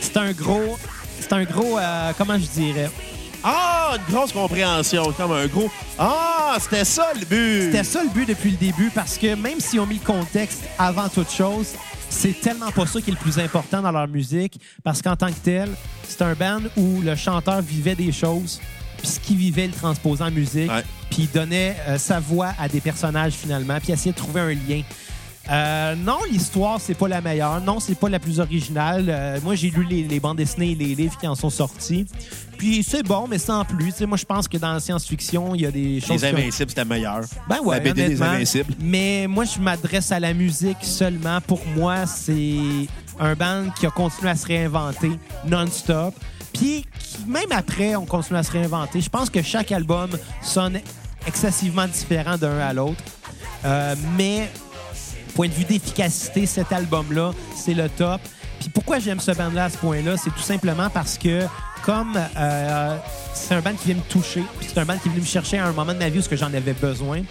C'est un gros... C'est un gros... euh, comment je dirais? Ah, une grosse compréhension. Comme un gros. Ah, c'était ça le but. C'était ça le but depuis le début parce que même s'ils ont mis le contexte avant toute chose, c'est tellement pas ça qui est le plus important dans leur musique parce qu'en tant que tel, c'est un band où le chanteur vivait des choses, puis ce qu'il vivait, le transposait en musique, Ouais. puis il donnait euh, sa voix à des personnages finalement, puis essayait de trouver un lien. Euh, non, l'histoire, c'est pas la meilleure. Non, c'est pas la plus originale. Euh, moi, j'ai lu les, les bandes dessinées et les livres qui en sont sortis. Puis c'est bon, mais sans plus. Moi, je pense que dans la science-fiction, il y a des choses. Les Invincibles, c'était meilleur. ben ouais, La BD des. Invincibles. Mais moi, je m'adresse à la musique seulement. Pour moi, c'est un band qui a continué à se réinventer non-stop. Puis, même après, on continue à se réinventer. Je pense que chaque album sonne excessivement différent d'un à l'autre. Euh, mais, point de vue d'efficacité, cet album-là, c'est le top. Puis pourquoi j'aime ce band-là à ce point-là, c'est tout simplement parce que comme euh, c'est un band qui vient me toucher, puis c'est un band qui venu me chercher à un moment de ma vie où j'en avais besoin,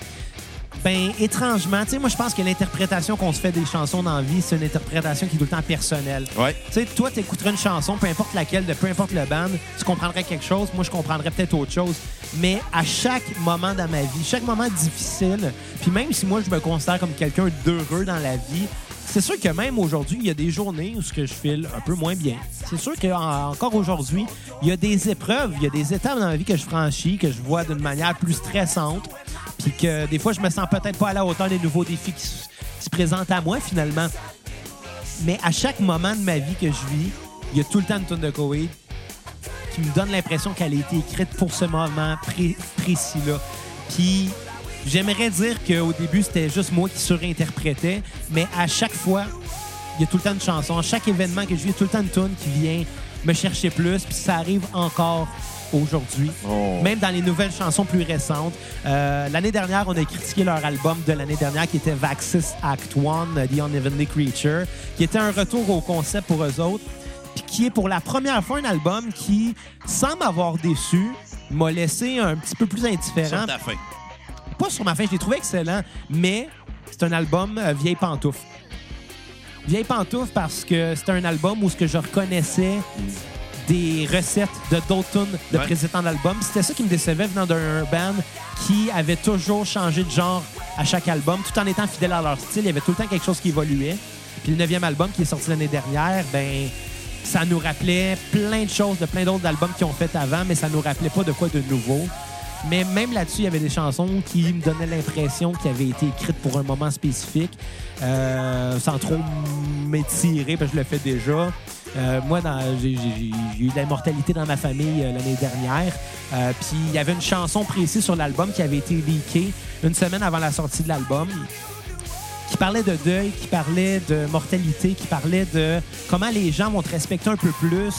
ben étrangement, tu sais, moi je pense que l'interprétation qu'on se fait des chansons dans la vie, c'est une interprétation qui est tout le temps personnelle. Ouais. Tu sais, toi, t'écouterais une chanson, peu importe laquelle, de peu importe le band, tu comprendrais quelque chose. Moi, je comprendrais peut-être autre chose. Mais à chaque moment dans ma vie, chaque moment difficile, puis même si moi, je me considère comme quelqu'un d'heureux dans la vie, c'est sûr que même aujourd'hui, il y a des journées où ce que je file un peu moins bien. C'est sûr qu'encore aujourd'hui, il y a des épreuves, il y a des étapes dans ma vie que je franchis, que je vois d'une manière plus stressante, puis que des fois, je me sens peut-être pas à la hauteur des nouveaux défis qui se- présentent à moi, finalement. Mais à chaque moment de ma vie que je vis, il y a tout le temps une tonne de Koweït qui me donne l'impression qu'elle a été écrite pour ce moment pré- précis-là. Puis j'aimerais dire qu'au début, c'était juste moi qui surinterprétais, mais à chaque fois, il y a tout le temps une chanson. À chaque événement que je vis, il y a tout le temps une tune qui vient me chercher plus, puis ça arrive encore aujourd'hui. Oh. Même dans les nouvelles chansons plus récentes. Euh, l'année dernière, on a critiqué leur album de l'année dernière qui était Vaxis Act One, The Unevenly Creature, qui était un retour au concept pour eux autres, puis qui est pour la première fois un album qui, sans m'avoir déçu, m'a laissé un petit peu plus indifférent. Sur ta fin. Pas sur ma fin, je l'ai trouvé excellent, mais c'est un album euh, vieille pantoufle. Vieille pantoufle parce que c'est un album où ce que je reconnaissais des recettes de tunes de Ouais. précédents albums. C'était ça qui me décevait venant d'un band qui avait toujours changé de genre à chaque album, tout en étant fidèle à leur style. Il y avait tout le temps quelque chose qui évoluait. Puis le neuvième album qui est sorti l'année dernière, ben ça nous rappelait plein de choses de plein d'autres albums qu'ils ont fait avant, mais ça nous rappelait pas de quoi de nouveau. Mais même là-dessus, il y avait des chansons qui me donnaient l'impression qu'elles avaient été écrites pour un moment spécifique, euh, sans trop m'étirer, parce que je le fais déjà. Euh, moi, j'ai eu de l'immortalité dans ma famille euh, l'année dernière. Puis il y avait une chanson précise sur l'album qui avait été leakée une semaine avant la sortie de l'album qui parlait de deuil, qui parlait de mortalité, qui parlait de comment les gens vont te respecter un peu plus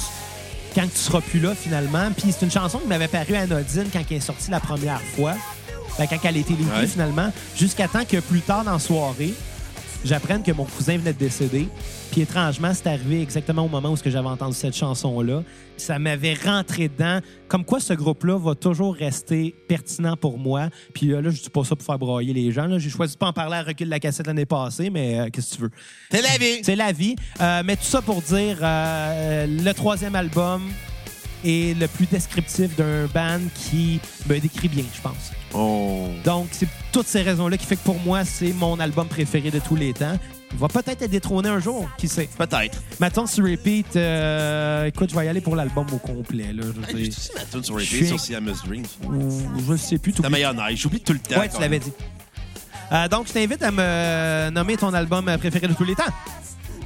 quand tu seras plus là finalement. Puis c'est une chanson qui m'avait paru anodine quand elle est sortie la première fois, Ben, quand elle a été Ouais. finalement, jusqu'à temps que plus tard dans la soirée, j'apprenne que mon cousin venait de décéder. Puis étrangement, c'est arrivé exactement au moment où j'avais entendu cette chanson-là. Ça m'avait rentré dedans. Comme quoi, ce groupe-là va toujours rester pertinent pour moi. Puis euh, là, je dis pas ça pour faire broyer les gens. J'ai choisi de pas en parler à recul de la cassette l'année passée, mais euh, qu'est-ce que tu veux? T'es la vie. C'est la vie. Euh, mais tout ça pour dire, euh, le troisième album est le plus descriptif d'un band qui me décrit bien, je pense. Oh. Donc, c'est toutes ces raisons-là qui fait que pour moi, c'est mon album préféré de tous les temps. Il va peut-être être détrôné un jour, qui sait? Peut-être. Maintenant, sur repeat, euh, écoute, je vais y aller pour l'album au complet. Là, je, Hey, sais, ma tune sur Je repeat suis- sur je sais plus tout. Ta mayonnaise. J'oublie tout le temps. Ouais, tu l'avais dit. Euh, donc, je t'invite à me nommer ton album préféré de tous les temps.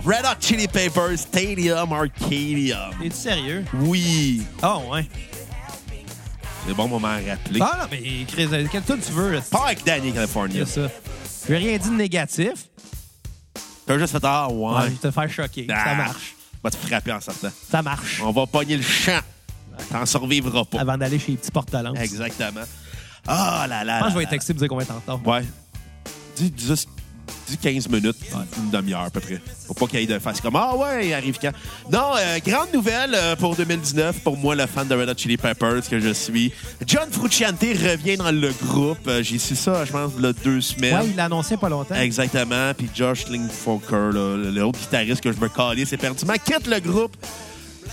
Red Hot Chili Peppers Stadium Arcadium. Es-tu sérieux? Oui. Ah, ouais. C'est bon moment à rappeler. Ah, non, mais Chris, quel tune tu veux? là? Pas avec Danny California. C'est ça. Je n'ai rien dit de négatif. T'as juste fait Ah, ouais. Ouais, je vais te faire choquer. Ah. Ça marche. Va te frapper en sortant. Ça marche. On va pogner le champ. T'en survivras pas. Avant d'aller chez les petits porte-lances. Exactement. Ah là là. Je pense que je vais texter pour dire qu'on va être en retard. Ouais. Dis, dis, dis 15 minutes, une demi-heure à peu près. Pour pas qu'il y ait de face comme Ah ouais, il arrive quand? Non, euh, grande nouvelle euh, pour 2019, pour moi, le fan de Red Hot Chili Peppers que je suis. John Frusciante revient dans le groupe. Euh, J'ai su ça, je pense, là, deux semaines. Ouais, il l'a annoncé pas longtemps. Exactement. Puis Josh Lingfolker, l'autre guitariste que je me calais, c'est perdument, quitte le groupe.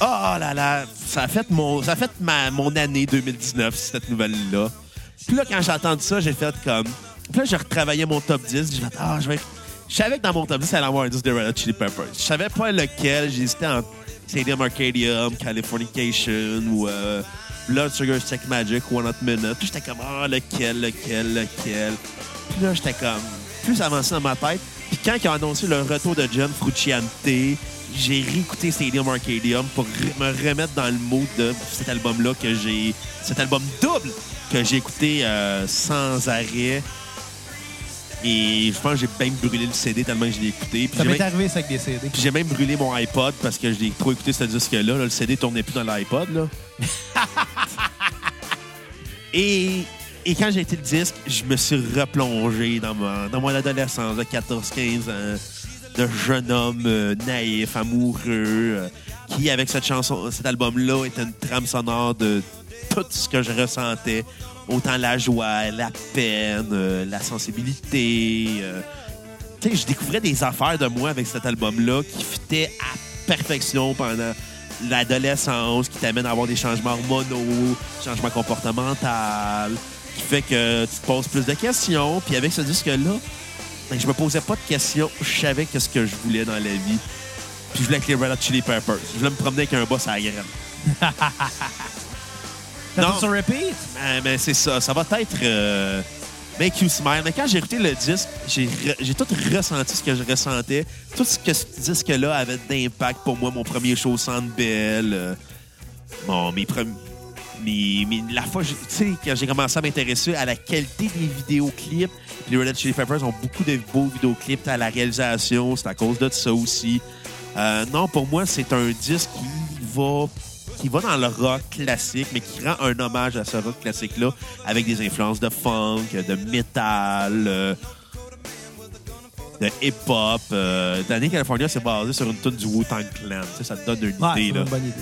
Oh là là, ça a fait mon, ça a fait ma, mon année 2019, cette nouvelle-là. Puis là, quand j'ai entendu ça, j'ai fait comme. Puis là, j'ai retravaillé mon top 10. J'ai fait, ah, je vais. Je savais que dans mon top 10, il allait avoir un 10 de Red Hot Chili Peppers. Je savais pas lequel. J'hésitais entre Stadium Arcadium, Californication ou euh, Blood Sugar Sex Magic, One Hot Minute. Puis j'étais comme, ah, lequel, lequel, lequel? Puis là, j'étais comme plus avancé dans ma tête. Puis quand ils ont annoncé le retour de John Frucciante, j'ai réécouté Stadium Arcadium pour me remettre dans le mood de cet album-là que j'ai... Cet album double que j'ai écouté euh, sans arrêt. Et je pense que j'ai même brûlé le CD tellement que je l'ai écouté. Puis Ça m'est même- arrivé ça avec des CD. puis j'ai même brûlé mon iPod parce que j'ai trop écouté ce disque-là. là. Le CD tournait plus dans l'iPod. là. et, et quand j'ai été le disque, je me suis replongé dans, ma- dans mon adolescence de 14-15 ans, de jeune homme euh, naïf, amoureux, euh, qui, avec cette chanson, cet album-là, était une trame sonore de tout ce que je ressentais. Autant la joie, la peine, euh, la sensibilité. euh, je découvrais des affaires de moi avec cet album-là qui fitaient à perfection pendant l'adolescence, qui t'amène à avoir des changements hormonaux, changements comportementaux, qui fait que tu te poses plus de questions. Puis avec ce disque-là, ben, je me posais pas de questions. Je savais qu'est-ce que je voulais dans la vie. Puis je voulais avec les Red Hot Chili Peppers. Je voulais me promener avec un boss à la graine. T'as Non. tout sur repeat? Ben, ben, c'est ça. Ça va être euh, Make You Smile. Mais quand j'ai écouté le disque, j'ai re- tout ressenti ce que je ressentais. Tout ce que ce disque-là avait d'impact pour moi. Mon premier show au Centre Bell. euh, bon, mes premiers... la fois, tu sais, quand j'ai commencé à m'intéresser à la qualité des vidéoclips, les Red Hot Chili Peppers ont beaucoup de beaux vidéoclips à la réalisation. C'est à cause de ça aussi. Euh, non, pour moi, c'est un disque qui va qui va dans le rock classique, mais qui rend un hommage à ce rock classique-là avec des influences de funk, de métal, euh, de hip-hop. Euh, Danny California, c'est basé sur une tune du Wu-Tang Clan. Ça te donne une Ouais, idée. c'est Là. une bonne idée.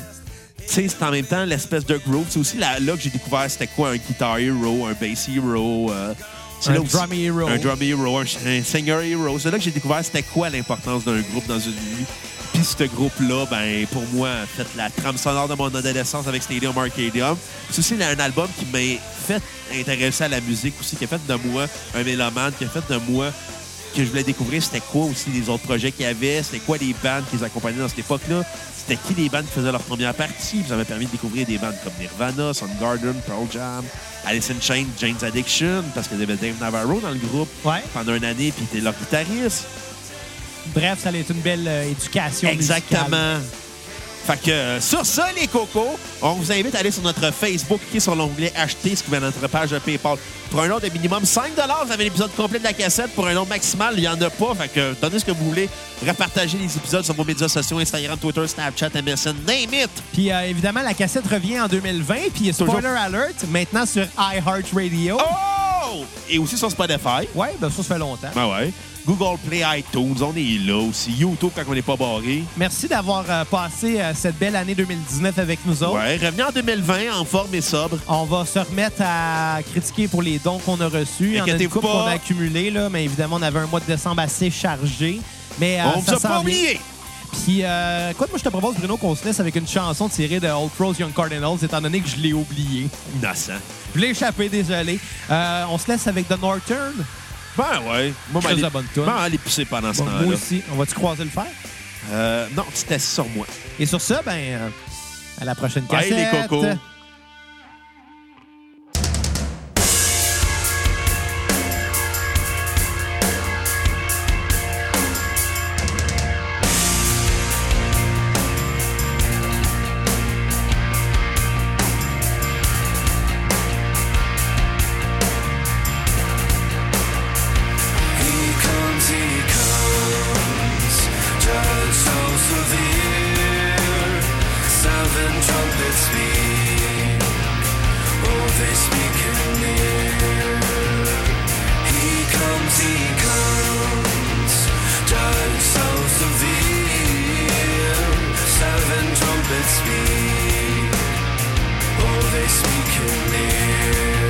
Tu sais, c'est en même temps l'espèce de groove. C'est aussi là, là que j'ai découvert c'était quoi un guitar hero, un bass hero. euh, c'est Un là aussi- drum hero. Un drum hero, un, un singer hero. C'est là que j'ai découvert c'était quoi l'importance d'un groupe dans une vie. Puis ce groupe-là, ben pour moi, a fait la trame sonore de mon adolescence avec Stadium Arcadium. C'est aussi un album qui m'a fait intéresser à la musique aussi, qui a fait de moi un mélomane, qui a fait de moi que je voulais découvrir c'était quoi aussi les autres projets qu'il y avait, c'était quoi les bandes qui les accompagnaient dans cette époque-là, c'était qui les bandes qui faisaient leur première partie. Ça m'a permis de découvrir des bandes comme Nirvana, Soundgarden, Pearl Jam, Alice in Chains, Jane's Addiction, parce qu'il y avait Dave Navarro dans le groupe Ouais. pendant une année, puis il était leur guitariste. Bref, ça a été une belle euh, éducation. musicale. Exactement. Fait que euh, sur ça, les cocos, on vous invite à aller sur notre Facebook, cliquer sur l'onglet Acheter, ce qui va dans notre page de PayPal. Pour un nom de minimum 5 vous avez l'épisode complet de la cassette. Pour un nom maximal, il n'y en a pas. Fait que donnez ce que vous voulez. Repartagez les épisodes sur vos médias sociaux, Instagram, Twitter, Snapchat, MSN, name it! Puis euh, évidemment, la cassette revient en 2020. Puis spoiler Toujours. alert, maintenant sur iHeartRadio. Oh! Et aussi sur Spotify. Ouais, ben ça, ça fait longtemps. Ben ouais. Google Play, iTunes, on est là aussi. YouTube quand on n'est pas barré. Merci d'avoir euh, passé euh, cette belle année 2019 avec nous autres. Ouais, revenez en 2020 en forme et sobre. On va se remettre à critiquer pour les dons qu'on a reçus. Il y en a une Inquiétez-vous couple pas. qu'on a accumulé, là, mais évidemment, on avait un mois de décembre assez chargé. Mais euh, on ça vous a pas oublié. Puis, euh, moi, je te propose, Bruno, qu'on se laisse avec une chanson tirée de Old Crows Young Cardinals, étant donné que je l'ai oublié. Innocent. Je l'ai échappé, désolé. Euh, on se laisse avec The Northern. Ben ouais. Moi, Très aller, bonne toune. ben, aller pisser pendant ce Bon, temps-là. moi aussi. On va-tu croiser le fer? Euh, non, tu t'es assis sur moi. Et sur ça, ben, euh, à la prochaine Bye, cassette. les cocos. they speak in the.